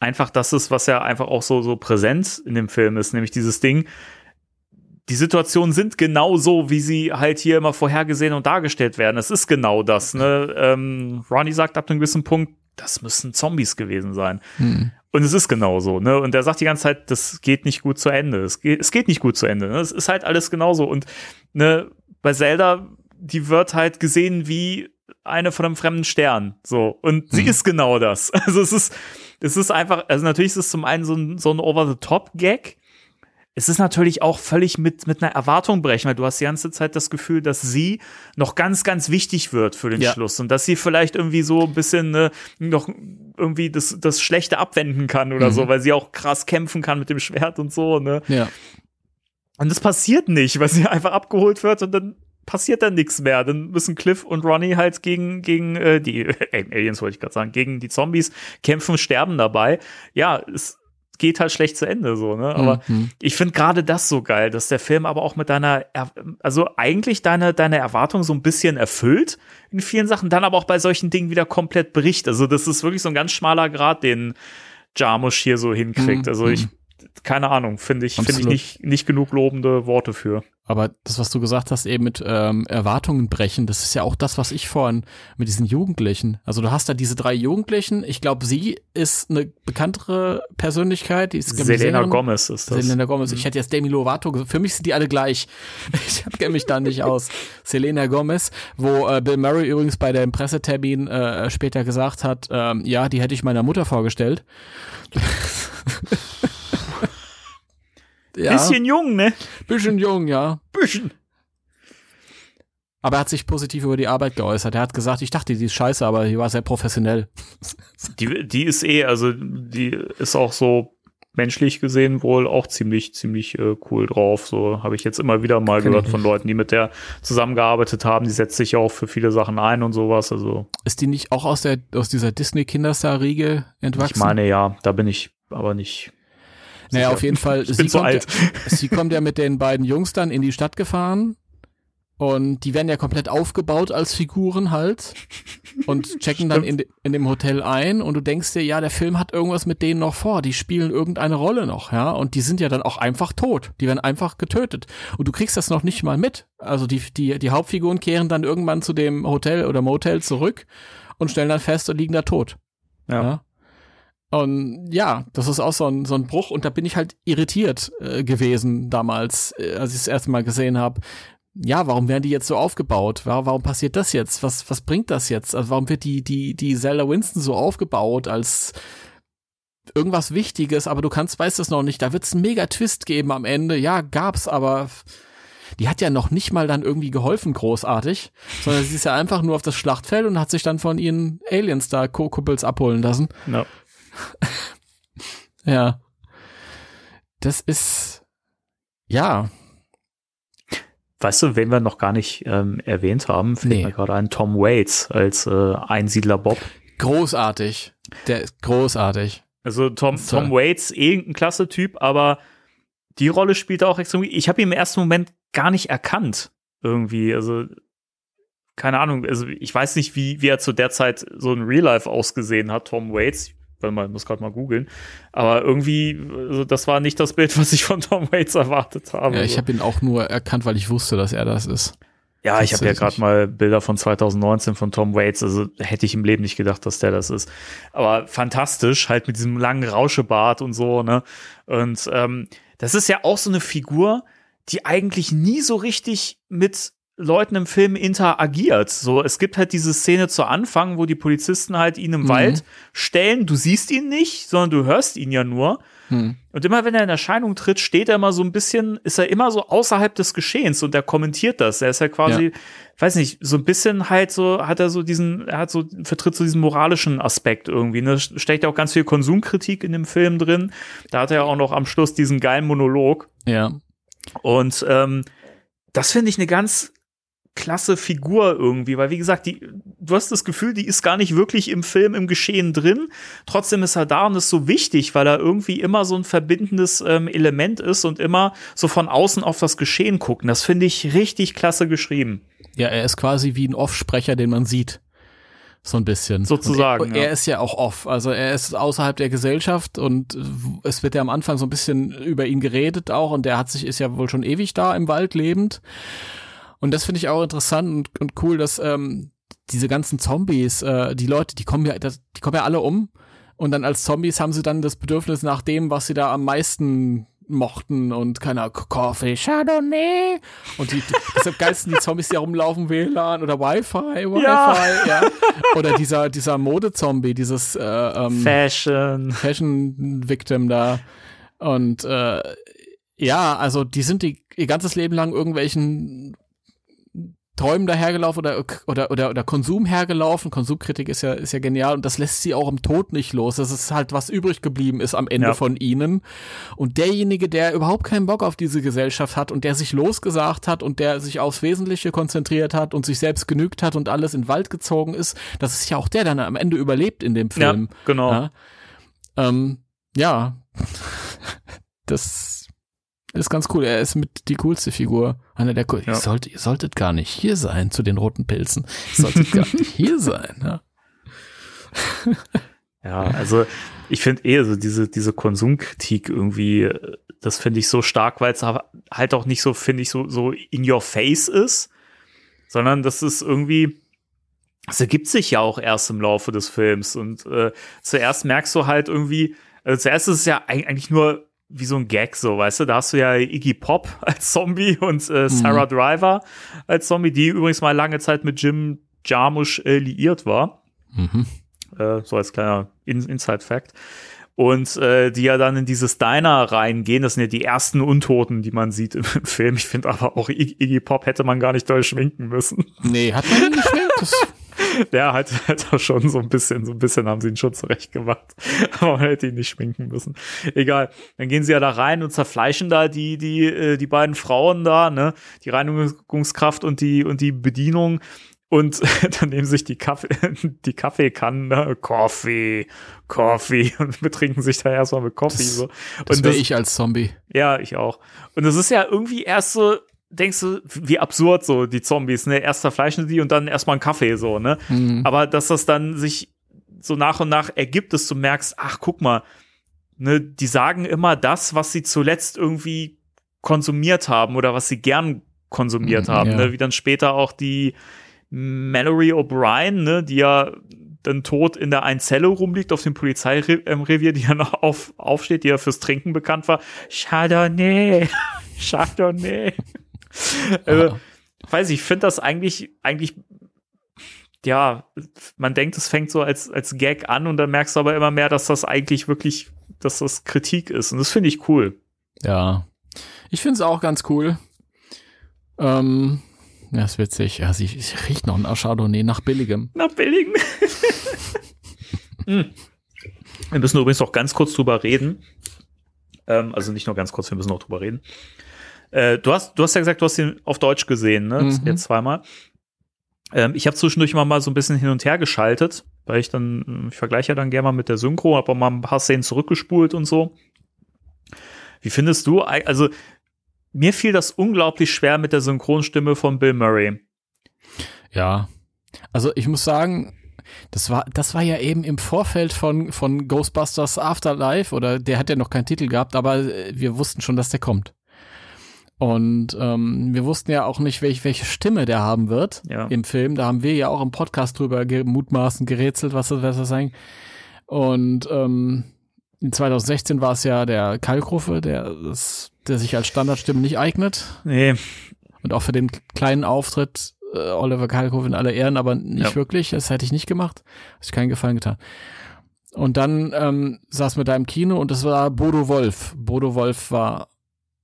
einfach das ist, was ja einfach auch so, so präsent in dem Film ist, nämlich dieses Ding, die Situationen sind genau so, wie sie halt hier immer vorhergesehen und dargestellt werden. Es ist genau das. Ne? Ähm, Ronnie sagt ab einem gewissen Punkt, das müssen Zombies gewesen sein. Hm. Und es ist genauso, ne? Und er sagt die ganze Zeit, das geht nicht gut zu Ende. Es geht, es geht nicht gut zu Ende. Ne? Es ist halt alles genauso. Und ne, bei Zelda, die wird halt gesehen wie eine von einem fremden Stern. So. Und sie hm. ist genau das. *laughs* Also es ist, es ist einfach, also natürlich ist es zum einen so ein, so ein Over-the-Top-Gag, es ist natürlich auch völlig mit, mit einer Erwartung brechen, weil du hast die ganze Zeit das Gefühl, dass sie noch ganz, ganz wichtig wird für den ja. Schluss und dass sie vielleicht irgendwie so ein bisschen äh, noch irgendwie das, das Schlechte abwenden kann oder mhm. so, weil sie auch krass kämpfen kann mit dem Schwert und so, ne? Ja. Und das passiert nicht, weil sie einfach abgeholt wird und dann passiert dann nichts mehr. Dann müssen Cliff und Ronnie halt gegen, gegen äh, die äh, Aliens, wollte ich gerade sagen, gegen die Zombies kämpfen, sterben dabei. Ja, es geht halt schlecht zu Ende so, ne? Aber mhm. ich finde gerade das so geil, dass der Film aber auch mit deiner, also eigentlich deine, deine Erwartung so ein bisschen erfüllt in vielen Sachen, dann aber auch bei solchen Dingen wieder komplett bricht. Also das ist wirklich so ein ganz schmaler Grad, den Jarmusch hier so hinkriegt. Mhm. Also ich, keine Ahnung, finde ich, finde ich nicht, nicht genug lobende Worte für. Aber das, was du gesagt hast, eben mit ähm, Erwartungen brechen, das ist ja auch das, was ich vorhin mit diesen Jugendlichen. Also du hast da diese drei Jugendlichen. Ich glaube, sie ist eine bekanntere Persönlichkeit. Die ist Selena Gomez ist das. Selena Gomez. Mhm. Ich hätte jetzt Demi Lovato gesagt. Für mich sind die alle gleich. *laughs* Ich kenne mich da nicht aus. Selena Gomez, wo äh, Bill Murray übrigens bei dem Pressetermin äh, später gesagt hat, ähm, ja, die hätte ich meiner Mutter vorgestellt. *laughs* Ja. Bisschen jung, ne? Bisschen jung, ja. Bisschen. Aber er hat sich positiv über die Arbeit geäußert. Er hat gesagt, ich dachte, die ist scheiße, aber die war sehr professionell. *laughs* Die, die ist eh, also die ist auch so menschlich gesehen wohl auch ziemlich, ziemlich äh, cool drauf. So habe ich jetzt immer wieder mal Kenn gehört von Leuten, die mit der zusammengearbeitet haben. Die setzt sich auch für viele Sachen ein und sowas. Also ist die nicht auch aus der aus dieser Disney Kinderstar-Riege entwachsen? Ich meine ja, da bin ich aber nicht naja, auf jeden Fall. Ich so kommt, alt. *laughs* sie kommt ja mit den beiden Jungs dann in die Stadt gefahren. Und die werden ja komplett aufgebaut als Figuren halt und *laughs* checken dann in, de, in dem Hotel ein und du denkst dir, ja, der Film hat irgendwas mit denen noch vor, die spielen irgendeine Rolle noch, ja, und die sind ja dann auch einfach tot, die werden einfach getötet und du kriegst das noch nicht mal mit. Also die, die, die Hauptfiguren kehren dann irgendwann zu dem Hotel oder Motel zurück und stellen dann fest und liegen da tot. Ja. ja? Und ja, das ist auch so ein, so ein Bruch und da bin ich halt irritiert äh, gewesen damals, äh, als ich es erste Mal gesehen habe ja, warum werden die jetzt so aufgebaut? Warum passiert das jetzt? Was, was bringt das jetzt? Also warum wird die, die, die Zelda Winston so aufgebaut als irgendwas Wichtiges, aber du kannst, weißt es noch nicht. Da wird es einen mega Twist geben am Ende. Ja, gab's, aber die hat ja noch nicht mal dann irgendwie geholfen, großartig, sondern sie ist ja einfach nur auf das Schlachtfeld und hat sich dann von ihren Aliens da Kuppels abholen lassen. No. *laughs* ja. Das ist, ja, Weißt du, wen wir noch gar nicht ähm, erwähnt haben, fällt Nee. mir gerade ein Tom Waits als äh, Einsiedler Bob. großartig. Der ist großartig. Also Tom. Tom Waits, eh ein klasse Typ, aber die Rolle spielt er auch extrem. Ich habe ihn im ersten Moment gar nicht erkannt. Irgendwie. Also, keine Ahnung. Also, ich weiß nicht, wie, wie er zu der Zeit so in Real Life ausgesehen hat, Tom Waits. Ich muss gerade mal googeln. Aber irgendwie, also das war nicht das Bild, was ich von Tom Waits erwartet habe. Ja, ich habe ihn auch nur erkannt, weil ich wusste, dass er das ist. Ja, ich habe ja gerade mal Bilder von 2019 von Tom Waits, also hätte ich im Leben nicht gedacht, dass der das ist. Aber fantastisch, halt mit diesem langen Rauschebart und so, ne? Und ähm, das ist ja auch so eine Figur, die eigentlich nie so richtig mit Leuten im Film interagiert. So, es gibt halt diese Szene zu Anfang, wo die Polizisten halt ihn im Mhm. Wald stellen. Du siehst ihn nicht, sondern du hörst ihn ja nur. Hm. Und immer wenn er in Erscheinung tritt, steht er immer so ein bisschen, ist er immer so außerhalb des Geschehens und er kommentiert das. Er ist ja quasi, Ja. weiß nicht, so ein bisschen halt so, hat er so diesen, er hat so, vertritt so diesen moralischen Aspekt irgendwie. Ne? Steckt ja auch ganz viel Konsumkritik in dem Film drin. Da hat er ja auch noch am Schluss diesen geilen Monolog. Ja. Und ähm, das finde ich eine ganz klasse Figur irgendwie, weil wie gesagt, die, du hast das Gefühl, die ist gar nicht wirklich im Film, im Geschehen drin. Trotzdem ist er da und ist so wichtig, weil er irgendwie immer so ein verbindendes ähm, Element ist und immer so von außen auf das Geschehen gucken. Das finde ich richtig klasse geschrieben. Ja, er ist quasi wie ein Off-Sprecher, den man sieht. So ein bisschen. Sozusagen, Und er, ja. er ist ja auch off. Also er ist außerhalb der Gesellschaft und es wird ja am Anfang so ein bisschen über ihn geredet auch und der hat sich, ist ja wohl schon ewig da im Wald lebend. Und das finde ich auch interessant und, und cool, dass ähm, diese ganzen Zombies, äh, die Leute, die kommen ja, die kommen ja alle um. Und dann als Zombies haben sie dann das Bedürfnis nach dem, was sie da am meisten mochten und keine Ahnung, Coffee, Chardonnay. Und die, deshalb geilsten die Zombies, die herumlaufen, WLAN oder Wi-Fi, Wi-Fi, Ja. ja. Oder dieser, dieser Mode-Zombie, dieses äh, ähm, Fashion. Fashion-Victim da. Und äh, ja, also die sind die, ihr ganzes Leben lang irgendwelchen Träumen dahergelaufen oder, oder, oder, oder Konsum hergelaufen. Konsumkritik ist ja, ist ja genial und das lässt sie auch im Tod nicht los. Das ist halt, was übrig geblieben ist am Ende Ja. von ihnen. Und derjenige, der überhaupt keinen Bock auf diese Gesellschaft hat und der sich losgesagt hat und der sich aufs Wesentliche konzentriert hat und sich selbst genügt hat und alles in den Wald gezogen ist, das ist ja auch der, der dann am Ende überlebt in dem Ja, Film. genau. Ja, ähm, ja. *laughs* das ist ganz cool. Er ist mit die coolste Figur. Einer der cool. Ja. Ihr, sollt, ihr solltet gar nicht hier sein zu den roten Pilzen. Ihr solltet gar nicht *laughs* hier sein. Ja. Ja, also ich finde eh so diese, diese Konsumkritik irgendwie, das finde ich so stark, weil es halt auch nicht so, finde ich, so, so in your face ist, sondern das ist irgendwie, es ergibt sich ja auch erst im Laufe des Films und äh, zuerst merkst du halt irgendwie, also zuerst ist es ja eig- eigentlich nur wie so ein Gag, so, weißt du, da hast du ja Iggy Pop *laughs* als Zombie und äh, Sarah Driver als Zombie, die übrigens mal lange Zeit mit Jim Jarmusch äh, liiert war Mhm. äh, so als kleiner In Inside-Fact. Und äh, die ja dann in dieses Diner reingehen, das sind ja die ersten Untoten, die man sieht im *laughs* Film. Ich finde aber auch Ig- Iggy Pop hätte man gar nicht doll schminken müssen. Nee, hat man ihn geschminkt? *laughs* Der hat, hat auch schon so ein bisschen, so ein bisschen haben sie ihn schon zurecht gemacht. *laughs* Aber man hätte ihn nicht schminken müssen. Egal. Dann gehen sie ja da rein und zerfleischen da die, die, äh, die beiden Frauen da, ne? Die Reinigungskraft und die, und die Bedienung. Und *laughs* dann nehmen sich die Kaffee, *laughs* die Kaffeekannen, ne? Coffee, Coffee *laughs* und betrinken sich da erstmal mit Coffee. So. das Und wäre ich als Zombie. ja, ich auch. Und es ist ja irgendwie erst so denkst du, wie absurd so die Zombies, ne? Erst zerfleischen die und dann erstmal einen Kaffee so, ne? Mhm. Aber dass das dann sich so nach und nach ergibt, dass du merkst, ach, guck mal, ne, die sagen immer das, was sie zuletzt irgendwie konsumiert haben oder was sie gern konsumiert Mhm, haben, ja. ne? Wie dann später auch die Mallory O'Brien, ne, die ja dann tot in der einen Zelle rumliegt auf dem Polizeirevier, die ja noch auf, aufsteht, die ja fürs Trinken bekannt war. Chardonnay, *laughs* Chardonnay. *laughs* also, weiß ich, ich finde das eigentlich, eigentlich, ja, man denkt, es fängt so als, als Gag an und dann merkst du aber immer mehr, dass das eigentlich wirklich, dass das Kritik ist. Und das finde ich cool. Ja. Ich finde es auch ganz cool. Ähm, ja, ist witzig. Ja, sie, sie riecht noch nach Chardonnay, nach billigem. Nach billigen. Hm. Wir müssen übrigens noch ganz kurz drüber reden. Ähm, also nicht nur ganz kurz, wir müssen noch drüber reden. Äh, du, hast, du hast ja gesagt, du hast ihn auf Deutsch gesehen, ne? Mhm. Jetzt zweimal. Ähm, ich habe zwischendurch immer mal so ein bisschen hin und her geschaltet, weil ich dann, ich vergleiche ja dann gerne mal mit der Synchro, habe auch mal ein paar Szenen zurückgespult und so. Wie findest du, also mir fiel das unglaublich schwer mit der Synchronstimme von Bill Murray. Ja. Also ich muss sagen, das war, das war ja eben im Vorfeld von, von Ghostbusters Afterlife oder der hat ja noch keinen Titel gehabt, aber äh, wir wussten schon, dass der kommt. Und ähm, wir wussten ja auch nicht, welch, welche Stimme der haben wird Ja. im Film. Da haben wir ja auch im Podcast drüber gemutmaßen, gerätselt, was das, was das sein. Und ähm, 2016 war es ja der Kalkofe, der, der sich als Standardstimme nicht eignet. Nee, Und auch für den kleinen Auftritt äh, Oliver Kalkofe in aller Ehren, aber nicht Ja. wirklich. Das hätte ich nicht gemacht. Hast ich keinen Gefallen getan. Und dann ähm, saß wir da im Kino und das war Bodo Wolf. Bodo Wolf war,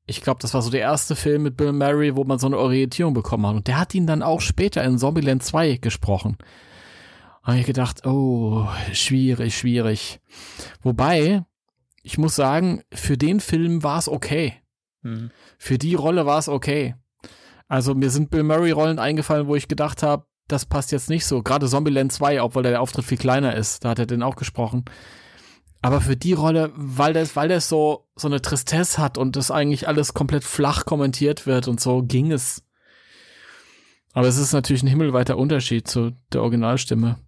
ich glaube, das war so der erste Film mit Bill Murray, wo man so eine Orientierung bekommen hat. Und der hat ihn dann auch später in Zombieland 2 gesprochen. Da habe ich gedacht, oh, schwierig, schwierig. Wobei, ich muss sagen, für den Film war es okay Hm. für die Rolle war es okay. Also mir sind Bill Murray Rollen eingefallen, wo ich gedacht habe, das passt jetzt nicht so. Gerade Zombieland 2, obwohl der Auftritt viel kleiner ist, da hat er den auch gesprochen. Aber für die Rolle, weil das, weil das so, so eine Tristesse hat und das eigentlich alles komplett flach kommentiert wird und so ging es. Aber es ist natürlich ein himmelweiter Unterschied zu der Originalstimme.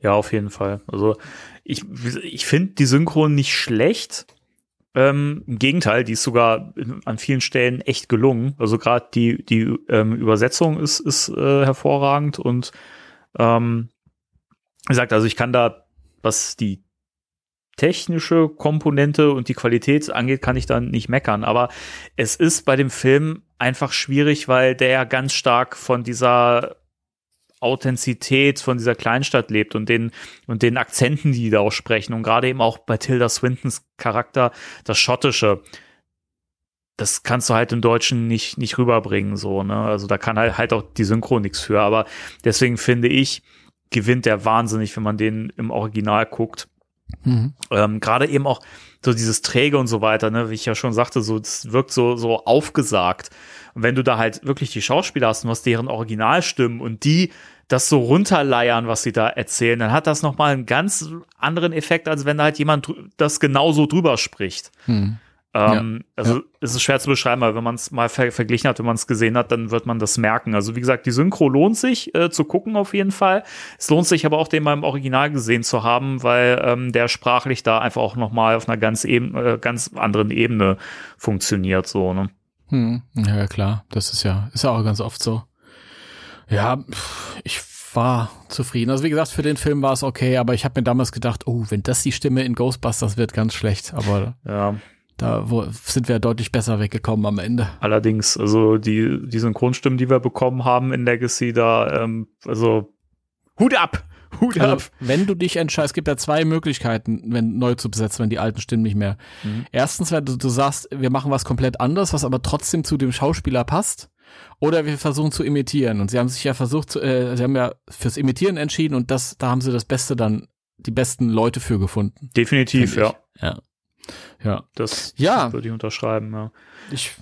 Ja, auf jeden Fall. Also ich, ich finde die Synchron nicht schlecht. Ähm, Im Gegenteil, die ist sogar an vielen Stellen echt gelungen. Also gerade die, die ähm, Übersetzung ist, ist äh, hervorragend und ähm, wie gesagt, also ich kann da, was die technische Komponente und die Qualität angeht, kann ich dann nicht meckern. Aber es ist bei dem Film einfach schwierig, weil der ja ganz stark von dieser Authentizität von dieser Kleinstadt lebt und den und den Akzenten, die da auch sprechen und gerade eben auch bei Tilda Swintons Charakter das Schottische. Das kannst du halt im Deutschen nicht nicht rüberbringen so ne also da kann halt halt auch die Synchro nichts für aber deswegen finde ich gewinnt der wahnsinnig wenn man den im Original guckt Mhm. ähm, gerade eben auch so dieses Träge und so weiter, ne, wie ich ja schon sagte, so, das wirkt so, so aufgesagt. Und wenn du da halt wirklich die Schauspieler hast und hast deren Originalstimmen und die das so runterleiern, was sie da erzählen, dann hat das nochmal einen ganz anderen Effekt, als wenn da halt jemand das genauso drüber spricht. Mhm. Ähm, also ja. es ist schwer zu beschreiben, aber wenn man es mal ver verglichen hat, wenn man es gesehen hat, dann wird man das merken. Also wie gesagt, die Synchro lohnt sich äh, zu gucken auf jeden Fall. Es lohnt sich aber auch, den mal im Original gesehen zu haben, weil ähm, der sprachlich da einfach auch noch mal auf einer ganz, eben, äh, ganz anderen Ebene funktioniert. So, ne? Hm, ja, klar. Das ist ja, ist ja auch ganz oft so. Ja, ich war zufrieden. Also wie gesagt, für den Film war es okay, aber ich habe mir damals gedacht, oh, wenn das die Stimme in Ghostbusters wird, ganz schlecht. Aber Ja, da wo, sind wir deutlich besser weggekommen am Ende. allerdings, also die, die Synchronstimmen, die wir bekommen haben in Legacy, da, ähm, also Hut ab! Hut ab! Also, wenn du dich entscheidest, es gibt ja zwei Möglichkeiten, wenn neu zu besetzen, wenn die alten Stimmen nicht mehr. Mhm. Erstens, wenn du, du sagst, wir machen was komplett anderes, was aber trotzdem zu dem Schauspieler passt. Oder wir versuchen zu imitieren. Und sie haben sich ja versucht, zu, äh, sie haben ja fürs Imitieren entschieden und das, da haben sie das Beste dann, die besten Leute für gefunden. Definitiv, ja. Ja. Ja. Das Ja. würde ich unterschreiben, ja. Ich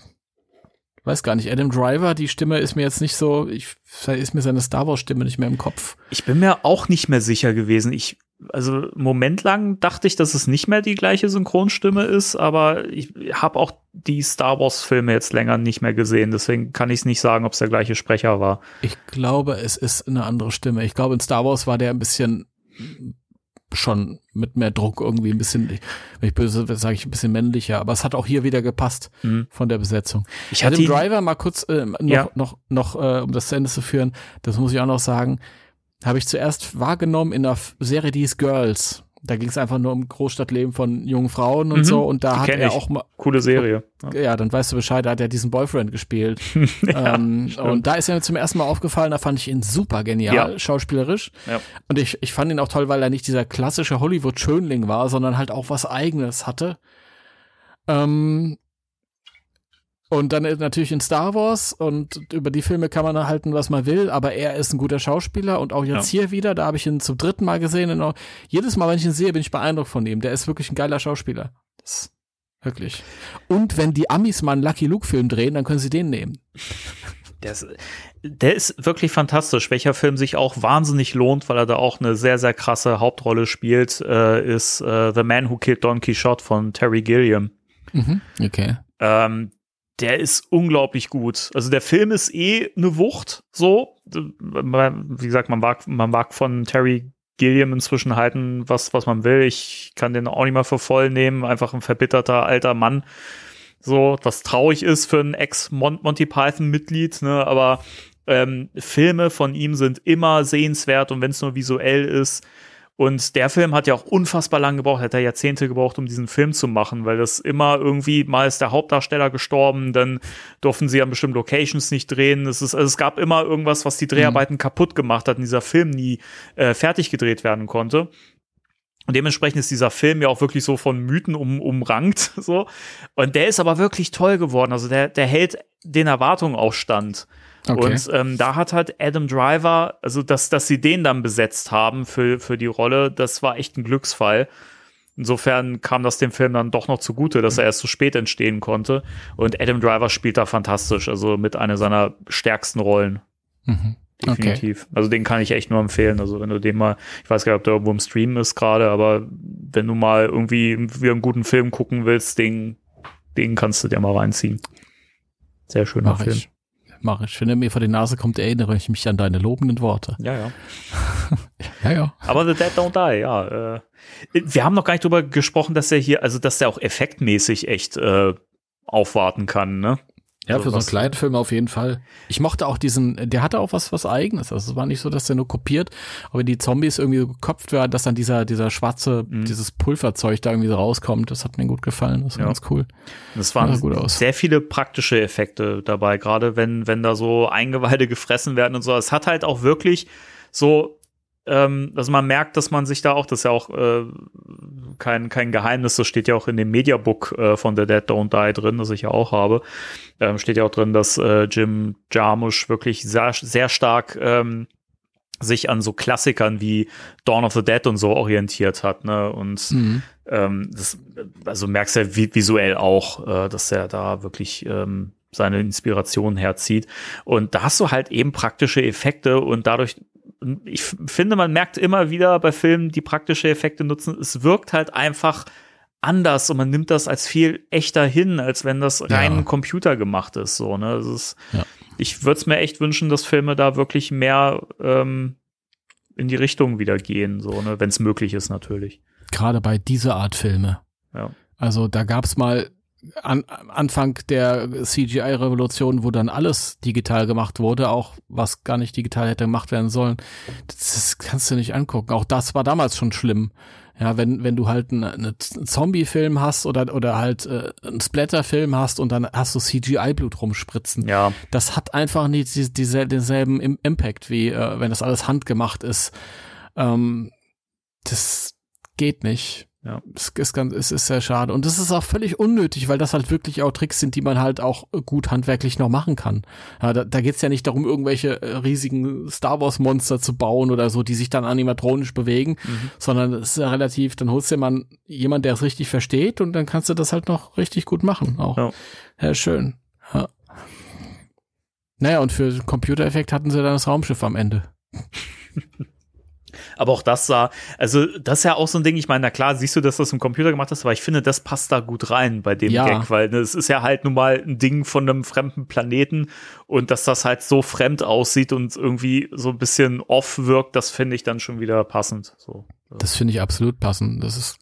weiß gar nicht. Adam Driver, die Stimme ist mir jetzt nicht so, ich, ist mir seine Star Wars Stimme nicht mehr im Kopf. Ich bin mir auch nicht mehr sicher gewesen. Ich also einen Moment lang dachte ich, dass es nicht mehr die gleiche Synchronstimme ist, aber ich habe auch die Star Wars Filme jetzt länger nicht mehr gesehen, deswegen kann ich es nicht sagen, ob es der gleiche Sprecher war. Ich glaube, es ist eine andere Stimme. Ich glaube, in Star Wars war der ein bisschen schon mit mehr Druck irgendwie ein bisschen, wenn ich böse sage ich ein bisschen männlicher, aber es hat auch hier wieder gepasst mhm. von der Besetzung. Ich hatte Adam Driver mal kurz äh, noch, ja. noch, noch, äh, um das zu Ende zu führen, das muss ich auch noch sagen, habe ich zuerst wahrgenommen in der Serie Die Girls. Da ging es einfach nur um Großstadtleben von jungen Frauen und mhm, so. Und da hat er ich. auch mal. Coole Serie. Ja. ja. dann weißt du Bescheid, da hat er diesen Boyfriend gespielt. *laughs* ja, ähm, und da ist er mir zum ersten Mal aufgefallen, da fand ich ihn super genial, ja. schauspielerisch. Und ich, ich fand ihn auch toll, weil er nicht dieser klassische Hollywood-Schönling war, sondern halt auch was Eigenes hatte. Ähm, und dann natürlich in Star Wars und über die Filme kann man halten, was man will, aber er ist ein guter Schauspieler und auch jetzt ja. hier wieder, da habe ich ihn zum dritten Mal gesehen und jedes Mal, wenn ich ihn sehe, bin ich beeindruckt von ihm. Der ist wirklich ein geiler Schauspieler. Das, wirklich. Und wenn die Amis mal einen Lucky Luke Film drehen, dann können sie den nehmen. Der ist, der ist wirklich fantastisch. Welcher Film sich auch wahnsinnig lohnt, weil er da auch eine sehr, sehr krasse Hauptrolle spielt, äh, ist äh, The Man Who Killed Don Quixote von Terry Gilliam. Mhm, okay. Ähm, der ist unglaublich gut. Also der Film ist eh eine Wucht, so. Wie gesagt, man mag, man mag von Terry Gilliam inzwischen halten, was, was man will. Ich kann den auch nicht mal für voll nehmen. Einfach ein verbitterter alter Mann. So, was traurig ist für ein Ex-Monty Python-Mitglied, ne, aber ähm, Filme von ihm sind immer sehenswert und wenn es nur visuell ist, und der Film hat ja auch unfassbar lang gebraucht, hat er Jahrzehnte gebraucht, um diesen Film zu machen, weil das immer irgendwie, mal ist der Hauptdarsteller gestorben, dann durften sie an bestimmten Locations nicht drehen. Es, ist, also es gab immer irgendwas, was die Dreharbeiten mhm. kaputt gemacht hat und dieser Film nie äh, fertig gedreht werden konnte. Und dementsprechend ist dieser Film ja auch wirklich so von Mythen um, umrankt, *laughs* so. Und der ist aber wirklich toll geworden. Also der, der hält den Erwartungen auch stand. Okay. Und ähm, da hat halt Adam Driver, also dass, dass sie den dann besetzt haben für, für die Rolle, das war echt ein Glücksfall. Insofern kam das dem Film dann doch noch zugute, dass er erst so spät entstehen konnte. Und Adam Driver spielt da fantastisch, also mit einer seiner stärksten Rollen. Mhm. Definitiv. Okay. Also den kann ich echt nur empfehlen. Also wenn du den mal, ich weiß gar nicht, ob der irgendwo im Stream ist gerade, aber wenn du mal irgendwie wieder einen guten Film gucken willst, den, den kannst du dir mal reinziehen. Sehr schöner Mach Film. Ich mache ich. Wenn er mir vor die Nase kommt, erinnere ich mich an deine lobenden Worte. Ja, ja. *laughs* ja, ja. Aber The Dead Don't Die, ja. Äh, wir haben noch gar nicht drüber gesprochen, dass er hier, also dass er auch effektmäßig echt äh, aufwarten kann, ne? Ja, also für so einen kleinen Film auf jeden Fall. Ich mochte auch diesen, der hatte auch was, was eigenes. Also es war nicht so, dass der nur kopiert, aber wenn die Zombies irgendwie gekopft werden, dass dann dieser, dieser schwarze, mhm. dieses Pulverzeug da irgendwie so rauskommt, das hat mir gut gefallen. Das war ja. ganz cool. Das waren gut aus. sehr viele praktische Effekte dabei, gerade wenn, wenn da so Eingeweide *laughs* gefressen werden und so. Es hat halt auch wirklich so ähm, also man merkt, dass man sich da auch, das ist ja auch äh, kein, kein Geheimnis, das steht ja auch in dem Mediabook äh, von The Dead Don't Die drin, das ich ja auch habe, ähm, steht ja auch drin, dass äh, Jim Jarmusch wirklich sehr, sehr stark ähm, sich an so Klassikern wie Dawn of the Dead und so orientiert hat, ne? Und mhm. ähm, das, also merkst du ja visuell auch, äh, dass er da wirklich ähm, seine Inspiration herzieht. Und da hast du halt eben praktische Effekte und dadurch ich finde, man merkt immer wieder bei Filmen, die praktische Effekte nutzen, es wirkt halt einfach anders und man nimmt das als viel echter hin, als wenn das rein ja. Computer gemacht ist. So, ne? ist, ja. Ich würde es mir echt wünschen, dass Filme da wirklich mehr ähm, in die Richtung wieder gehen, so, ne? wenn es möglich ist, natürlich. Gerade bei dieser Art Filme. Ja. Also da gab es mal an, Anfang der CGI-Revolution, wo dann alles digital gemacht wurde, auch was gar nicht digital hätte gemacht werden sollen. Das, das kannst du nicht angucken. Auch das war damals schon schlimm. Ja, wenn, wenn du halt einen, einen Zombie-Film hast oder, oder halt äh, einen Splatter-Film hast und dann hast du CGI-Blut rumspritzen. Ja. Das hat einfach nicht die, die, denselben Impact, wie äh, wenn das alles handgemacht ist. Ähm, das geht nicht. Ja, es ist, ganz, es ist sehr schade. Und es ist auch völlig unnötig, weil das halt wirklich auch Tricks sind, die man halt auch gut handwerklich noch machen kann. Ja, da da geht es ja nicht darum, irgendwelche äh, riesigen Star Wars-Monster zu bauen oder so, die sich dann animatronisch bewegen, mhm. sondern es ist ja relativ, dann holst du dir mal jemand, der es richtig versteht und dann kannst du das halt noch richtig gut machen. Auch. Ja, ja schön. Ja. Naja, und für Computereffekt hatten sie dann das Raumschiff am Ende. *laughs* Aber auch das sah, also das ist ja auch so ein Ding, ich meine, na klar, siehst du, dass das im Computer gemacht ist, aber ich finde, das passt da gut rein bei dem Ja. Gag, weil ne, es ist ja halt nun mal ein Ding von einem fremden Planeten und dass das halt so fremd aussieht und irgendwie so ein bisschen off wirkt, das finde ich dann schon wieder passend. So. Das finde ich absolut passend. Das ist,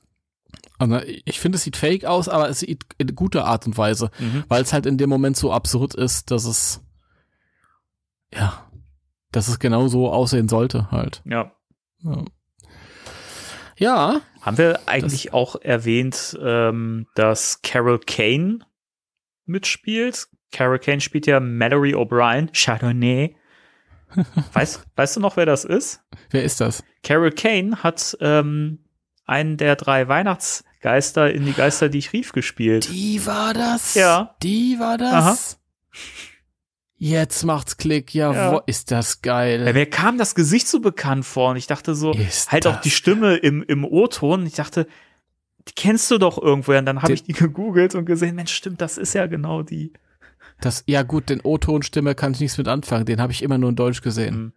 also ich finde, es sieht fake aus, aber es sieht in guter Art und Weise, Mhm. weil es halt in dem Moment so absurd ist, dass es, ja, dass es genau so aussehen sollte halt. Ja. Ja. Ja, Haben wir eigentlich auch erwähnt, ähm, dass Carol Kane mitspielt? Carol Kane spielt ja Mallory O'Brien, Chardonnay. *laughs* Weißt, weißt du noch, wer das ist? wer ist das? Carol Kane hat ähm, einen der drei Weihnachtsgeister in die Geister, die ich rief, gespielt. Die war das? Ja. Die war das? Aha. Jetzt macht's Klick, ja, Ja. Wo, ist das geil. Ja, mir kam das Gesicht so bekannt vor und ich dachte so, Ist halt auch die Stimme im, im O-Ton. Ich dachte, die kennst du doch irgendwoher. Und dann habe ich die gegoogelt und gesehen, Mensch, stimmt, das ist ja genau die. Das, ja gut, den O-Ton-Stimme kann ich nichts mit anfangen. Den habe ich immer nur in Deutsch gesehen. Mhm.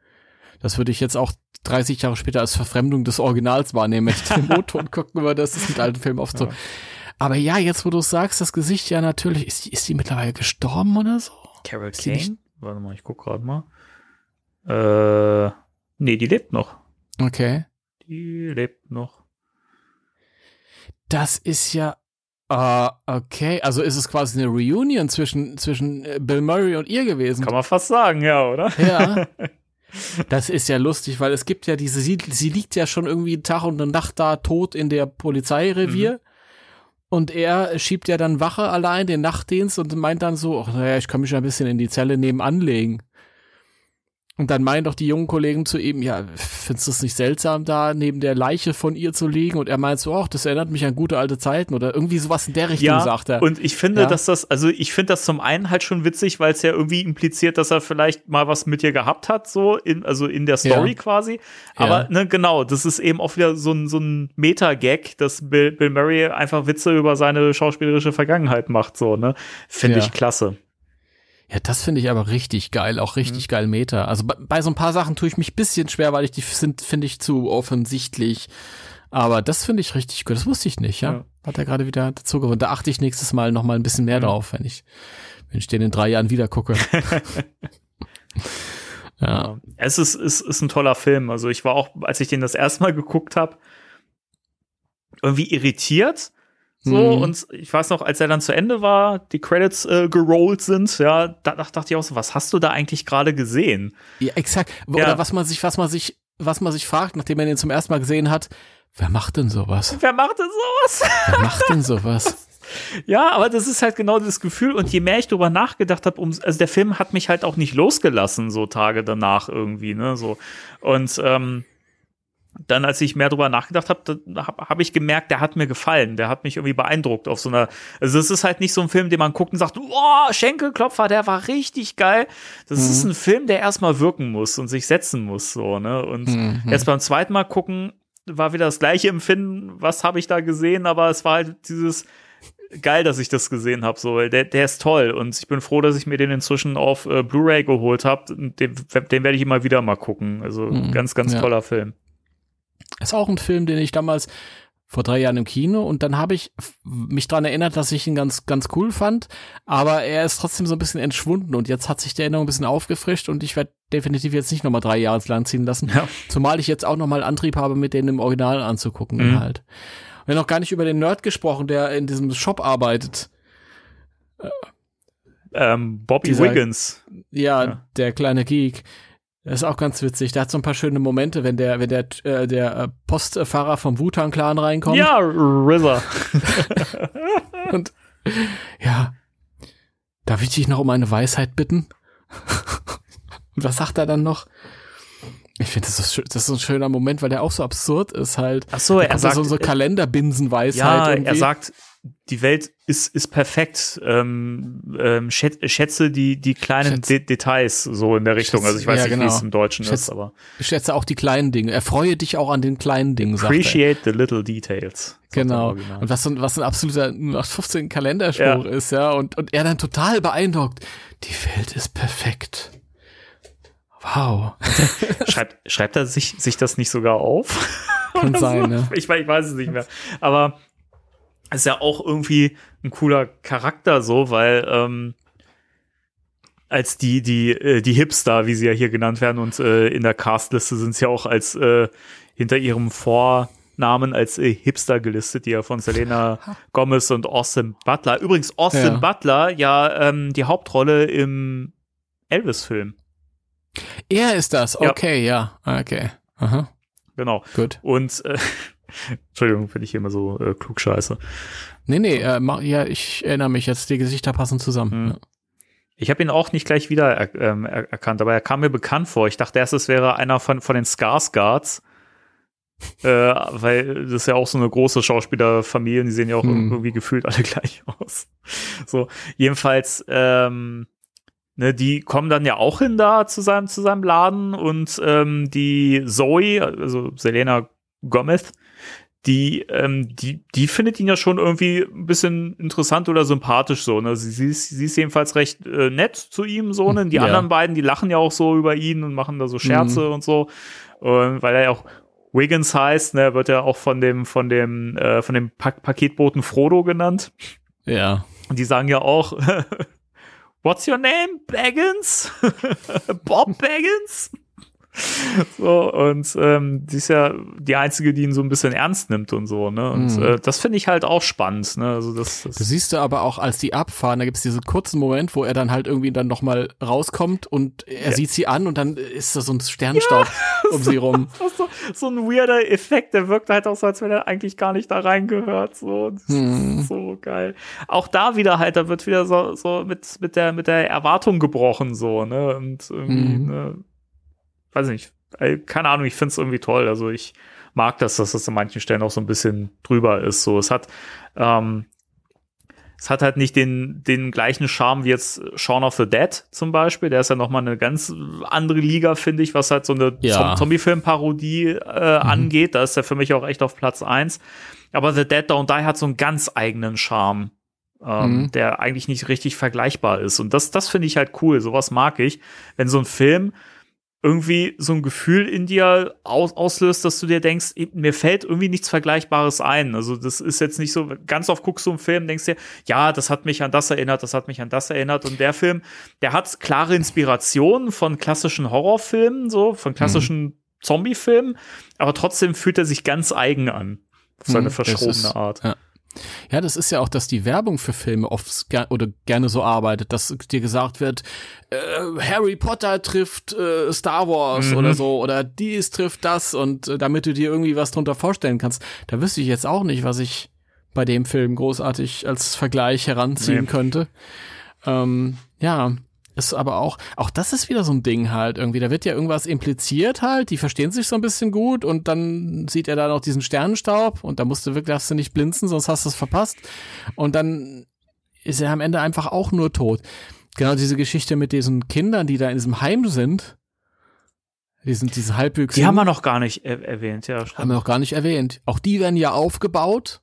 Das würde ich jetzt auch 30 Jahre später als Verfremdung des Originals wahrnehmen, wenn ich den *laughs* O-Ton gucken würde. Das ist mit alten Filmen oft so. Ja. Aber ja, jetzt wo du sagst, das Gesicht ja natürlich. Ist die, ist die mittlerweile gestorben oder so? Carol Kane? Warte mal, ich guck gerade mal. Äh, nee, die lebt noch. Okay. Die lebt noch. Das ist ja. Ah, okay. Also ist es quasi eine Reunion zwischen, zwischen äh, Bill Murray und ihr gewesen. Kann man fast sagen, ja, oder? Ja. *laughs* Das ist ja lustig, weil es gibt ja diese, sie, sie liegt ja schon irgendwie einen Tag und eine Nacht da tot in der Polizeirevier. Und er schiebt ja dann Wache allein, den Nachtdienst und meint dann so, ach naja, ich kann mich ja ein bisschen in die Zelle nebenan legen. Und dann meinen doch die jungen Kollegen zu ihm, ja, findest du es nicht seltsam, da neben der Leiche von ihr zu liegen? Und er meint so, ach, das erinnert mich an gute alte Zeiten oder irgendwie sowas in der Richtung, Ja, sagt er. und ich finde, Ja. dass das, also ich finde das zum einen halt schon witzig, weil es ja irgendwie impliziert, dass er vielleicht mal was mit ihr gehabt hat, so, in, also in der Story Ja. quasi. Aber, ne, genau, das ist eben auch wieder so ein, so ein Meta-Gag, dass Bill, Bill Murray einfach Witze über seine schauspielerische Vergangenheit macht, so, ne. Finde ich klasse. Ja, das finde ich aber richtig geil, auch richtig Mhm. geil Meta. Also bei, bei so ein paar Sachen tue ich mich ein bisschen schwer, weil ich die sind, finde ich, zu offensichtlich. Aber das finde ich richtig gut. Das wusste ich nicht, ja. Ja. Hat er gerade wieder dazu gewonnen. Da achte ich nächstes Mal noch mal ein bisschen mehr Mhm. drauf, wenn ich, wenn ich den in drei Jahren wieder gucke. *laughs* Ja. Es ist, ist, ist ein toller Film. Also ich war auch, als ich den das erste Mal geguckt habe, irgendwie irritiert. So, Mhm. und ich weiß noch, als er dann zu Ende war, die Credits äh, gerollt sind, ja, da dacht- dachte ich auch so, was hast du da eigentlich gerade gesehen? ja, exakt. Ja. Oder was man sich, was man sich, was man sich fragt, nachdem man den zum ersten Mal gesehen hat, wer macht denn sowas? Wer macht denn sowas? Wer macht denn sowas? *laughs* ja, aber das ist halt genau das Gefühl. Und je mehr ich drüber nachgedacht habe, um, also der Film hat mich halt auch nicht losgelassen, so Tage danach irgendwie, ne, so. Und ähm, dann, als ich mehr drüber nachgedacht habe, habe hab ich gemerkt, der hat mir gefallen. Der hat mich irgendwie beeindruckt auf so einer. Also es ist halt nicht so ein Film, den man guckt und sagt, boah, Schenkelklopfer, der war richtig geil. Das ist ein Film, der erstmal wirken muss und sich setzen muss, so, ne? Und Mhm. erst beim zweiten Mal gucken war wieder das gleiche Empfinden. Was habe ich da gesehen? Aber es war halt dieses geil, dass ich das gesehen habe. So, weil der, der ist toll und ich bin froh, dass ich mir den inzwischen auf äh, Blu-ray geholt habe. Den, den werde ich immer wieder mal gucken. Also Mhm. ganz, ganz Ja. toller Film. Ist auch ein Film, den ich damals vor drei Jahren im Kino und dann habe ich mich dran erinnert, dass ich ihn ganz, ganz cool fand, aber er ist trotzdem so ein bisschen entschwunden und jetzt hat sich die Erinnerung ein bisschen aufgefrischt und ich werde definitiv jetzt nicht nochmal drei Jahre ins Land ziehen lassen, Ja. zumal ich jetzt auch nochmal Antrieb habe, mit denen im Original anzugucken Mhm. halt. Wir haben noch gar nicht über den Nerd gesprochen, der in diesem Shop arbeitet. Ähm, Bobby Dieser- Wiggins. Ja, Ja. der kleine Geek. Das ist auch ganz witzig. Der hat so ein paar schöne Momente, wenn der, wenn der, äh, der äh, Postfahrer vom Wu-Tang-Clan reinkommt. Ja, RZA. *laughs* Und ja, darf ich dich noch um eine Weisheit bitten? *laughs* Und was sagt er dann noch? Ich finde, das, ist das ist ein schöner Moment, weil der auch so absurd ist halt. Ach so, er sagt, so, so Kalenderbinsenweisheit. ja, irgendwie. er sagt, die Welt ist, ist perfekt. Ähm, ähm, schät, schätze die, die kleinen Schätze- De Details so in der Richtung. Schätze- also ich weiß ja, nicht, wie genau. es im Deutschen ist, Schätze- aber Ich schätze auch die kleinen Dinge. Erfreue dich auch an den kleinen Dingen, appreciate the little details. Genau. Und was ein- was ein absoluter 0815 Kalenderspruch ist, ja. Und, und er dann total beeindruckt. Die Welt ist perfekt. Wow. *laughs* schreibt, schreibt er sich, sich das nicht sogar auf? Kann *laughs* sein, so? ne? Ich, ich weiß es nicht mehr. Aber ist ja auch irgendwie ein cooler Charakter so, weil ähm, als die, die, äh, die Hipster, wie sie ja hier genannt werden, und äh, in der Castliste sind sie ja auch als äh, hinter ihrem Vornamen als äh, Hipster gelistet, die ja von Selena Gomez und Austin Butler. Übrigens, Austin Ja. Butler ja ähm, die Hauptrolle im Elvis-Film. Er ist das. Ja. Okay, ja. Okay. Aha. Genau. Gut. Und äh, *laughs* Entschuldigung, wenn ich hier immer so äh, klug scheiße. Nee, nee, äh, mach, ja, ich erinnere mich jetzt, die Gesichter passen zusammen. Mhm. Ich habe ihn auch nicht gleich wieder er, ähm, er, erkannt, aber er kam mir bekannt vor. Ich dachte erst, es wäre einer von, von den Skarsgards. *laughs* äh, weil das ist ja auch so eine große Schauspielerfamilie, und die sehen ja auch Hm. irgendwie gefühlt alle *laughs* gleich aus. So, jedenfalls, ähm, ne, die kommen dann ja auch hin da zu seinem, zu seinem Laden und ähm, die Zoe, also Selena Gomez, die, ähm, die, die findet ihn ja schon irgendwie ein bisschen interessant oder sympathisch so. Ne? Sie, sie, ist, sie ist jedenfalls recht äh, nett zu ihm so. Ne? Die Ja. anderen beiden, die lachen ja auch so über ihn und machen da so Scherze und so. Und weil er ja auch Wiggins heißt, ne, wird er auch von dem, von dem, äh, von dem pa Paketboten Frodo genannt. Ja. Und die sagen ja auch, *laughs* What's your name? Baggins? *laughs* Bob Baggins? *laughs* So, und ähm, die ist ja die einzige, die ihn so ein bisschen ernst nimmt und so, ne? Und Mhm. äh, das finde ich halt auch spannend, ne? Also das, das Du siehst du aber auch, als die abfahren, da gibt's diesen kurzen Moment, wo er dann halt irgendwie dann nochmal rauskommt und er Ja. sieht sie an und dann ist da so ein Sternstaub *laughs* *laughs* um sie rum. so, so ein weirder Effekt, der wirkt halt auch so, als wenn er eigentlich gar nicht da reingehört. So, Hm. ist so geil. Auch da wieder halt, da wird wieder so, so mit, mit der, mit der Erwartung gebrochen, so, ne? Und irgendwie, Mhm. ne, weiß nicht, äh, keine Ahnung, ich find's irgendwie toll. Also ich mag das, dass das an manchen Stellen auch so ein bisschen drüber ist. So, es hat, ähm, es hat halt nicht den, den gleichen Charme wie jetzt Shaun of the Dead zum Beispiel. Der ist ja nochmal eine ganz andere Liga, finde ich, was halt so eine Ja. Zom- Zombie-Film-Parodie äh, angeht. Da ist er für mich auch echt auf Platz eins. Aber The Dead Don't Die hat so einen ganz eigenen Charme, ähm, Mhm. der eigentlich nicht richtig vergleichbar ist. Und das, das finde ich halt cool. Sowas mag ich. Wenn so ein Film irgendwie so ein Gefühl in dir aus, auslöst, dass du dir denkst, mir fällt irgendwie nichts Vergleichbares ein. Also das ist jetzt nicht so, ganz oft guckst du einen Film, denkst dir, ja, das hat mich an das erinnert, das hat mich an das erinnert. Und der Film, der hat klare Inspirationen von klassischen Horrorfilmen, so, von klassischen Zombiefilmen, aber trotzdem fühlt er sich ganz eigen an. Auf seine Mhm, verschrobene ist- Art. ja. Ja, das ist ja auch, dass die Werbung für Filme oft ger oder gerne so arbeitet, dass dir gesagt wird, äh, Harry Potter trifft äh, Star Wars Mhm. oder so oder dies trifft das und äh, damit du dir irgendwie was drunter vorstellen kannst. Da wüsste ich jetzt auch nicht, was ich bei dem Film großartig als Vergleich heranziehen Nee. könnte. Ähm, ja, ist aber auch, auch das ist wieder so ein Ding halt irgendwie. Da wird ja irgendwas impliziert halt, die verstehen sich so ein bisschen gut und dann sieht er da noch diesen Sternenstaub und da musst du wirklich, darfst du nicht blinzen, sonst hast du es verpasst. Und dann ist er am Ende einfach auch nur tot. Genau diese Geschichte mit diesen Kindern, die da in diesem Heim sind. Die sind diese halbwüchsigen. Die haben wir noch gar nicht er erwähnt, ja. Haben wir noch gar nicht erwähnt. Auch die werden ja aufgebaut,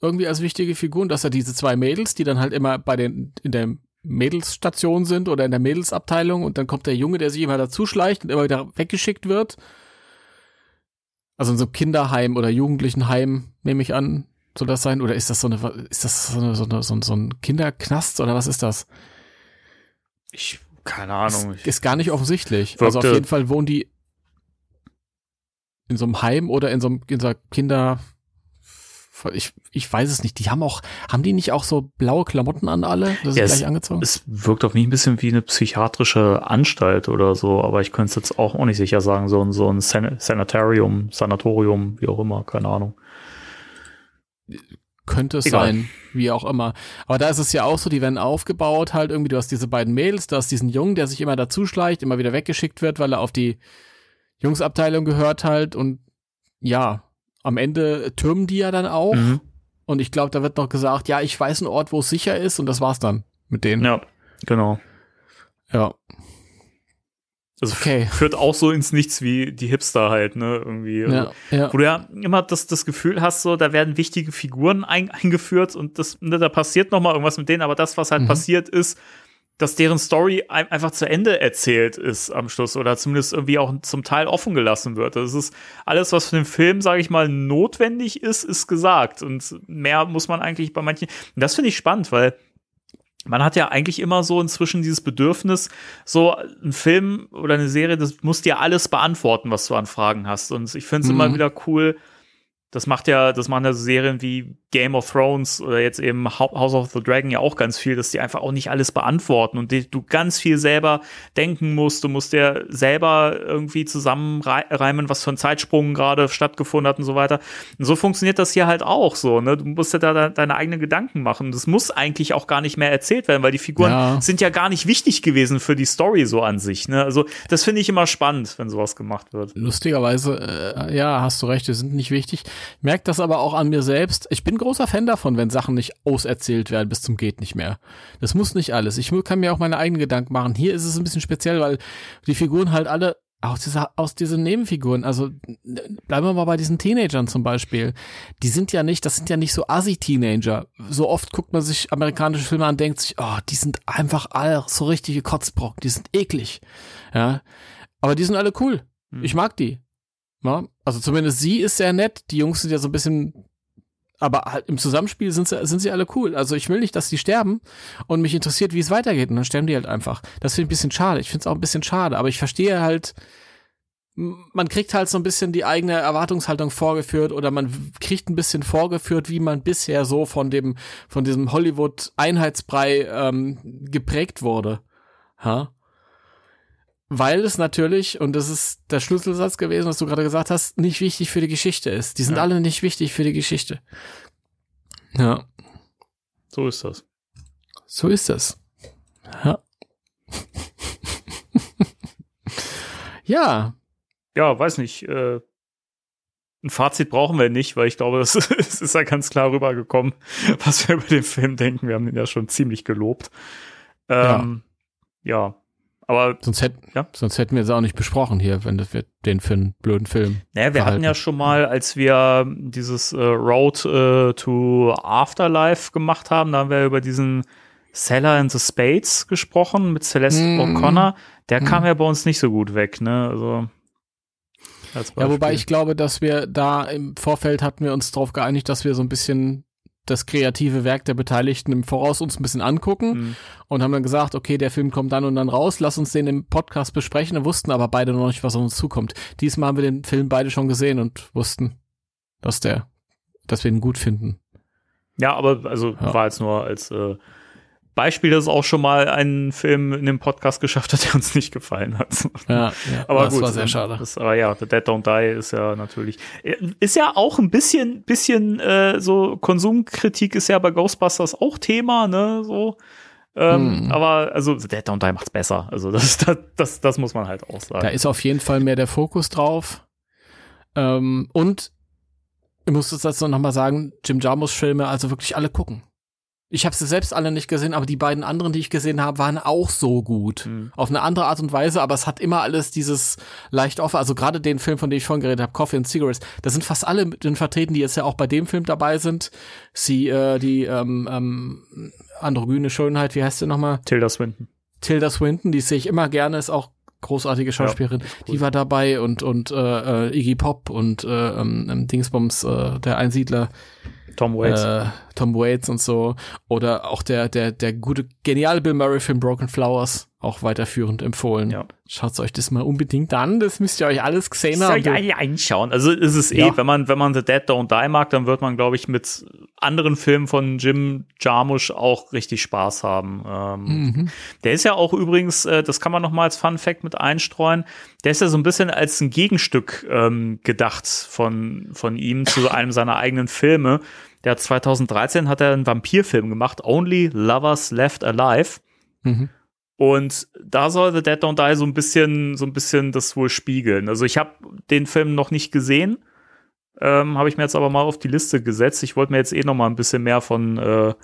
irgendwie als wichtige Figuren, dass er diese zwei Mädels, die dann halt immer bei den, in der Mädelsstation sind oder in der Mädelsabteilung und dann kommt der Junge, der sich immer dazuschleicht und immer wieder weggeschickt wird. Also in so einem Kinderheim oder Jugendlichenheim, nehme ich an, soll das sein? Oder ist das so eine, ist das so, eine, so, eine, so, ein, so ein Kinderknast oder was ist das? Ich, keine Ahnung. Ich, Ist gar nicht offensichtlich. Also auf jeden Fall wohnen die in so einem Heim oder in so einem in so einer Kinder. Ich, ich weiß es nicht. Die haben auch, haben die nicht auch so blaue Klamotten an alle? Das ist Ja, es- gleich angezogen. es wirkt auf mich ein bisschen wie eine psychiatrische Anstalt oder so, aber ich könnte es jetzt auch, auch nicht sicher sagen. So ein, so ein San Sanitarium, Sanatorium, wie auch immer, keine Ahnung. Könnte es Egal. sein, wie auch immer. Aber da ist es ja auch so, die werden aufgebaut halt irgendwie. Du hast diese beiden Mädels, du hast diesen Jungen, der sich immer dazuschleicht, immer wieder weggeschickt wird, weil er auf die Jungsabteilung gehört halt. Und ja, am Ende türmen die ja dann auch. Mhm. Und ich glaube, da wird noch gesagt, ja, ich weiß einen Ort, wo es sicher ist. Und das war's dann mit denen. Ja, genau. ja. Also Okay. führt auch so ins Nichts wie die Hipster halt, ne, irgendwie. Also, Ja, ja. Wo du ja immer das, das Gefühl hast, so, da werden wichtige Figuren ein, eingeführt und das, ne, da passiert noch mal irgendwas mit denen, aber das, was halt Mhm. passiert ist, dass deren Story einfach zu Ende erzählt ist am Schluss oder zumindest irgendwie auch zum Teil offen gelassen wird. Das ist alles, was für den Film, sage ich mal, notwendig ist, ist gesagt. Und mehr muss man eigentlich bei manchen. Und das finde ich spannend, weil man hat ja eigentlich immer so inzwischen dieses Bedürfnis, so ein Film oder eine Serie, das muss dir alles beantworten, was du an Fragen hast. Und ich finde es mhm. immer wieder cool, das macht ja, das machen ja so Serien wie Game of Thrones oder jetzt eben House of the Dragon ja auch ganz viel, dass die einfach auch nicht alles beantworten und die, du ganz viel selber denken musst. Du musst dir selber irgendwie zusammenreimen, was für ein Zeitsprung gerade stattgefunden hat und so weiter. Und so funktioniert das hier halt auch so. Ne? Du musst ja da deine eigenen Gedanken machen. Das muss eigentlich auch gar nicht mehr erzählt werden, weil die Figuren ja. sind ja gar nicht wichtig gewesen für die Story so an sich. Ne? Also das finde ich immer spannend, wenn sowas gemacht wird. Lustigerweise, äh, ja, hast du recht, die sind nicht wichtig. Merkt das aber auch an mir selbst. Ich bin großer Fan davon, wenn Sachen nicht auserzählt werden bis zum geht nicht mehr. Das muss nicht alles. Ich kann mir auch meine eigenen Gedanken machen. Hier ist es ein bisschen speziell, weil die Figuren halt alle aus, dieser, aus diesen Nebenfiguren, also bleiben wir mal bei diesen Teenagern zum Beispiel, die sind ja nicht, das sind ja nicht so Assi-Teenager. So oft guckt man sich amerikanische Filme an und denkt sich, oh, die sind einfach alle so richtige Kotzbrocken, die sind eklig. Ja, aber die sind alle cool. Hm. Ich mag die. Ja? Also zumindest sie ist sehr nett. Die Jungs sind ja so ein bisschen, aber halt im Zusammenspiel sind sie, sind sie alle cool. Also ich will nicht, dass die sterben und mich interessiert, wie es weitergeht. Und dann sterben die halt einfach. Das finde ich ein bisschen schade. Ich finde es auch ein bisschen schade. Aber ich verstehe halt, man kriegt halt so ein bisschen die eigene Erwartungshaltung vorgeführt oder man kriegt ein bisschen vorgeführt, wie man bisher so von dem, von diesem Hollywood-Einheitsbrei ähm, geprägt wurde. Ha? Weil es natürlich, und das ist der Schlüsselsatz gewesen, was du gerade gesagt hast, nicht wichtig für die Geschichte ist. Die sind ja. alle nicht wichtig für die Geschichte. Ja. So ist das. So ist das. Ja. *laughs* ja. Ja, weiß nicht. Äh, ein Fazit brauchen wir nicht, weil ich glaube, *laughs* es ist ja ganz klar rübergekommen, was wir über den Film denken. Wir haben ihn ja schon ziemlich gelobt. Ähm, ja. ja aber sonst, hätt, ja? sonst hätten wir es auch nicht besprochen hier, wenn das wir den für einen blöden Film. Naja, wir hatten ja schon mal, als wir dieses äh, Road äh, to Afterlife gemacht haben, da haben wir über diesen Seller in the Spades gesprochen mit Celeste mm. O'Connor. Der mm. kam ja bei uns nicht so gut weg, ne? Also ja, wobei ich glaube, dass wir da im Vorfeld hatten wir uns darauf geeinigt, dass wir so ein bisschen das kreative Werk der Beteiligten im Voraus uns ein bisschen angucken mhm. und haben dann gesagt, okay, der Film kommt dann und dann raus, lass uns den im Podcast besprechen, Wir wussten aber beide noch nicht, was auf uns zukommt. Diesmal haben wir den Film beide schon gesehen und wussten, dass der, dass wir ihn gut finden. Ja, aber also ja. war jetzt nur als äh, Beispiel, dass es auch schon mal einen Film in dem Podcast geschafft hat, *laughs* der uns nicht gefallen hat. Ja, ja aber das gut, war sehr schade. Das, aber ja, The Dead Don't Die ist ja natürlich, ist ja auch ein bisschen, bisschen äh, so Konsumkritik ist ja bei Ghostbusters auch Thema, ne, so. Ähm, hm. Aber also The Dead Don't Die macht's besser. Also das, *laughs* das, das, das muss man halt auch sagen. Da ist auf jeden Fall mehr der Fokus drauf. Ähm, und ich muss das jetzt noch mal sagen, Jim Jarmus Filme also wirklich alle gucken. Ich habe sie selbst alle nicht gesehen, aber die beiden anderen, die ich gesehen habe, waren auch so gut. Mhm. Auf eine andere Art und Weise, aber es hat immer alles dieses leicht offen. Also gerade den Film, von dem ich vorhin geredet habe, Coffee and Cigarettes, da sind fast alle mit den vertreten, die jetzt ja auch bei dem Film dabei sind. Sie, äh, die ähm, ähm, androgyne Schönheit, wie heißt sie nochmal? Tilda Swinton. Tilda Swinton, die sehe ich immer gerne, ist auch großartige Schauspielerin, ja, cool. die war dabei und und äh, äh, Iggy Pop und äh, ähm, Dingsbums, äh, der Einsiedler. Tom Waits. Äh, Tom Waits und so. Oder auch der, der, der gute, geniale Bill Murray-Film Broken Flowers, auch weiterführend empfohlen. Ja. Schaut euch das mal unbedingt an, das müsst ihr euch alles gesehen haben. Ja, ja, einschauen. Also ist es eh, wenn man, wenn man The Dead Don't Die mag, dann wird man, glaube ich, mit anderen Filmen von Jim Jarmusch auch richtig Spaß haben. Ähm, mhm. Der ist ja auch übrigens, äh, das kann man noch mal als Fun Fact mit einstreuen, der ist ja so ein bisschen als ein Gegenstück ähm, gedacht von, von ihm zu einem seiner eigenen Filme. Der hat 2013 hat er einen Vampirfilm gemacht, Only Lovers Left Alive. Mhm. Und da soll The Dead Don't Die so ein bisschen, so ein bisschen das wohl spiegeln. Also ich habe den Film noch nicht gesehen, ähm, habe ich mir jetzt aber mal auf die Liste gesetzt. Ich wollte mir jetzt eh noch mal ein bisschen mehr von äh,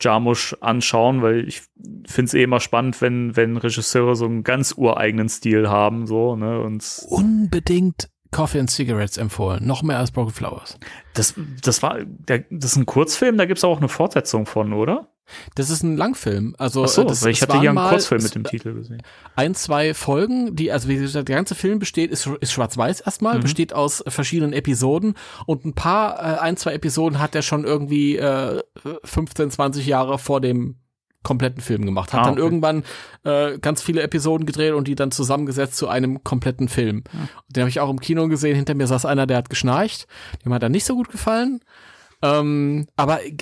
Jarmusch anschauen, weil ich finde es eh immer spannend, wenn, wenn Regisseure so einen ganz ureigenen Stil haben, so, ne, und. Unbedingt Coffee and Cigarettes empfohlen. Noch mehr als Broken Flowers. Das, das war, das ist ein Kurzfilm, da gibt es auch eine Fortsetzung von, oder? Das ist ein Langfilm. Also Ach so, das, weil ich hatte hier einen mal Kurzfilm mit dem Titel gesehen. ein, zwei Folgen, die, also wie gesagt, der ganze Film besteht, ist, ist schwarz-weiß erstmal, Mhm. besteht aus verschiedenen Episoden und ein paar, äh, ein, zwei Episoden hat er schon irgendwie äh, 15, 20 Jahre vor dem kompletten Film gemacht. Hat Ah, dann okay. irgendwann äh, ganz viele Episoden gedreht und die dann zusammengesetzt zu einem kompletten Film. Den habe ich auch im Kino gesehen. Hinter mir saß einer, der hat geschnarcht. Dem hat er nicht so gut gefallen. Ähm, aber äh,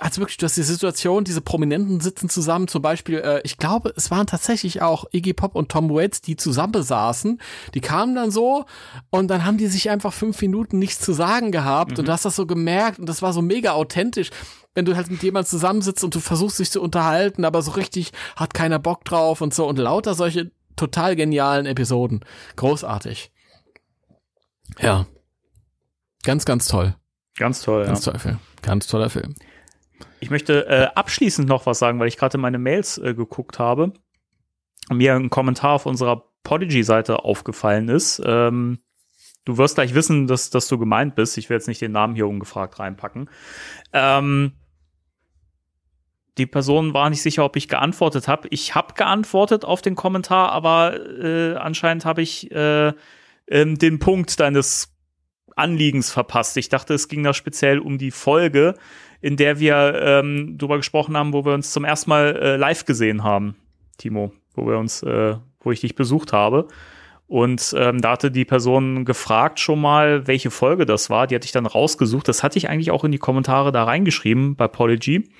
also wirklich, du hast die Situation, diese Prominenten sitzen zusammen, zum Beispiel, äh, ich glaube, es waren tatsächlich auch Iggy Pop und Tom Waits, die zusammen saßen. Die kamen dann so und dann haben die sich einfach fünf Minuten nichts zu sagen gehabt und du hast das so gemerkt und das war so mega authentisch. Wenn du halt mit jemandem zusammensitzt und du versuchst dich zu unterhalten, aber so richtig hat keiner Bock drauf und so und lauter solche total genialen Episoden. Großartig. Ja. Ganz, ganz toll. Ganz toll, ja. Ganz toller Film. Ganz toller Film. Ich möchte äh, abschließend noch was sagen, weil ich gerade meine Mails äh, geguckt habe und mir ein Kommentar auf unserer Podigy-Seite aufgefallen ist. Ähm, du wirst gleich wissen, dass, dass du gemeint bist. Ich will jetzt nicht den Namen hier ungefragt reinpacken. Ähm, die Person war nicht sicher, ob ich geantwortet habe. Ich habe geantwortet auf den Kommentar, aber äh, anscheinend habe ich äh, ähm, den Punkt deines Anliegens verpasst. Ich dachte, es ging da speziell um die Folge, in der wir ähm, drüber gesprochen haben, wo wir uns zum ersten Mal äh, live gesehen haben, Timo, wo wir uns, äh, wo ich dich besucht habe. Und ähm, da hatte die Person gefragt schon mal, welche Folge das war. Die hatte ich dann rausgesucht. Das hatte ich eigentlich auch in die Kommentare da reingeschrieben bei Polygy.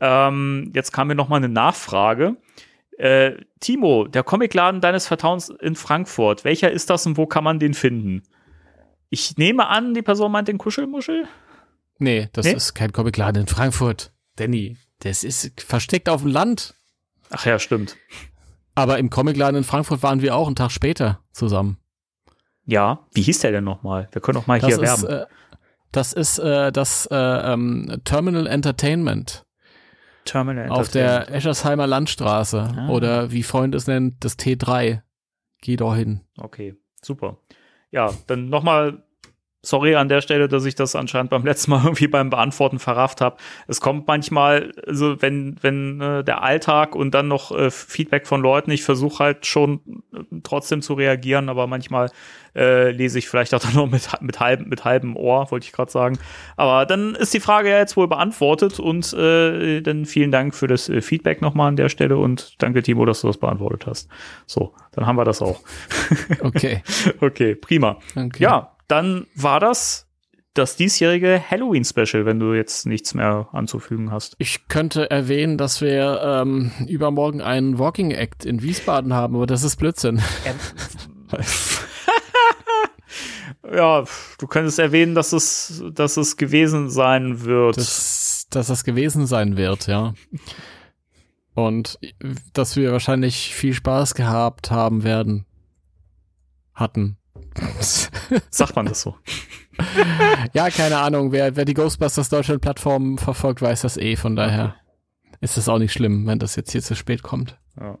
Ähm, jetzt kam mir noch mal eine Nachfrage. Äh, Timo, der Comicladen deines Vertrauens in Frankfurt, welcher ist das und wo kann man den finden? Ich nehme an, die Person meint den Kuschelmuschel. Nee, das Nee? ist kein Comicladen in Frankfurt. Danny, das ist versteckt auf dem Land. Ach ja, stimmt. Aber im Comicladen in Frankfurt waren wir auch einen Tag später zusammen. Ja, wie hieß der denn nochmal? Wir können doch mal Das hier ist, werben. äh, das ist äh, das äh, ähm, Terminal Entertainment Terminal auf der Entertainment. Eschersheimer Landstraße. Ah. Oder wie Freund es nennt, das T3. Geh doch hin. Okay, super. Ja, dann nochmal sorry an der Stelle, dass ich das anscheinend beim letzten Mal *laughs* irgendwie beim Beantworten verrafft habe. Es kommt manchmal, also wenn, wenn äh, der Alltag und dann noch äh, Feedback von Leuten, ich versuche halt schon äh, trotzdem zu reagieren, aber manchmal äh, lese ich vielleicht auch *laughs* dann noch mit, mit, halbem, mit halbem Ohr, wollte ich gerade sagen. Aber dann ist die Frage ja jetzt wohl beantwortet und äh, dann vielen Dank für das äh, Feedback nochmal an der Stelle und danke Timo, dass du das beantwortet hast. So, dann haben wir das auch. Okay. *laughs* Okay, prima. okay. Ja, dann war das das diesjährige Halloween-Special, wenn du jetzt nichts mehr anzufügen hast. Ich könnte erwähnen, dass wir ähm, übermorgen einen Walking Act in Wiesbaden haben, aber das ist Blödsinn. *laughs* Ja, du könntest erwähnen, dass es, dass es gewesen sein wird. dass, dass das gewesen sein wird, ja. Und dass wir wahrscheinlich viel Spaß gehabt haben werden. Hatten. *laughs* Sagt man das so? ja, keine Ahnung. Wer, wer die Ghostbusters Deutschland Plattform verfolgt, weiß das eh. Von daher ist es auch nicht schlimm, wenn das jetzt hier zu spät kommt. Ja.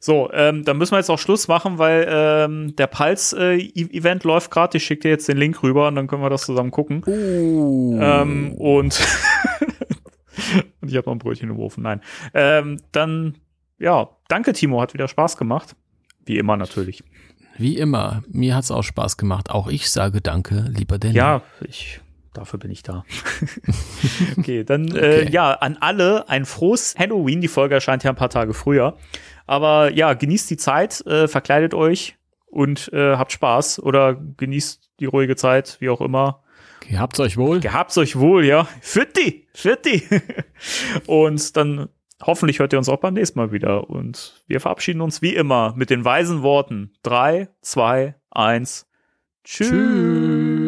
So, ähm, dann müssen wir jetzt auch Schluss machen, weil ähm, der Pulse-Event läuft gerade. Ich schicke dir jetzt den Link rüber und dann können wir das zusammen gucken. Uh. Ähm, und *laughs* und ich habe noch ein Brötchen im Ofen. Nein. Ähm, dann, ja, danke, Timo. Hat wieder Spaß gemacht. Wie immer natürlich. Wie immer, mir hat's auch Spaß gemacht. Auch ich sage Danke, lieber Danny. Ja, ich, dafür bin ich da. *laughs* okay, dann, Äh, Okay. ja, an alle ein frohes Halloween. Die Folge erscheint ja ein paar Tage früher. Aber ja, genießt die Zeit, äh, verkleidet euch und äh, habt Spaß oder genießt die ruhige Zeit, wie auch immer. Gehabt's euch wohl. Gehabt's euch wohl, ja. Fitti, fitti. *laughs* und dann hoffentlich hört ihr uns auch beim nächsten Mal wieder. Und wir verabschieden uns wie immer mit den weisen Worten. Drei, zwei, eins. Tschüss. Tschüss.